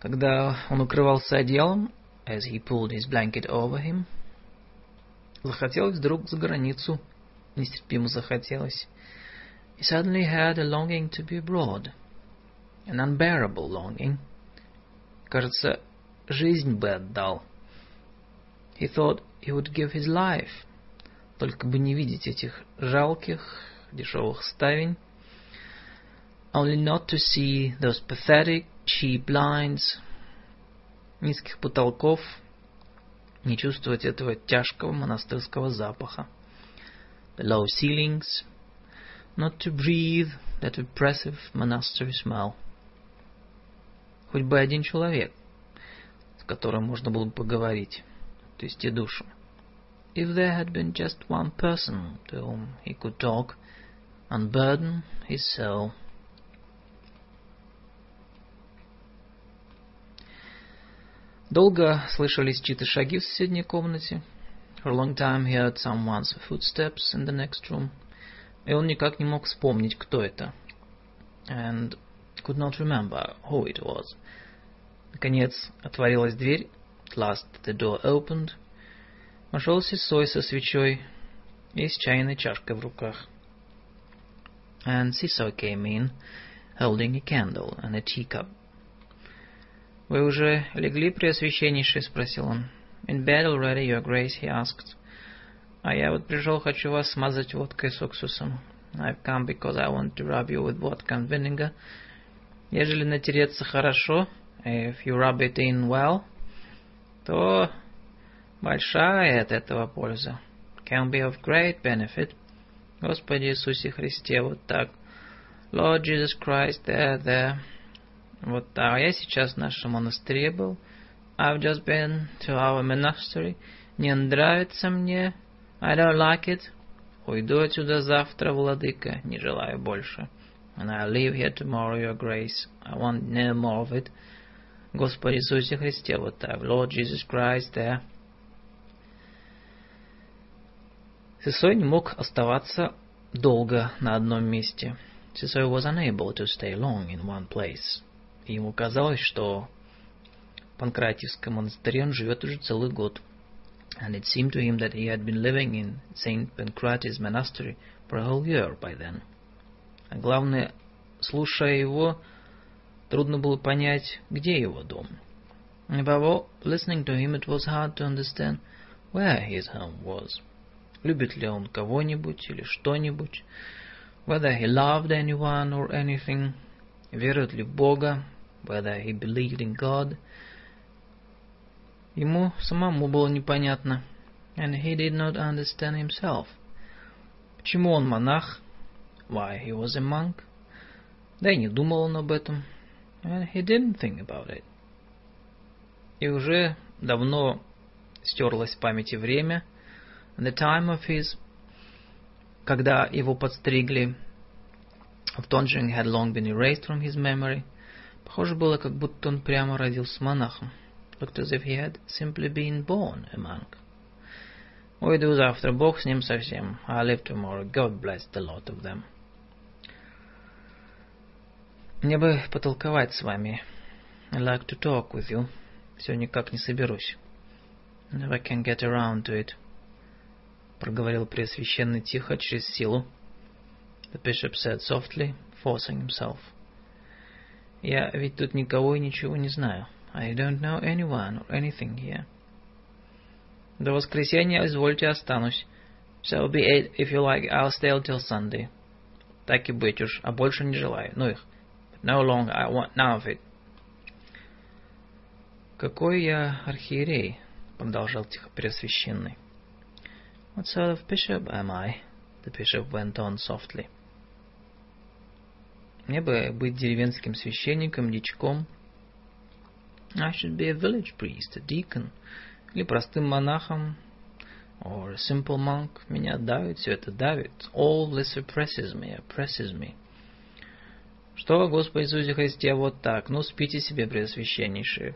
Когда он укрывался одеялом, as he pulled his blanket over him, захотелось вдруг за границу, нестерпимо захотелось. He suddenly had a longing to be abroad, an unbearable longing. Кажется, жизнь бы отдал. He thought he would give his life, только бы не видеть этих жалких, дешевых ставень, only not to see those pathetic, cheap blinds, низких потолков, не чувствовать этого тяжкого монастырского запаха. The low ceilings, not to breathe that oppressive monastery smell. Хоть бы один человек, с которым можно было бы поговорить, то есть и душу. If there had been just one person to whom he could talk, unburden his soul. Долго слышались чьи-то шаги в соседней комнате. For a long time he heard someone's footsteps in the next room. И он никак не мог вспомнить, кто это. And could not remember who it was. Наконец отворилась дверь. At last the door opened. Вошел Сисой со свечой и с чайной чашкой в руках. And Siso came in, holding a candle and a teacup. «Вы уже легли, Преосвященнейший?» — спросил он. «In bed already, Your Grace?» — he asked. «А я вот пришел, хочу вас смазать водкой с уксусом. I've come because I want to rub you with vodka and vinegar. Ежели натереться хорошо, if you rub it in well, то большая от этого польза. Can be of great benefit. Господи Иисусе Христе, вот так. Lord Jesus Christ, there, there. Вот, а я сейчас в нашем монастыре был. I've just been to our monastery. Не нравится мне. I don't like it. Уйду отсюда завтра, владыка. Не желаю больше. And I'll leave here tomorrow, your grace. I want no more of it. Господи Иисусе Христе, вот так. Lord Jesus Christ, there. Сесой не мог оставаться долго на одном месте. Сесой was unable to stay long in one place. И ему казалось, что в Панкратиевском монастыре он живет уже целый год. And it seemed to him that he had been living in St. Pancratius Monastery for a whole year by then. А главное, слушая его, трудно было понять, где его дом. And above all, listening to him, it was hard to understand where his home was. Любит ли он кого-нибудь или что-нибудь? Whether he loved anyone or anything. Верует ли Бога whether he believed in God. Ему самому было непонятно, and he did not understand himself. Почему он монах? Why he was a monk? Да и не думал он об этом. And he didn't think about it. И уже давно стерлось в памяти время, and the time of his, когда его подстригли, of Tonjing had long been erased from his memory – Похоже было, как будто он прямо родился монахом. Looked as if he had simply been born a monk. Уйду завтра, Бог с ним совсем. I live tomorrow. God bless the lot of them. Мне бы потолковать с вами. I like to talk with you. Все никак не соберусь. Never can get around to it. Проговорил Преосвященный тихо, через силу. The bishop said softly, forcing himself. Я ведь тут никого и ничего не знаю. I don't know anyone or anything here. До воскресенья, извольте, останусь. So be it, if you like, I'll stay till Sunday. Так и быть уж, а больше не желаю. Ну их. But no longer, I want none of it. Какой я архиерей? Продолжал тихо Преосвященный. What sort of bishop am I? The bishop went on softly. — мне бы быть деревенским священником, дичком. I should be a village priest, a deacon. Или простым монахом. Or a simple monk. Меня давит, все это давит. All this oppresses me, oppresses me. Что, Господи Иисусе Христе, вот так. Ну, спите себе, Преосвященнейшие.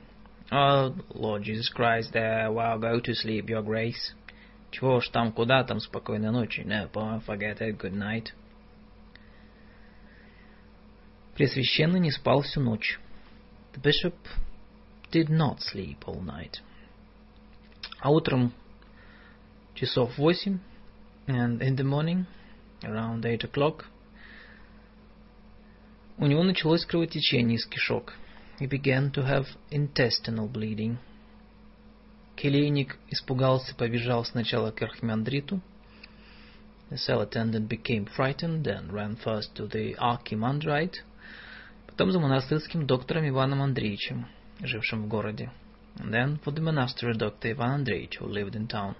Oh, Lord Jesus Christ, there, well, go to sleep, your grace. Чего ж там, куда там, спокойной ночи. No, forget it, good night. Пресвященный не спал всю ночь. The bishop did not sleep all night. А утром часов восемь, and in the morning, around eight o'clock, У него началось кровотечение из кишок. He began to have intestinal bleeding. Келейник испугался, побежал сначала к архимандриту. The cell attendant became frightened and ran first to the archimandrite, потом за монастырским доктором Иваном Андреевичем, жившим в городе. And then for the monastery doctor Ivan Andreevich, who lived in town.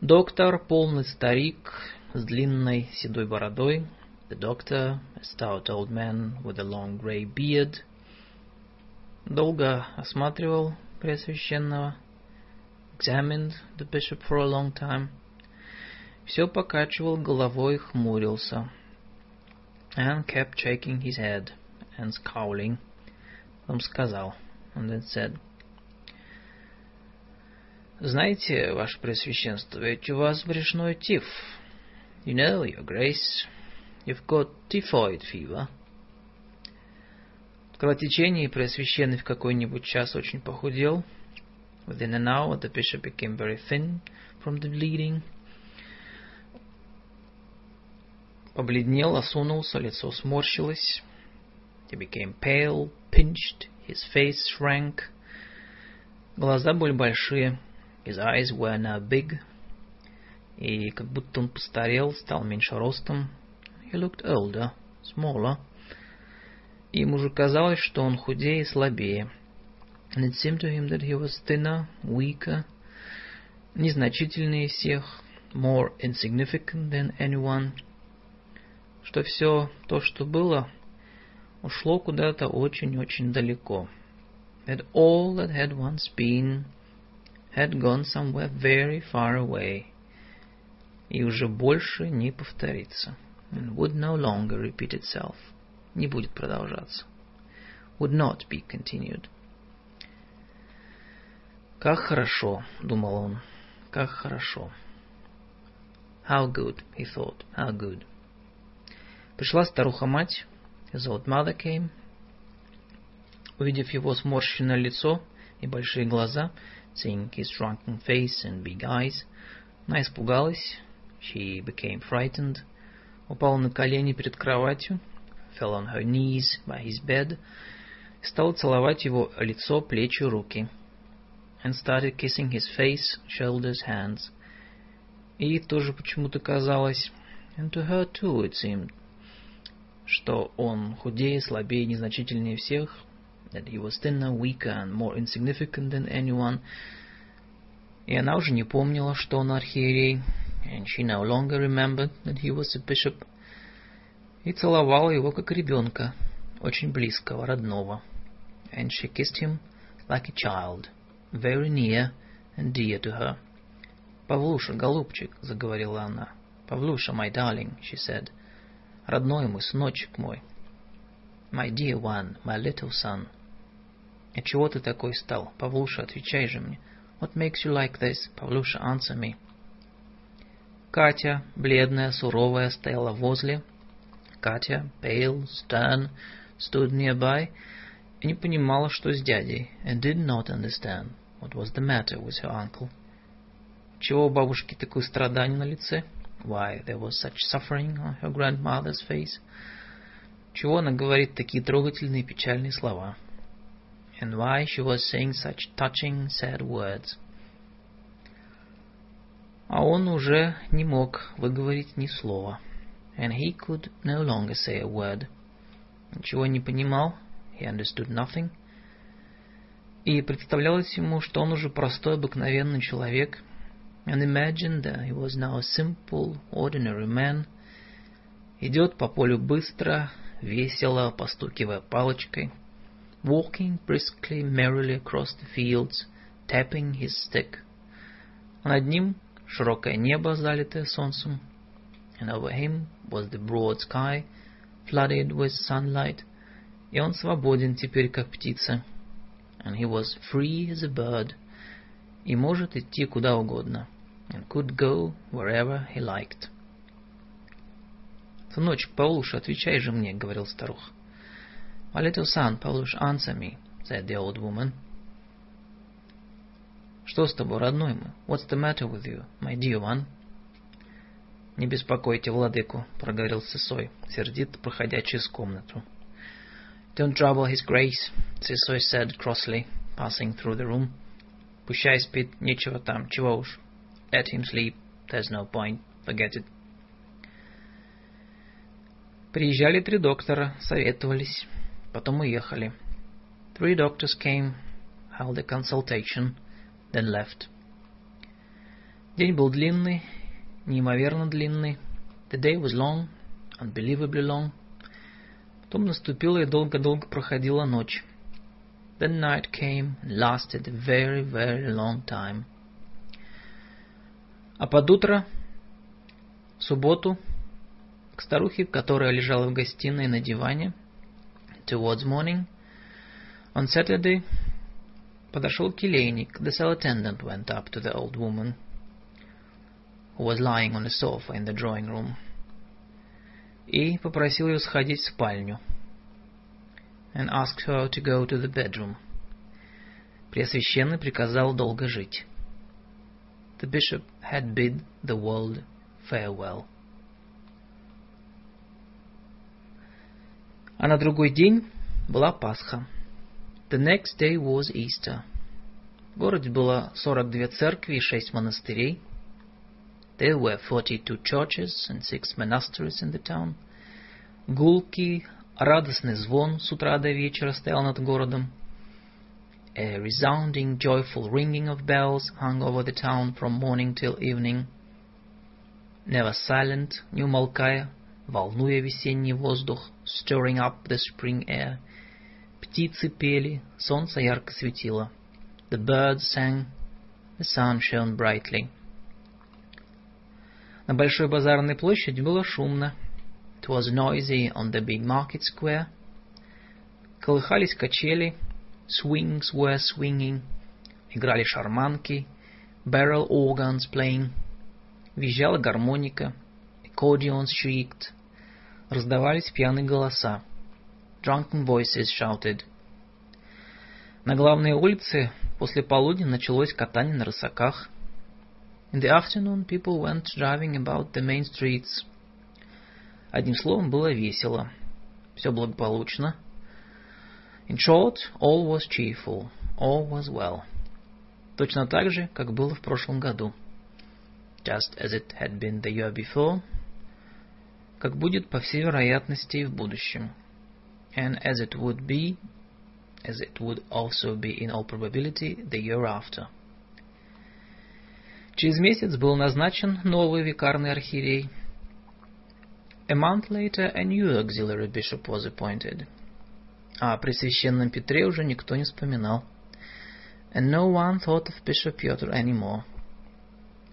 Доктор, полный старик, с длинной седой бородой, the doctor, a stout old man with a long grey beard, долго осматривал Преосвященного, examined the bishop for a long time, все покачивал головой и хмурился, and kept shaking his head and scowling. Потом сказал, and then said, «Знаете, Ваше Преосвященство, ведь у вас брюшной тиф. You know, Your Grace, you've got typhoid fever». В кровотечении Преосвященный в какой-нибудь час очень похудел. Within an hour the bishop became very thin from the bleeding. Побледнел, осунулся, лицо сморщилось. He became pale, pinched, his face shrank. Глаза были большие. His eyes were now big. И как будто он постарел, стал меньше ростом. He looked older, smaller. И ему же казалось, что он худее и слабее. And it seemed to him that he was thinner, weaker, незначительнее всех, more insignificant than anyone, что все то, что было, ушло куда-то очень-очень далеко. That all that had once been had gone somewhere very far away, и уже больше не повторится, and would no longer repeat itself, не будет продолжаться, would not be continued. Как хорошо, думал он, как хорошо. How good, he thought, how good. Пришла старуха-мать, his old mother came. Увидев его сморщенное лицо и большие глаза, seeing his shrunken face and big eyes, она испугалась, she became frightened, упала на колени перед кроватью, fell on her knees by his bed, и стала целовать его лицо, плечи, руки. and started kissing his face, shoulders, hands. И ей тоже почему-то казалось, and to her too it seemed, что он худее, слабее, незначительнее всех, that he was thinner, weaker, and more insignificant than anyone. И она уже не помнила, что он архиерей, and she no longer remembered that he was a bishop. И целовала его как ребенка, очень близкого, родного. And she kissed him like a child, very near and dear to her. «Павлуша, голубчик», — заговорила она. «Павлуша, my darling», she said. «Родной мой, сыночек мой». «My dear one, my little son». «А чего ты такой стал? Павлуша, отвечай же мне». «What makes you like this? Павлуша, answer me». Катя, бледная, суровая, стояла возле. Катя, pale, stern, stood nearby и не понимала, что с дядей, and did not understand what was the matter with her uncle. Чего у бабушки такое страдание на лице? Why there was such suffering on her grandmother's face? Чего она говорит такие трогательные печальные слова? And why she was saying such touching, sad words? А он уже не мог выговорить ни слова. And he could no longer say a word. Ничего не понимал, he understood nothing. И представлялось ему, что он уже простой, обыкновенный человек, and imagined that he was now a simple, ordinary man, идет по полю быстро, весело, постукивая палочкой, walking briskly, merrily across the fields, tapping his stick. А над ним широкое небо, залитое солнцем, and over him was the broad sky, flooded with sunlight, и он свободен теперь, как птица, and he was free as a bird, и может идти куда угодно, And could go wherever he liked. «Сыночек, Павлуша, отвечай же мне», — говорил старух. «My little son, Павлуш, answer me», — said the old woman. «Что с тобой, родной мой? What's the matter with you, my dear one?» Не беспокойте владыку, проговорил Сысой, сердито проходя через комнату. Don't trouble his grace, Сысой said crossly, passing through the room. Пущай спит, нечего там, чего уж. Let him sleep, there's no point, forget it. Приезжали три доктора, советовались, потом уехали. Three doctors came, held a consultation, then left. День был длинный, неимоверно длинный. The day was long, unbelievably long. Потом наступила и долго-долго проходила ночь. Then night came and lasted a very, very long time. А под утро, в субботу, к старухе, которая лежала в гостиной на диване, towards morning, on Saturday, подошел келейник. The cell attendant went up to the old woman, who was lying on a sofa in the drawing room, и попросил ее сходить в спальню, and asked her to go to the bedroom. Преосвященный приказал долго жить. The bishop had bid the world farewell. А на другой день была Пасха. The next day was Easter. В городе было 42 церкви и 6 монастырей. There were 42 churches and 6 monasteries in the town. Гулкий, радостный звон с утра до вечера стоял над городом. A resounding, joyful ringing of bells hung over the town from morning till evening. Never silent, не умолкая, волнуя весенний воздух, stirring up the spring air. Птицы пели, солнце ярко светило. The birds sang, the sun shone brightly. На Большой базарной площади было шумно. It was noisy on the big market square. Колыхались качели. Swings were swinging. Играли шарманки. Barrel organs playing. Визжала гармоника. Accordions shrieked. Раздавались пьяные голоса. Drunken voices shouted. На главной улице после полудня началось катание на рысаках. In the afternoon people went driving about the main streets. Одним словом, было весело. Все благополучно. In short, all was cheerful, all was well. Точно так же, как было в прошлом году. Just as it had been the year before. Как будет, по всей вероятности, и в будущем. And as it would be, as it would also be in all probability, the year after. Через месяц был назначен новый викарный архиерей. A month later, a new auxiliary bishop was appointed. А при священном Петре уже никто не вспоминал. And no one thought of Bishop Peter anymore.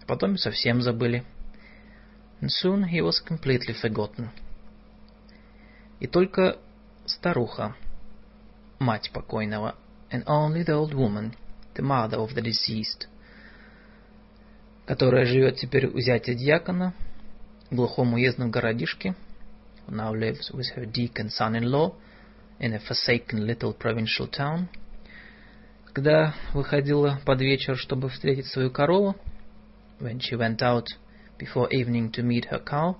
А потом совсем забыли. And soon he was completely forgotten. И только старуха, мать покойного, and only the old woman, the mother of the deceased, которая живет теперь у зятя дьякона, в глухом уездном городишке, who now lives with her deacon son-in-law in a forsaken little provincial town, когда выходила под вечер, чтобы встретить свою корову, when she went out before evening to meet her cow,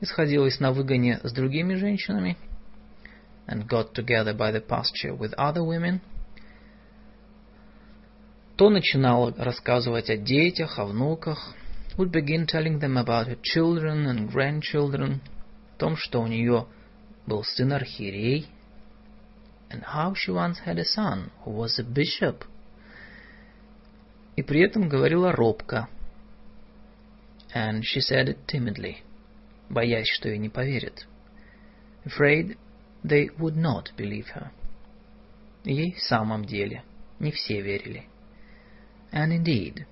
и сходилась на выгоне с другими женщинами, and got together by the pasture with other women, то начинала рассказывать о детях, о внуках, would begin telling them about her children and grandchildren, о том, что у нее был сын архиерей, and how she once had a son who was a bishop. И при этом говорила робко. And she said it timidly, боясь, что ей не поверят. Afraid they would not believe her. Ей в самом деле не все верили. And indeed,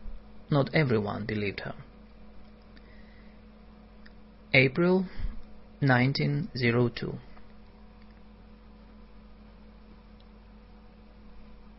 not everyone believed her. April 1902